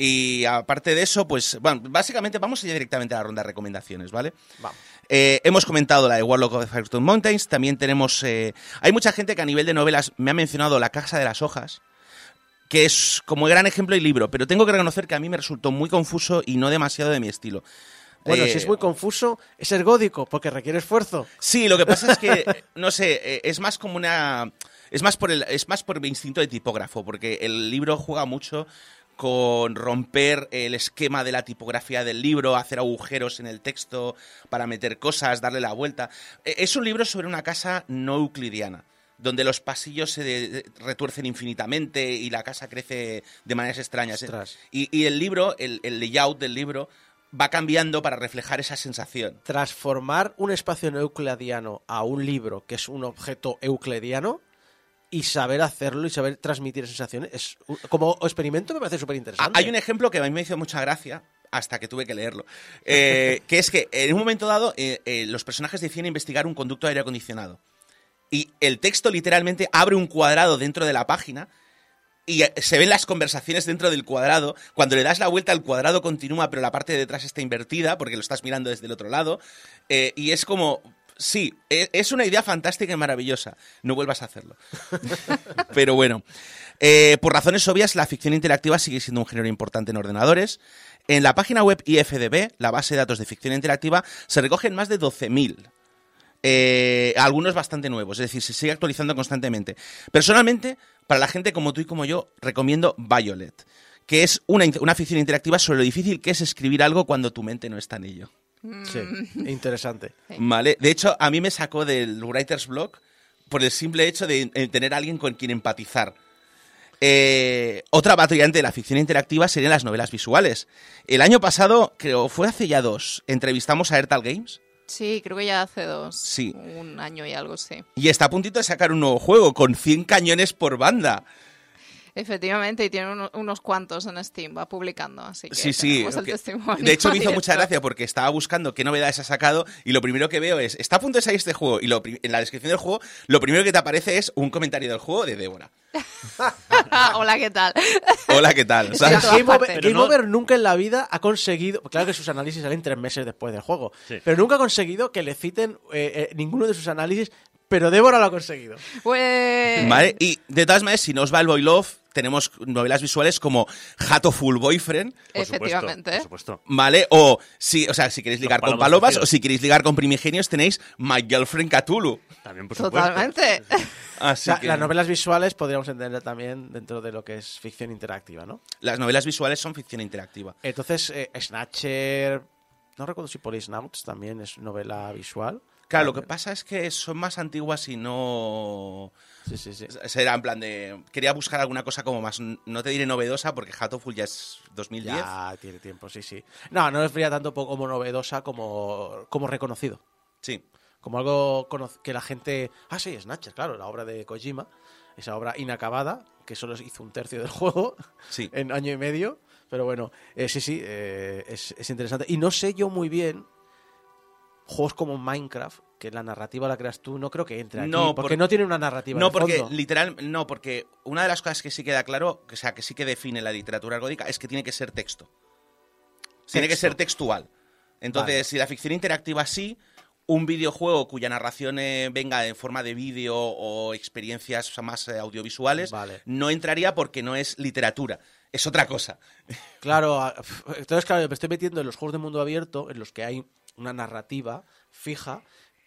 Y aparte de eso, pues, bueno, básicamente vamos ya directamente a la ronda de recomendaciones, ¿vale? Vamos. Eh, hemos comentado la de Warlock of the Firestone Mountains. También tenemos. eh, hay mucha gente que a nivel de novelas me ha mencionado La Casa de las Hojas, que es como gran ejemplo y libro, pero tengo que reconocer que a mí me resultó muy confuso y no demasiado de mi estilo. Bueno, Eh, si es muy confuso, es ergódico, porque requiere esfuerzo. Sí, lo que pasa es que, *laughs* no sé, eh, es más como una... Es más, por el, es más por mi instinto de tipógrafo, porque el libro juega mucho con romper el esquema de la tipografía del libro, hacer agujeros en el texto para meter cosas, darle la vuelta. Eh, Es un libro sobre una casa no euclidiana, donde los pasillos se retuercen infinitamente y la casa crece de maneras extrañas. Ostras. Y, y el libro, el, el layout del libro, va cambiando para reflejar esa sensación. Transformar un espacio no euclidiano a un libro que es un objeto euclidiano y saber hacerlo y saber transmitir sensaciones, es, como experimento me parece súper Ah, interesante. Hay un ejemplo que a mí me hizo mucha gracia hasta que tuve que leerlo. Eh, que es que en un momento dado eh, eh, los personajes deciden investigar un conducto de aire acondicionado. Y el texto literalmente abre un cuadrado dentro de la página y se ven las conversaciones dentro del cuadrado. Cuando le das la vuelta, el cuadrado continúa, pero la parte de detrás está invertida porque lo estás mirando desde el otro lado. Y es como. Sí, e- es una idea fantástica y maravillosa. No vuelvas a hacerlo. *laughs* Pero bueno, eh, por razones obvias, la ficción interactiva sigue siendo un género importante en ordenadores. En la página web IFDB, la base de datos de ficción interactiva, se recogen más de 12.000. Eh, algunos bastante nuevos, es decir, se sigue actualizando constantemente. Personalmente, para la gente como tú y como yo, recomiendo Violet, que es una, una ficción interactiva sobre lo difícil que es escribir algo cuando tu mente no está en ello. Sí, interesante. ¿Vale? De hecho, a mí me sacó del Writer's Block por el simple hecho de tener a alguien con quien empatizar. Eh, otra variante de la ficción interactiva serían las novelas visuales. El año pasado, creo, fue hace ya dos, entrevistamos a Ertal Games Sí, creo que ya hace dos. Sí. Un año y algo, sí. y está a puntito de sacar un nuevo juego con 100 cañones por banda. Efectivamente, y tiene uno- unos cuantos en Steam, va publicando, así que Sí, sí. tenemos el que- testimonio De hecho, me hizo mucha gracia porque estaba buscando qué novedades ha sacado y lo primero que veo es, está a punto de salir este juego y lo en la descripción del juego, lo primero que te aparece es un comentario del juego de Débora. *laughs* Hola, ¿qué tal? Hola, ¿qué tal? *laughs* ¿Sabes? Game Over, partes. Game Pero no- Over nunca en la vida ha conseguido. Claro que sus análisis salen tres meses después del juego. Sí. Pero nunca ha conseguido que le citen eh, eh, ninguno de sus análisis. Pero Débora lo ha conseguido. Pues... ¿Vale? Y de todas maneras, si no os va el Boy Love, tenemos novelas visuales como Full Boyfriend, Por supuesto, Efectivamente. por supuesto. ¿vale? O si, o sea, si queréis ligar con palomas o si queréis ligar con primigenios, tenéis My Girlfriend Cthulhu. También, por supuesto. Totalmente. Así La- que Las novelas visuales podríamos entender también dentro de lo que es ficción interactiva, ¿no? las novelas visuales son ficción interactiva. Entonces, eh, Snatcher. No recuerdo si Policenauts también es novela visual. Claro, lo que pasa es que son más antiguas y no... Sí, sí, sí. Será en plan de... Quería buscar alguna cosa como más... No te diré novedosa porque Hatoful ya es 2010. Ya tiene tiempo, sí, sí. No, no es vería tanto como novedosa como, como reconocido. Sí. Como algo que la gente. Ah, sí, Snatcher, claro, la obra de Kojima. esa obra inacabada, que solo hizo un tercio del *laughs* juego Sí. en año y medio. Pero bueno, eh, sí, sí, eh, es, es interesante. Y no sé yo muy bien juegos como Minecraft, que la narrativa la creas tú, no creo que entre aquí, No, porque por- no tiene una narrativa. No, porque fondo. literal, no, porque una de las cosas que sí queda claro, o sea, que sí que define la literatura argódica, es que tiene que ser texto. Tiene que ser textual. Entonces, Vale. si la ficción interactiva sí, un videojuego cuya narración eh, venga en forma de vídeo o experiencias más eh, audiovisuales, Vale. no entraría porque no es literatura. Es otra cosa. Claro, entonces claro, me estoy metiendo en los juegos de mundo abierto en los que hay una narrativa fija,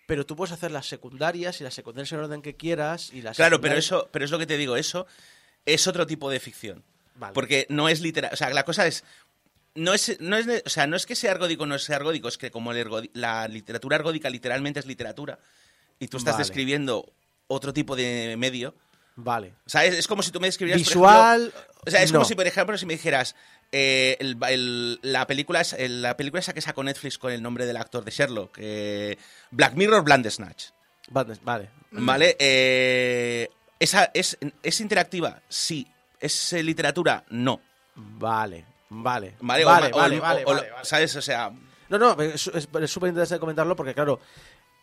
pero tú puedes hacer las secundarias y las secundarias en el orden que quieras y las Claro, pero eso, pero es lo que te digo, eso es otro tipo de ficción. Vale. Porque no es literal. O sea, la cosa es. No es, no es, o sea, no es que sea argódico o no sea argódico, es que como el ergo- la literatura argódica literalmente es literatura y tú estás Vale. describiendo otro tipo de medio. Vale. O sea, es, es como si tú me describieras. por Visual, ejemplo- o sea, es no. como si, por ejemplo, si me dijeras. Eh, el- el- la película es- el- la película esa que sacó Netflix con el nombre del actor de Sherlock eh, Black Mirror Bandersnatch Vale, vale. ¿Vale? Eh, esa, es, ¿Es interactiva? Sí. ¿Es eh, literatura? No. Vale, vale. ¿Vale? Vale, O- vale, o- vale, o- vale. ¿Sabes? O sea, No, no, es súper interesante comentarlo porque, claro,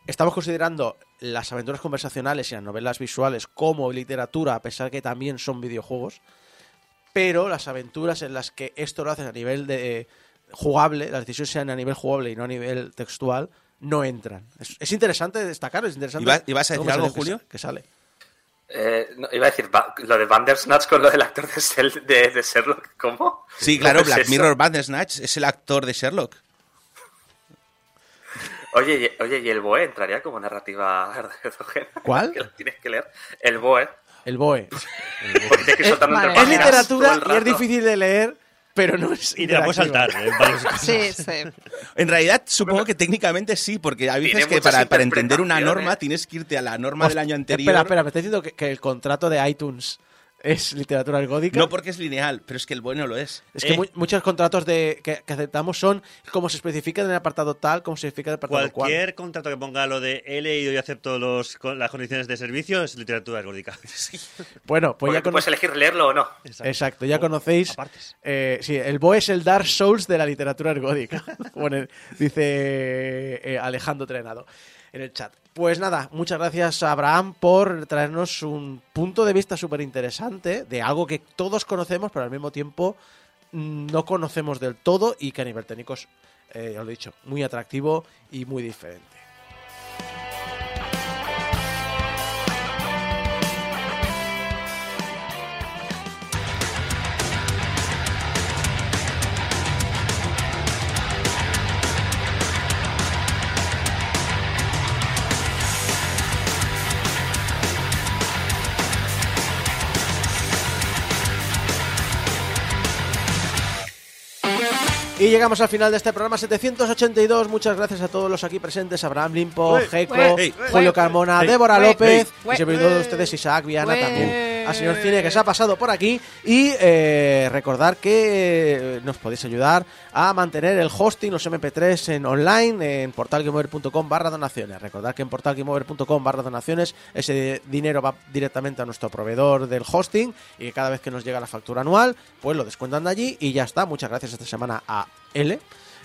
estamos considerando las aventuras conversacionales y las novelas visuales como literatura, a pesar que también son videojuegos, pero las aventuras en las que esto lo haces a nivel de jugable, las decisiones sean a nivel jugable y no a nivel textual, no entran. Es, es interesante destacarlo, es interesante. ¿Iba- ibas a decir algo, que Julio? Que sale. Eh, no, iba a decir, lo de Bandersnatch con lo del actor de, Sel- de, de Sherlock, ¿cómo? sí, claro, ¿Cómo es Black eso? Mirror Bandersnatch es el actor de Sherlock. Oye, y- oye, ¿y el BOE entraría como narrativa? *laughs* ¿Cuál? Que lo tienes que leer. El BOE. El BOE. Porque que Eh, vale. Es literatura y es difícil de leer, pero no es Y te la puedes saltar. casos. Sí, sí. En realidad, supongo que técnicamente sí, porque hay veces que para, para entender una norma tienes que irte a la norma del año anterior. Espera, espera, me está diciendo que, que el contrato de iTunes es literatura argódica. No porque es lineal, pero es que el bueno lo es. Es que Eh. mu- muchos contratos de, que, que aceptamos son como se especifica en el apartado tal, como se especifica en el apartado cual. Cualquier contrato que ponga lo de he leído y acepto los, con- las condiciones de servicio es literatura argódica. *laughs* Bueno, pues Porque ya tú puedes elegir leerlo o no. Exacto, ya O- conocéis. eh, sí, el BOE es el Dark Souls de la literatura ergódica. *laughs* Dice eh, Alejandro Trenado en el chat. Pues nada, muchas gracias a Abraham por traernos un punto de vista súper interesante de algo que todos conocemos, pero al mismo tiempo no conocemos del todo y que a nivel técnico es, eh, ya lo he dicho, muy atractivo y muy diferente. Y llegamos al final de este programa 782. Muchas gracias a todos los aquí presentes: Abraham Limpo, Jeco, Julio Carmona, Débora López y sobre todo ué, ustedes, Isaac, Viana, también al señor Cine que se ha pasado por aquí. Y eh, recordar que eh, nos podéis ayudar a mantener el hosting, los MP3 en online en portalgameover.com barra donaciones. Recordar que en portalgameover.com barra donaciones ese dinero va directamente a nuestro proveedor del hosting y que cada vez que nos llega la factura anual, pues lo descuentan de allí y ya está. Muchas gracias esta semana a L.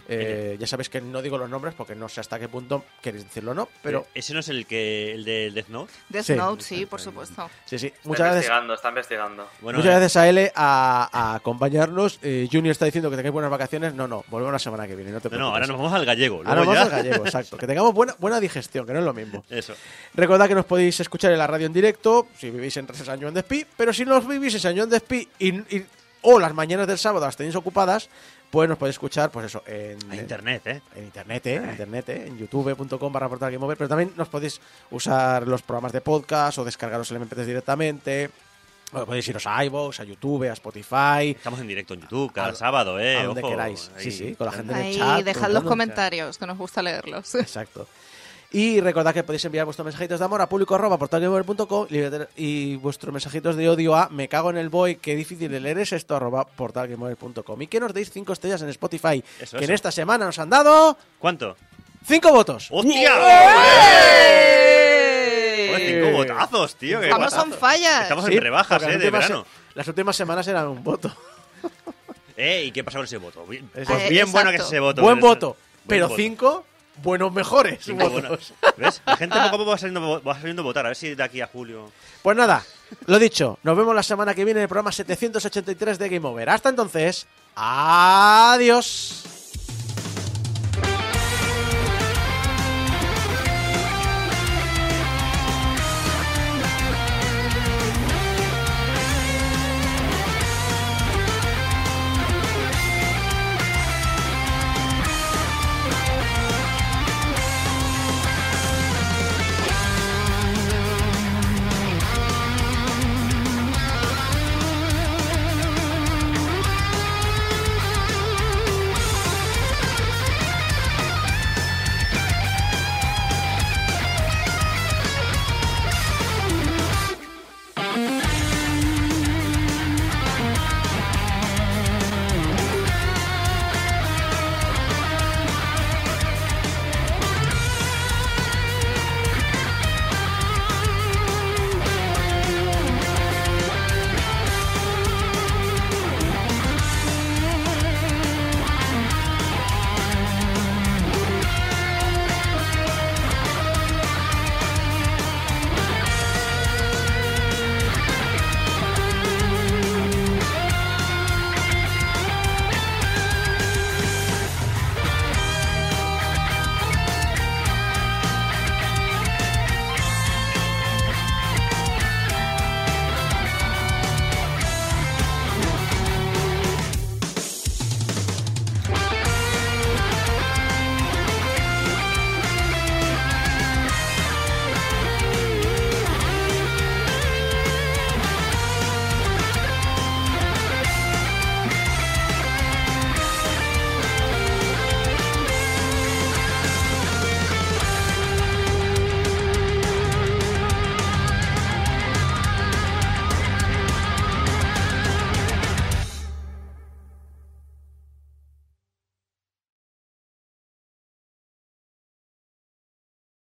Eh, ya sabéis que no digo los nombres porque no sé hasta qué punto queréis decirlo o no, pero Pero ¿Ese no es el que el de Death Note? Death Sí. Note, sí, por supuesto. sí, sí. Está Muchas gracias. investigando, está investigando. Bueno, Muchas eh, gracias a L a, a acompañarnos. Eh, Junior está diciendo que tengáis buenas vacaciones. No, no, volvemos la semana que viene. No te No, ahora nos vamos al gallego. Ahora luego vamos ya- al gallego, exacto. Que tengamos buena, buena digestión, que no es lo mismo. Eso. Recordad que nos podéis escuchar en la radio en directo, si vivís en San Joan de Espí, pero si no os vivís en San Joan de Espí y, y- o las mañanas del sábado las tenéis ocupadas, pues nos podéis escuchar, pues eso, en, A internet, ¿eh? en internet, ¿eh? en internet, ¿eh? en youtube.com barra portal Game Over, pero también nos podéis usar los programas de podcast o descargaros el MP3 directamente. O podéis iros a iVoox, a YouTube, a Spotify, Estamos en directo en YouTube cada A- sábado, ¿eh? a donde Ojo, queráis. ahí. Sí, sí, con la gente en el Ahí, chat. dejad los comentarios, que nos gusta leerlos. Exacto. Y recordad que podéis enviar vuestros mensajitos de amor a público arroba portalgamer.com y vuestros mensajitos de odio a me cago en el boy, qué difícil de leer es esto arroba portalgamer.com y que nos deis cinco estrellas en Spotify, Eso, que en esta semana nos han dado ¿Cuánto? cinco votos. ¡Hostia! Cinco votazos, tío. que Estamos on fire. Estamos Sí, en rebajas, eh, las de últimas verano. se- Las últimas semanas eran un voto. Eh, ¿y qué pasa con ese voto? Bien, Eh, pues bien bueno que ese voto. Buen Buen voto, voto. pero voto. cinco buenos mejores Cinco votos. buenos. *laughs* ¿Ves? La gente poco a poco va saliendo, va saliendo a votar. A ver si de aquí a julio. Pues nada, lo dicho, nos vemos la semana que viene en el programa 783 de Game Over. Hasta entonces, adiós.